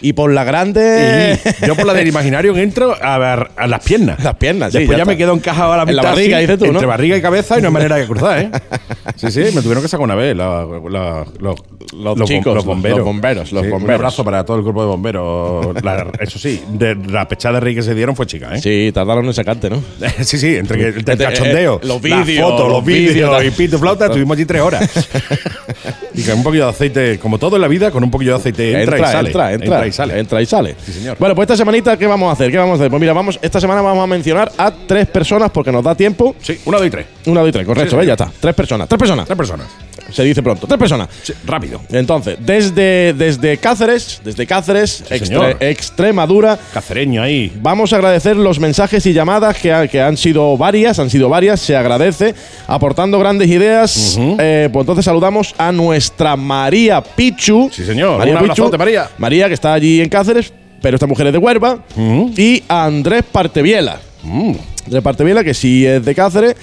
y la grande. Y yo por la del imaginario entro a, ver, a las piernas. Las piernas, sí, Después ya ya, me quedo encajado a la En la barriga, así, dices tú, ¿no? Entre barriga y cabeza y no hay manera de cruzar, ¿eh? Sí, sí, me tuvieron que sacar una vez la- la- los, Los chicos, los bomberos. los bomberos, los Sí, Un bomberos. abrazo para todo el grupo de bomberos. La- eso sí, de la pechada de rey que se dieron fue chica, ¿eh? Sí, tardaron en sacarte, ¿no? Sí, sí, entre, que, el Eh, eh, cachondeo, los las vídeos, fotos, los los vídeos, y pito flauta, estuvimos allí tres horas. y con un poquillo de aceite, como todo en la vida, con un poquillo de aceite entra, y sale. Entra, entra, y sale. Entra y sale. Sí, señor. Bueno, pues esta semanita, ¿qué vamos a hacer? ¿Qué vamos a hacer? Pues mira, vamos, esta semana vamos a mencionar a tres personas porque nos da tiempo. Sí, una, dos y tres. Una, dos y tres, correcto, Sí, señor. Ya está. Tres personas. Tres personas. Tres personas. Se dice pronto. Tres personas. Sí, rápido. Entonces, desde, desde Cáceres, desde Cáceres, Extre- señor. Extremadura, Cacereño ahí. Vamos a agradecer los mensajes y llamadas que, ha- que han sido varias, han sido varias, se agradece, aportando grandes ideas. Eh, pues entonces saludamos a nuestra María Pichu. Sí, señor. Un abrazote, María. María, que está allí en Cáceres, pero esta mujer es de Huerva. Y a Andrés Parteviela. Mm. Andrés Parteviela, que sí es de Cáceres.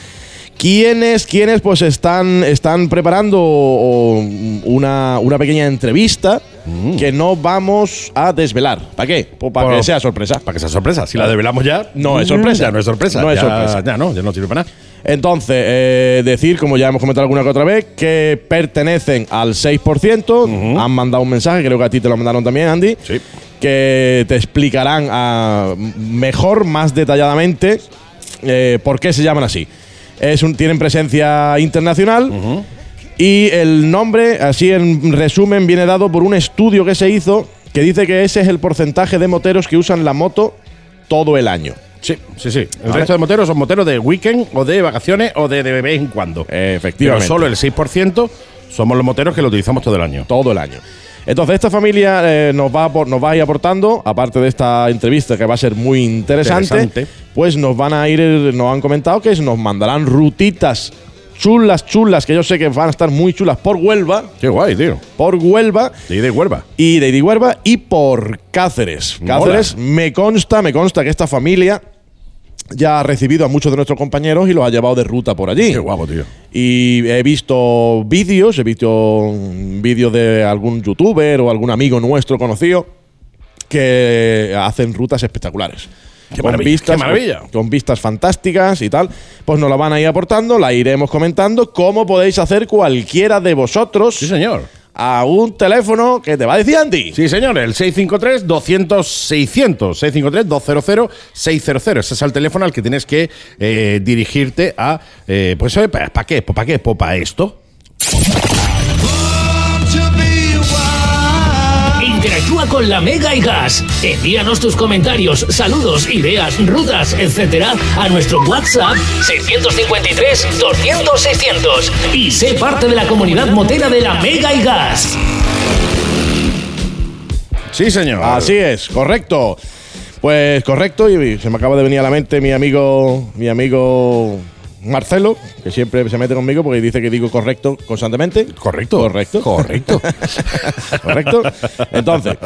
¿Quiénes, quiénes pues están, están preparando una, una pequeña entrevista que no vamos a desvelar? ¿Para qué? Pues para Por- que sea sorpresa. Para que sea sorpresa. Si la develamos ya. No es mm, sorpresa. Ya no es sorpresa. No es ya, sorpresa. Ya no, ya no sirve para nada. Entonces, eh, decir, como ya hemos comentado alguna que otra vez, que pertenecen al 6%. Han mandado un mensaje, creo que a ti te lo mandaron también, Andy. Sí. Que te explicarán ah, mejor, más detalladamente, eh, por qué se llaman así. Es un, tienen presencia internacional. Y el nombre, así en resumen, viene dado por un estudio que se hizo que dice que ese es el porcentaje de moteros que usan la moto todo el año. Sí, sí, sí. El resto de moteros son moteros de weekend o de vacaciones o de, de vez en cuando. Pero Efectivamente. solo el 6% somos los moteros que lo utilizamos todo el año. todo el año. Entonces, esta familia eh, nos, va a, nos va a ir aportando, aparte de esta entrevista que va a ser muy interesante, Interesante. pues nos van a ir, nos han comentado que nos mandarán rutitas chulas, chulas, que yo sé que van a estar muy chulas por Huelva, Qué guay, tío. por Huelva De ida y Huelva. y de Huelva y por Cáceres. Mola. Cáceres, me consta, me consta que esta familia ya ha recibido a muchos de nuestros compañeros y los ha llevado de ruta por allí. Qué guapo, tío. Y he visto vídeos, he visto mm, vídeos de algún youtuber o algún amigo nuestro conocido que hacen rutas espectaculares. Qué maravilla, qué maravilla. Con vistas fantásticas y tal. Pues nos la van a ir aportando, la iremos comentando. ¿Cómo podéis hacer cualquiera de vosotros Sí, señor. A un teléfono que te va a decir Andy? Sí, señor, el 653-200-600. 653-200-600. Ese es el teléfono al que tienes que eh, dirigirte a. eh, pues, ¿para qué? ¿Para qué? Para esto. Con la Mega y Gas. Envíanos tus comentarios, saludos, ideas, rutas, etcétera, a nuestro WhatsApp 653 200 600 y sé parte de la comunidad motera de la Mega y Gas. Sí, señor. Así es, correcto. Pues correcto, y se me acaba de venir a la mente mi amigo, mi amigo Marcelo, que siempre se mete conmigo porque dice que digo correcto constantemente. Correcto. Correcto. Correcto. Correcto. Entonces,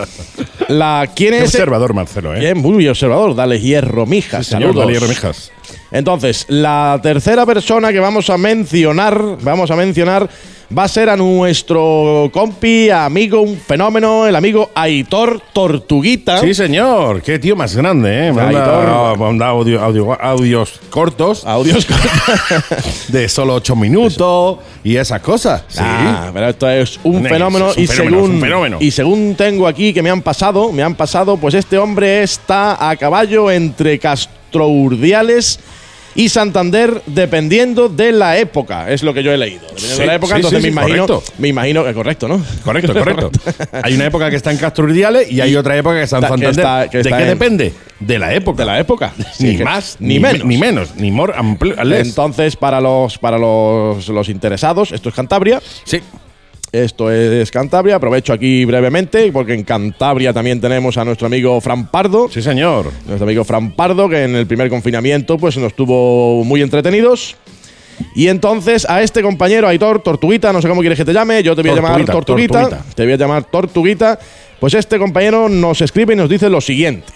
la ¿quién Qué es? observador, Marcelo, ¿eh? Bien, muy observador. Dale hierro, mijas. Sí, señor, Saludos. dale hierro, mijas. Entonces, la tercera persona que vamos a mencionar, vamos a mencionar, va a ser a nuestro compi, amigo, un fenómeno, el amigo Aitor Tortuguita. Sí, señor. Qué tío más grande, ¿eh? Aitor. manda audio- audio- audios cortos Audios. de solo ocho minutos y esas cosas. Sí. Ah, pero esto es un fenómeno es un y fenómeno, según es un fenómeno. y según tengo aquí que me han pasado, me han pasado, pues este hombre está a caballo entre Castrourdiales y Santander dependiendo de la época, es lo que yo he leído. Dependiendo Sí, de la época, sí, entonces sí, me imagino, correcto. me imagino que correcto, ¿no? Correcto, correcto. hay una época que está en Castro Urdiales y hay otra época que está en que Santander. está- que ¿De qué en- depende? De la época. De la época. Ni más, ni menos. Ni menos, ni more. Entonces, para los para los, los interesados, esto es Cantabria. sí. Esto es Cantabria. Aprovecho aquí brevemente, porque en Cantabria también tenemos a nuestro amigo Fran Pardo. Sí, señor. Nuestro amigo Fran Pardo, que en el primer confinamiento pues nos tuvo muy entretenidos. Y entonces a este compañero, Aitor Tortuguita, no sé cómo quieres que te llame, yo te voy a llamar Tortuguita, Tortuguita, Tortuguita. te voy a llamar Tortuguita. Pues este compañero nos escribe y nos dice lo siguiente,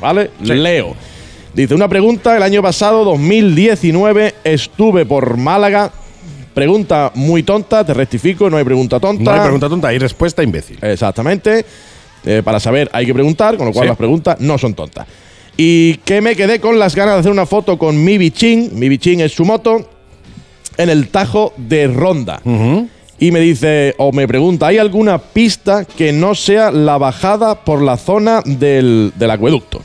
¿vale? Sí. Leo. Dice, una pregunta, el año pasado, 2019, estuve por Málaga. Pregunta muy tonta, te rectifico, no hay pregunta tonta. No hay pregunta tonta, hay respuesta imbécil. Exactamente. Eh, para saber hay que preguntar, con lo cual Sí. las preguntas no son tontas. Y que me quedé con las ganas de hacer una foto con mi bichín. Mi bichín es su moto en el Tajo de Ronda. Y me dice, o me pregunta, ¿hay alguna pista que no sea la bajada por la zona del, del acueducto?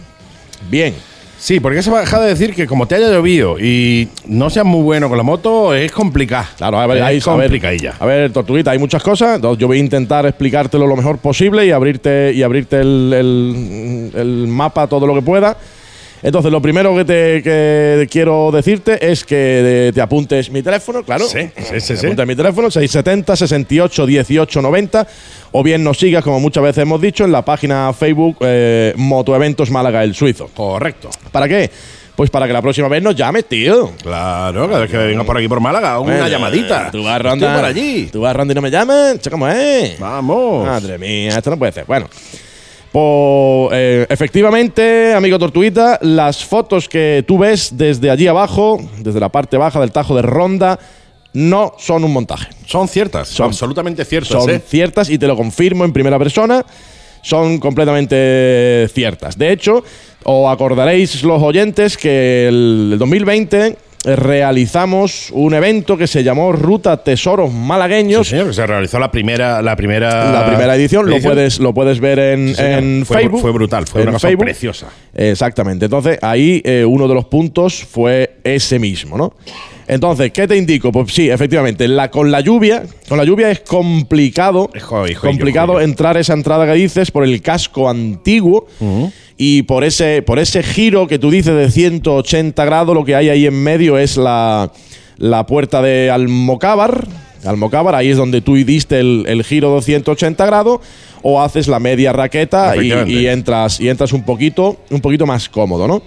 Bien. Sí, porque esa bajada de decir que como te haya llovido y no seas muy bueno con la moto, es complicada. Claro, a ver, ahí es complicadilla. A ver, Tortuguita, hay muchas cosas. Entonces yo voy a intentar explicártelo lo mejor posible y abrirte, y abrirte el, el- el mapa todo lo que pueda. Entonces, lo primero que te que quiero decirte es que te apuntes mi teléfono, claro. Sí, sí, sí, Te sí. apuntes mi teléfono, 670 68 18 90. O bien nos sigas, como muchas veces hemos dicho, en la página Facebook eh, Motoeventos Málaga el Suizo. Correcto. ¿Para qué? Pues para que la próxima vez nos llames, tío. Claro, cada vez que venga por aquí por Málaga, una Bueno, llamadita. Tú vas a por allí. Tú vas a ronda y no me llaman. Che, ¿Cómo es? Vamos. Madre mía, esto no puede ser. Bueno. Pues eh, efectivamente, amigo Tortuguita, las fotos que tú ves desde allí abajo, desde la parte baja del Tajo de Ronda, no son un montaje. Son ciertas, Son- absolutamente ciertas. Son ¿eh? ciertas y te lo confirmo en primera persona. Son completamente ciertas. De hecho, os acordaréis los oyentes que el 2020 realizamos un evento que se llamó Ruta Tesoros Sí, Malagueños. señor, que se realizó la primera, la primera, la primera edición, Lo, puedes, lo puedes ver en, Sí, señor. en Fue- Facebook. Fue brutal, fue En una cosa preciosa. Exactamente. Entonces, ahí eh, uno de los puntos fue ese mismo, ¿no? Entonces, ¿qué te indico? Pues sí, efectivamente, la, con la lluvia, con la lluvia es complicado, Hijo, hijo, complicado hijo, entrar esa entrada que dices por el casco antiguo y por ese, por ese giro que tú dices de 180 grados, lo que hay ahí en medio es la, la puerta de Almocábar. Almocábar, ahí es donde tú diste el, el giro de 180 grados o haces la media raqueta y, y entras y entras un poquito un poquito más cómodo, ¿no?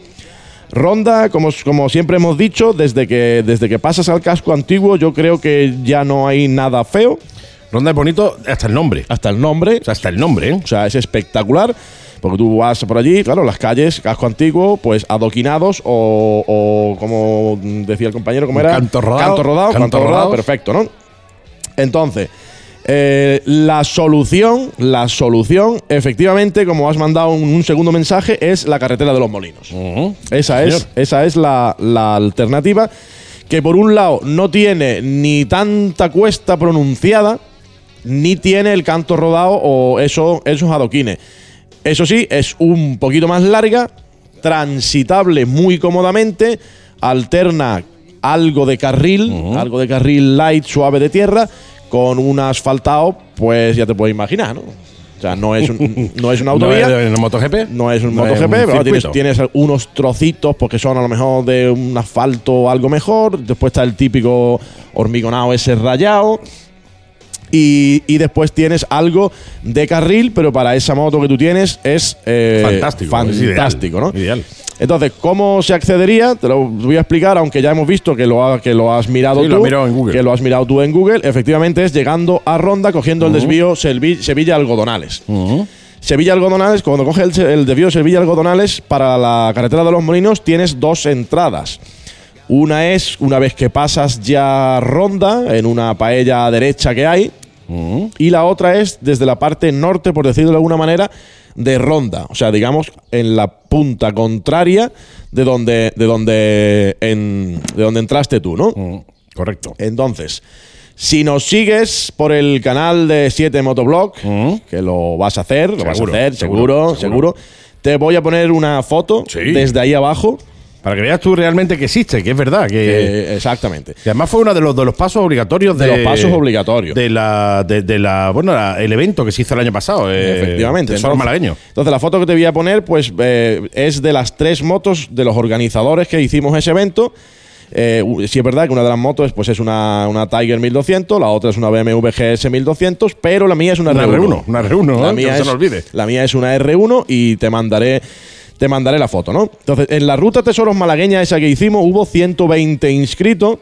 Ronda, como, como siempre hemos dicho, desde que, desde que pasas al casco antiguo, yo creo que ya no hay nada feo. Ronda es bonito hasta el nombre. Hasta el nombre. O sea, hasta el nombre, ¿eh? O sea, es espectacular. Porque tú vas por allí, claro, las calles, casco antiguo, pues adoquinados o, o como decía el compañero, ¿cómo era? canto rodado. Canto rodado, Canto canto rodado, rodado. perfecto, ¿no? Entonces, eh, la solución, la solución, efectivamente, como has mandado un, un segundo mensaje, es la carretera de los molinos. Esa es, esa es la, la alternativa que por un lado no tiene ni tanta cuesta pronunciada, ni tiene el canto rodado o eso, esos adoquines. Eso sí, es un poquito más larga, transitable muy cómodamente, alterna algo de carril, algo de carril light, suave de tierra, con un asfaltado, pues ya te puedes imaginar, ¿no? O sea, no es, un, no es una ¿No autovía. es en el MotoGP? No es un No es MotoGP, un pero tienes, tienes unos trocitos porque son a lo mejor de un asfalto o algo mejor. Después está el típico hormigonado ese rayado. Y, y después tienes algo de carril, pero para esa moto que tú tienes es eh, Fantástico, es ideal, fantástico, ¿no? ideal. Entonces, ¿cómo se accedería? Te lo voy a explicar, aunque ya hemos visto que lo, ha- que lo has mirado Sí, tú. lo en Google. Que lo has mirado tú en Google. Efectivamente, es llegando a Ronda, cogiendo el desvío Sevilla-Algodonales. Sevilla Algodonales, cuando coges el, el desvío Sevilla Algodonales para la carretera de los Molinos, tienes dos entradas. Una es una vez que pasas ya Ronda, en una paella derecha que hay, y la otra es desde la parte norte, por decirlo de alguna manera, de Ronda. O sea, digamos, en la punta contraria de donde, de donde, en- de donde entraste tú, ¿no? Correcto. Entonces, si nos sigues por el canal de 7 Motoblog, que lo vas a hacer, lo vas a Seguro, hacer, seguro, seguro, seguro, te voy a poner una foto Sí. desde ahí abajo. Para que veas tú realmente que existe, que es verdad. Que, que- exactamente. que además fue uno de los, de los pasos obligatorios De de, los pasos obligatorios. De la, de, de la, bueno, la- el evento que se hizo el año pasado. eh, Efectivamente. Tesoro Entonces- malagueño. Entonces, la foto que te voy a poner, pues, eh, es de las tres motos de los organizadores que hicimos ese evento. Eh, sí es verdad que una de las motos pues, es una, una Tiger 1200, la otra es una BMW GS 1200, pero la mía es una, Una R1. R1, una R1, la ¿eh? mía no se es, nos olvide. La mía es una R1 y te mandaré, te mandaré la foto, ¿no? Entonces, en la ruta Tesoros Malagueña esa que hicimos hubo 120 inscritos.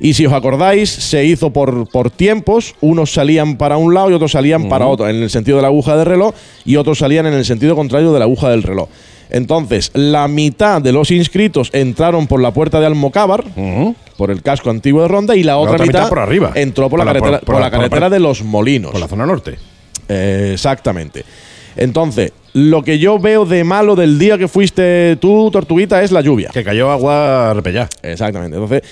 Y si os acordáis, se hizo por, por tiempos. Unos salían para un lado y otros salían para otro, en el sentido de la aguja del reloj, y otros salían en el sentido contrario de la aguja del reloj. Entonces, la mitad de los inscritos entraron por la puerta de Almocábar, por el casco antiguo de Ronda, y la otra, otra mitad por arriba. entró por, Por la la- carretera, por- la- carretera de los Molinos. Por la zona norte. Eh, exactamente. Entonces, lo que yo veo de malo del día que fuiste tú, Tortuguita, es la lluvia. Que cayó agua repellada. Exactamente. Entonces,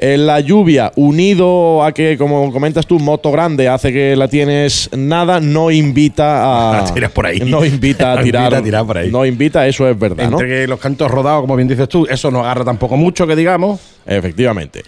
eh, la lluvia unido a que, como comentas tú, moto grande hace que la tienes nada, no invita a. A tirar por ahí. No invita a No tirar. invita a tirar por ahí. No invita, eso es verdad, ¿no? Entre que los cantos rodados, como bien dices tú, eso no agarra tampoco mucho, que digamos. Efectivamente.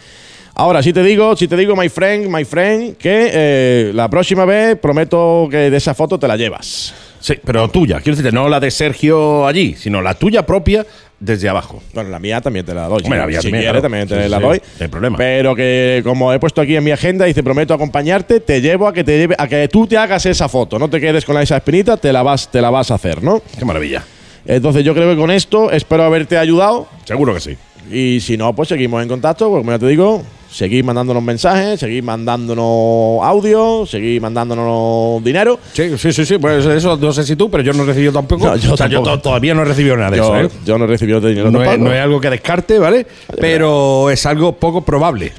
Ahora, si te digo, si te digo, my friend, my friend, que eh, la próxima vez prometo que de esa foto te la llevas. Sí, pero tuya. Quiero decirte, no la de Sergio allí, sino la tuya propia desde abajo. Bueno, la mía también te la doy. Hombre, la mía si también, quieres, claro. también te Sí, la sí, doy. no hay problema. Pero que, como he puesto aquí en mi agenda, dice, prometo acompañarte, te llevo a que te lleve, a que tú te hagas esa foto. No te quedes con esa espinita, te la vas, te la vas a hacer, ¿no? Qué maravilla. Entonces yo creo que con esto espero haberte ayudado. Seguro que sí. Y si no, pues seguimos en contacto, porque como ya te digo, seguid mandándonos mensajes, seguid mandándonos audio, seguid mandándonos dinero. Sí, sí, sí, sí. Pues eso no sé si tú, pero yo no he recibido tampoco. No, yo o sea, yo tampoco. todavía no he recibido nada de Yo, eso, ¿eh? yo no he recibido dinero No es, tampoco. no es algo que descarte, ¿vale? Pero es algo poco probable.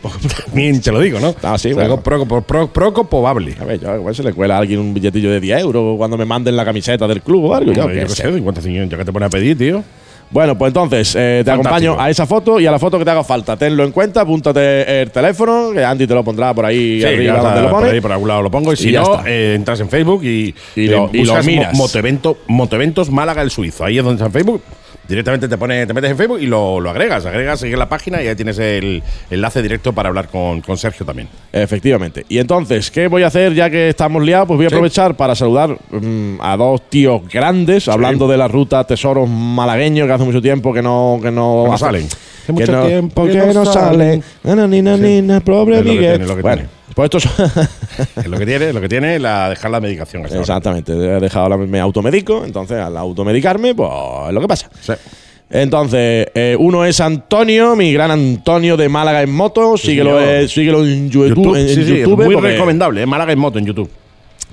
También te lo digo, ¿no? Ah, sí, Es bueno. algo poco, pro- pro- probable. A ver, yo, a ver si le cuela a alguien un billetillo de 10 euros cuando me manden la camiseta del club o algo. Yo, yo qué sé. sé, 50 ya que te pones a pedir, tío. Bueno, pues entonces eh, te Fantástico. acompaño a esa foto y a la foto que te haga falta. Tenlo en cuenta, apúntate el teléfono, que Andy te lo pondrá por ahí Sí, arriba ya está, donde lo por ahí por algún lado lo pongo. Y si Y no, eh, entras en Facebook y, Y lo- eh, y lo buscas miras. Mo- Motoevento- Motoeventos Málaga el Suizo. Ahí es donde está en Facebook. Directamente te pone, te metes en Facebook y lo, lo agregas, agregas, sigues la página y ahí tienes el enlace directo para hablar con, con Sergio también. Efectivamente. Y entonces, ¿qué voy a hacer ya que estamos liados? Pues voy a Sí. aprovechar para saludar mm, a dos tíos grandes, hablando de la ruta Tesoros Malagueños, que hace mucho tiempo que no, que no, no salen. Que mucho no, tiempo ¿Por que no no salen? Nana, nina, Sí. nina, pobre Es Miguel. es bueno, pues estos son. Es lo que tiene, es lo que tiene la dejar la medicación. Exactamente, he dejado la, me automedico, entonces al automedicarme, pues es lo que pasa. Sí. Entonces, eh, uno es Antonio, mi gran Antonio de Málaga en moto. síguelo, señor. eh, síguelo en YouTube. En sí, sí, es YouTube, muy porque recomendable. ¿eh? Málaga en moto en YouTube.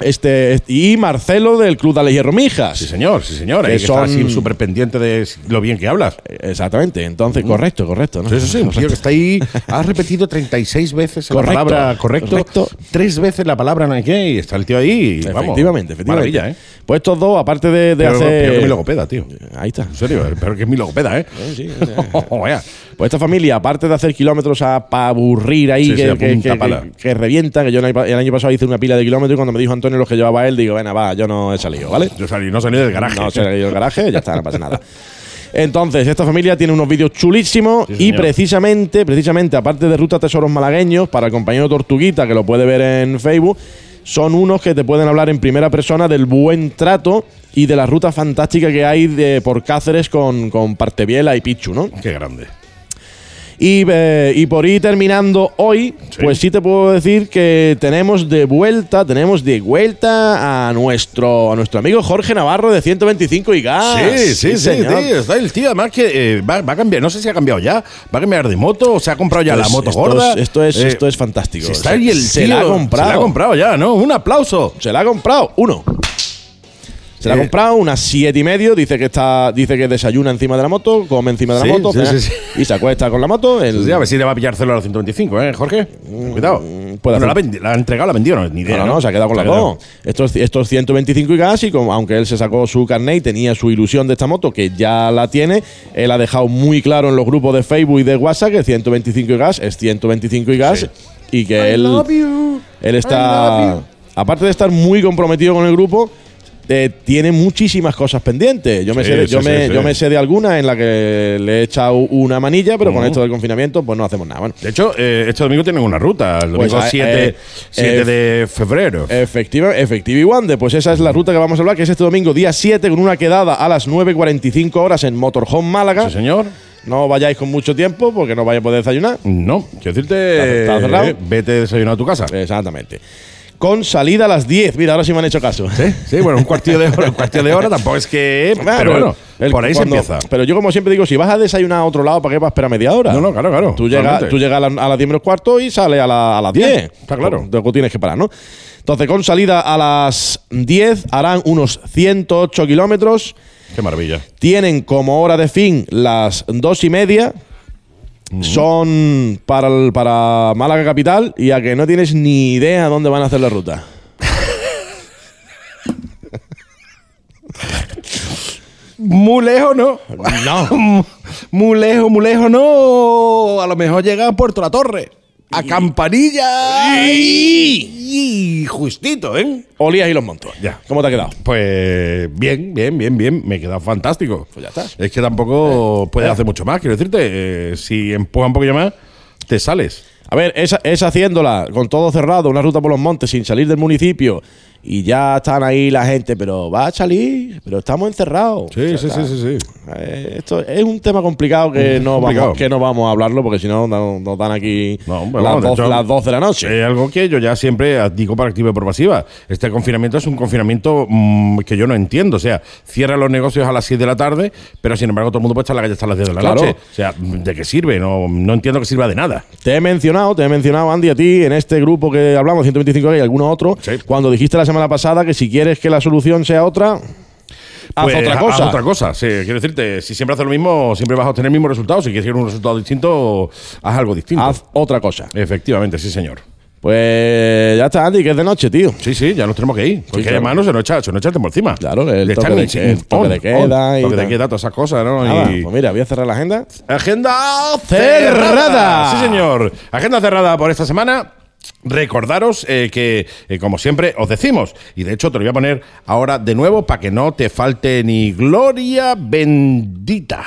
Este, este- y Marcelo del Club de Hierro Mijas. Sí, señor, sí, señor. Que que son- estar así súper pendiente de lo bien que hablas. Exactamente, entonces, correcto, correcto. ¿no? Sí, sí, sí, un tío que está ahí. Has repetido 36 veces Correcto, la palabra correcto, correcto. Tres veces la palabra no hay qué, y está el tío ahí. y vamos, Efectivamente, efectivamente. Maravilla, ¿eh? Pues estos dos, aparte de, de Peor, hacer. peor que mi logopeda, tío. Ahí está. En serio, peor que mi logopeda, ¿eh? Sí, sea, Vaya. Pues esta familia, aparte de hacer kilómetros a pa' aburrir ahí, Sí, que, sí, a que, yo el año, pasado hice una pila de kilómetros y cuando me dijo Antonio los que llevaba él, digo, bueno, va, yo no he salido, ¿vale? Yo salí, no salí del garaje. No se ha ido el garaje, ya está, no pasa nada. Entonces, esta familia tiene unos vídeos chulísimos Sí, y precisamente, precisamente, aparte de Ruta Tesoros Malagueños, para el compañero Tortuguita, que lo puede ver en Facebook, son unos que te pueden hablar en primera persona del buen trato y de la ruta fantástica que hay de, por Cáceres con, con Parteviela y Pichu, ¿no? Qué grande. Y, eh, y por ir terminando hoy, Sí. pues sí te puedo decir que tenemos de vuelta, tenemos de vuelta a nuestro, a nuestro amigo Jorge Navarro de 125 y gas. sí, sí, sí, señor. tío. Está el tío, además que eh, va, va a cambiar. No sé si ha cambiado ya. Va a cambiar de moto o se ha comprado ya la moto esto gorda. es- esto es- Eh, esto es fantástico. si está Se- ahí el se tío, la ha comprado. Se la ha comprado ya, ¿no? Un aplauso. Se la ha comprado, uno. Se la ha comprado unas siete y medio. Dice que está, dice que desayuna encima de la moto, come encima de la Sí, moto, sí, sí, sí. y se acuesta con la moto. El, Sí, a ver si le va a pillar celo a la 125, ¿eh, Jorge? Cuidado. puede Bueno, la, la ha entregado, la ha vendido, no, ni idea. No, no, no, se ha quedado con Se las dos. Estos, estos 125 y gas, y como, aunque él se sacó su carnet y tenía su ilusión de esta moto, que ya la tiene, él ha dejado muy claro en los grupos de Facebook y de WhatsApp que 125 y gas es 125 y gas Sí. y que él, él está, aparte de estar muy comprometido con el grupo, eh, tiene muchísimas cosas pendientes. Yo me, Sí, sé, de- sí, yo, sí, me, yo me sé de alguna en la que le he echado una manilla, pero con esto del confinamiento, pues no hacemos nada. Bueno, De hecho, eh, este domingo tienen una ruta, el Pues, domingo eh, 7, eh, 7 eh, de febrero. Efectiva, efectiva y Wande, pues esa es la ruta que vamos a hablar, que es este domingo día 7 con una quedada a las 9.45 horas en Motorhome Málaga. sí, señor. No vayáis con mucho tiempo porque no vais a poder desayunar. No, quiero decirte, ¿Está cerrado? eh, vete desayunado a tu casa. Exactamente. Con salida a las 10. Mira, ahora sí me han hecho caso. Sí, sí, bueno, un cuartillo de hora, un cuartillo de hora tampoco es que. Claro, pero bueno, el- por ahí cuando- se empieza. Pero yo, como siempre digo, si vas a desayunar a otro lado, ¿para qué vas a esperar media hora? No, no, claro, claro, Tú llegas, totalmente. tú llegas a, la- a las 10 menos cuarto y sales a, la- a las 10. Bien, está claro. Luego tienes que parar, ¿no? Entonces, con salida a las 10 harán unos 108 kilómetros. Qué maravilla. Tienen como hora de fin las dos y media. Son para, el- para Málaga Capital y a que no tienes ni idea dónde van a hacer la ruta. Muy lejos, ¿no? No. muy lejos, muy lejos, ¿no? A lo mejor llega a Puerto La Torre. A Campanilla. Y justito, ¿eh? Olías y los montos. Ya. ¿Cómo te ha quedado? Pues bien, bien, bien, bien. Me he quedado fantástico. Pues ya está. Es que tampoco puedes Eh. hacer mucho más. Quiero decirte, eh, si empuja un poquillo más, te sales. A ver, es, es haciéndola con todo cerrado, una ruta por los montes sin salir del municipio y ya están ahí la gente, pero va a salir, pero estamos encerrados. Sí, O sea, sí, sí, sí, sí. eh, esto es un tema complicado que, Mm, no, complicado. Vamos, que no vamos a hablarlo porque si no nos, nos dan aquí No, hombre, las, vamos, 12, hecho, las 12 de la noche. Es algo que yo ya siempre digo por activa y por pasiva. Este confinamiento es un confinamiento mm, que yo no entiendo. O sea, cierra los negocios a las 6 de la tarde, pero sin embargo todo el mundo puede estar en la calle hasta las 10 de la Claro. noche. O sea, ¿de qué sirve? No, no entiendo que sirva de nada. Te he mencionado, te he mencionado, Andy, a ti en este grupo que hablamos, 125 y alguno otro, Sí. cuando dijiste la semana pasada que si quieres que la solución sea otra, haz Pues, otra haz cosa. otra cosa. Sí, quiero decirte, si siempre haces lo mismo, siempre vas a obtener el mismo resultado. Si quieres un resultado distinto, haz algo distinto. Haz otra cosa. Efectivamente, sí, señor. Pues ya está, Andy, que es de noche, tío. Sí, sí, ya nos tenemos que ir. Porque claro. además no se nos echa, se nos echa el tiempo encima. Claro, el Le toque de el- que- el toque on, de queda on, y toque de queda, todas esas cosas, ¿no? Y- pues mira, voy a cerrar la agenda. Agenda Cerrada. Sí, señor. Agenda cerrada por esta semana. Recordaros eh, que, eh, como siempre, os decimos, y de hecho te lo voy a poner ahora de nuevo para que no te falte ni gloria bendita.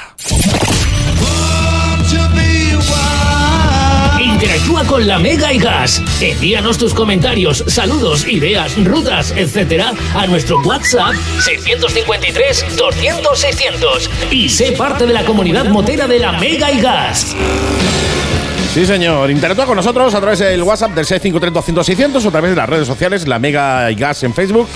Interactúa con la Mega y Gas. Envíanos tus comentarios, saludos, ideas, rutas, etcétera, a nuestro WhatsApp 653 200 600 y sé parte de la comunidad motera de la Mega y Gas. Sí, señor. Interactúa con nosotros a través del WhatsApp del 653 o a través de las redes sociales, la Mega y Gas en Facebook.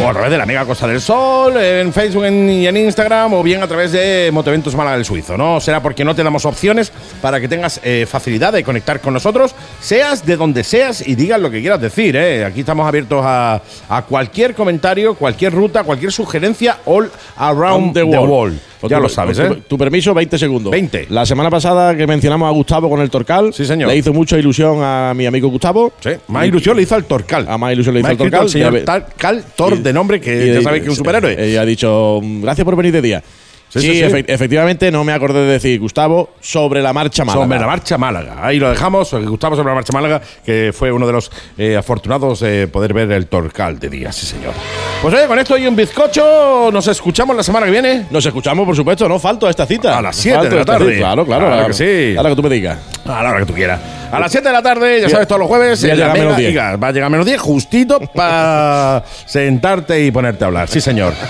O a través de la Mega Costa del Sol, en Facebook y en Instagram, o bien a través de Motoventos Málaga del Suizo, ¿no? Será porque no te damos opciones para que tengas eh, facilidad de conectar con nosotros, seas de donde seas y digas lo que quieras decir, ¿eh? Aquí estamos abiertos a, a cualquier comentario, cualquier ruta, cualquier sugerencia, all around the, world. Ya tu- lo sabes, ¿eh? tu, tu permiso, 20 segundos. 20. La semana pasada que mencionamos a Gustavo con el Torcal, Sí, señor. le hizo mucha ilusión a mi amigo Gustavo. Sí, más ilusión le hizo al Torcal. A más ilusión le hizo al Torcal. el señor Torcal, Tor Y- de nombre, que y- ya sabéis que es un superhéroe. Ella ha dicho, "Mm, gracias por venir de día. Sí, Sí, sí, sí. efe- efectivamente, no me acordé de decir, Gustavo, sobre la marcha Málaga. Sobre la marcha Málaga. Ahí lo dejamos. Gustavo sobre la marcha Málaga, que fue uno de los eh, afortunados de poder ver el Torcal de día, sí, señor. Pues oye, con esto y un bizcocho, nos escuchamos la semana que viene. Nos escuchamos, por supuesto, no falto a esta cita. A las siete Falto de la tarde. Claro, claro. Claro a- que sí. A la que tú me digas. A la hora que tú quieras. A las 7 de la tarde, ya sabes, todos los jueves. ya en la llega Mega menos diez. y Gas. Va a llegar menos 10 justito para sentarte y ponerte a hablar. Sí, señor.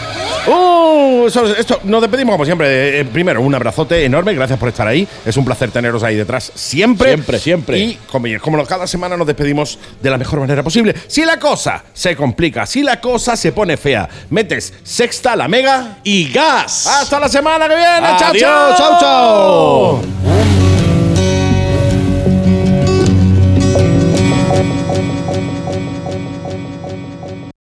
Uh, eso- esto, nos despedimos como siempre. Eh, primero, un abrazote enorme. Gracias por estar ahí. Es un placer teneros ahí detrás siempre. Siempre, siempre. Y como, como cada semana nos despedimos de la mejor manera posible. Si la cosa se complica, si la cosa se pone fea, metes sexta, la mega. Y gas. Hasta la semana que viene. Chao, Adiós, chao, chao.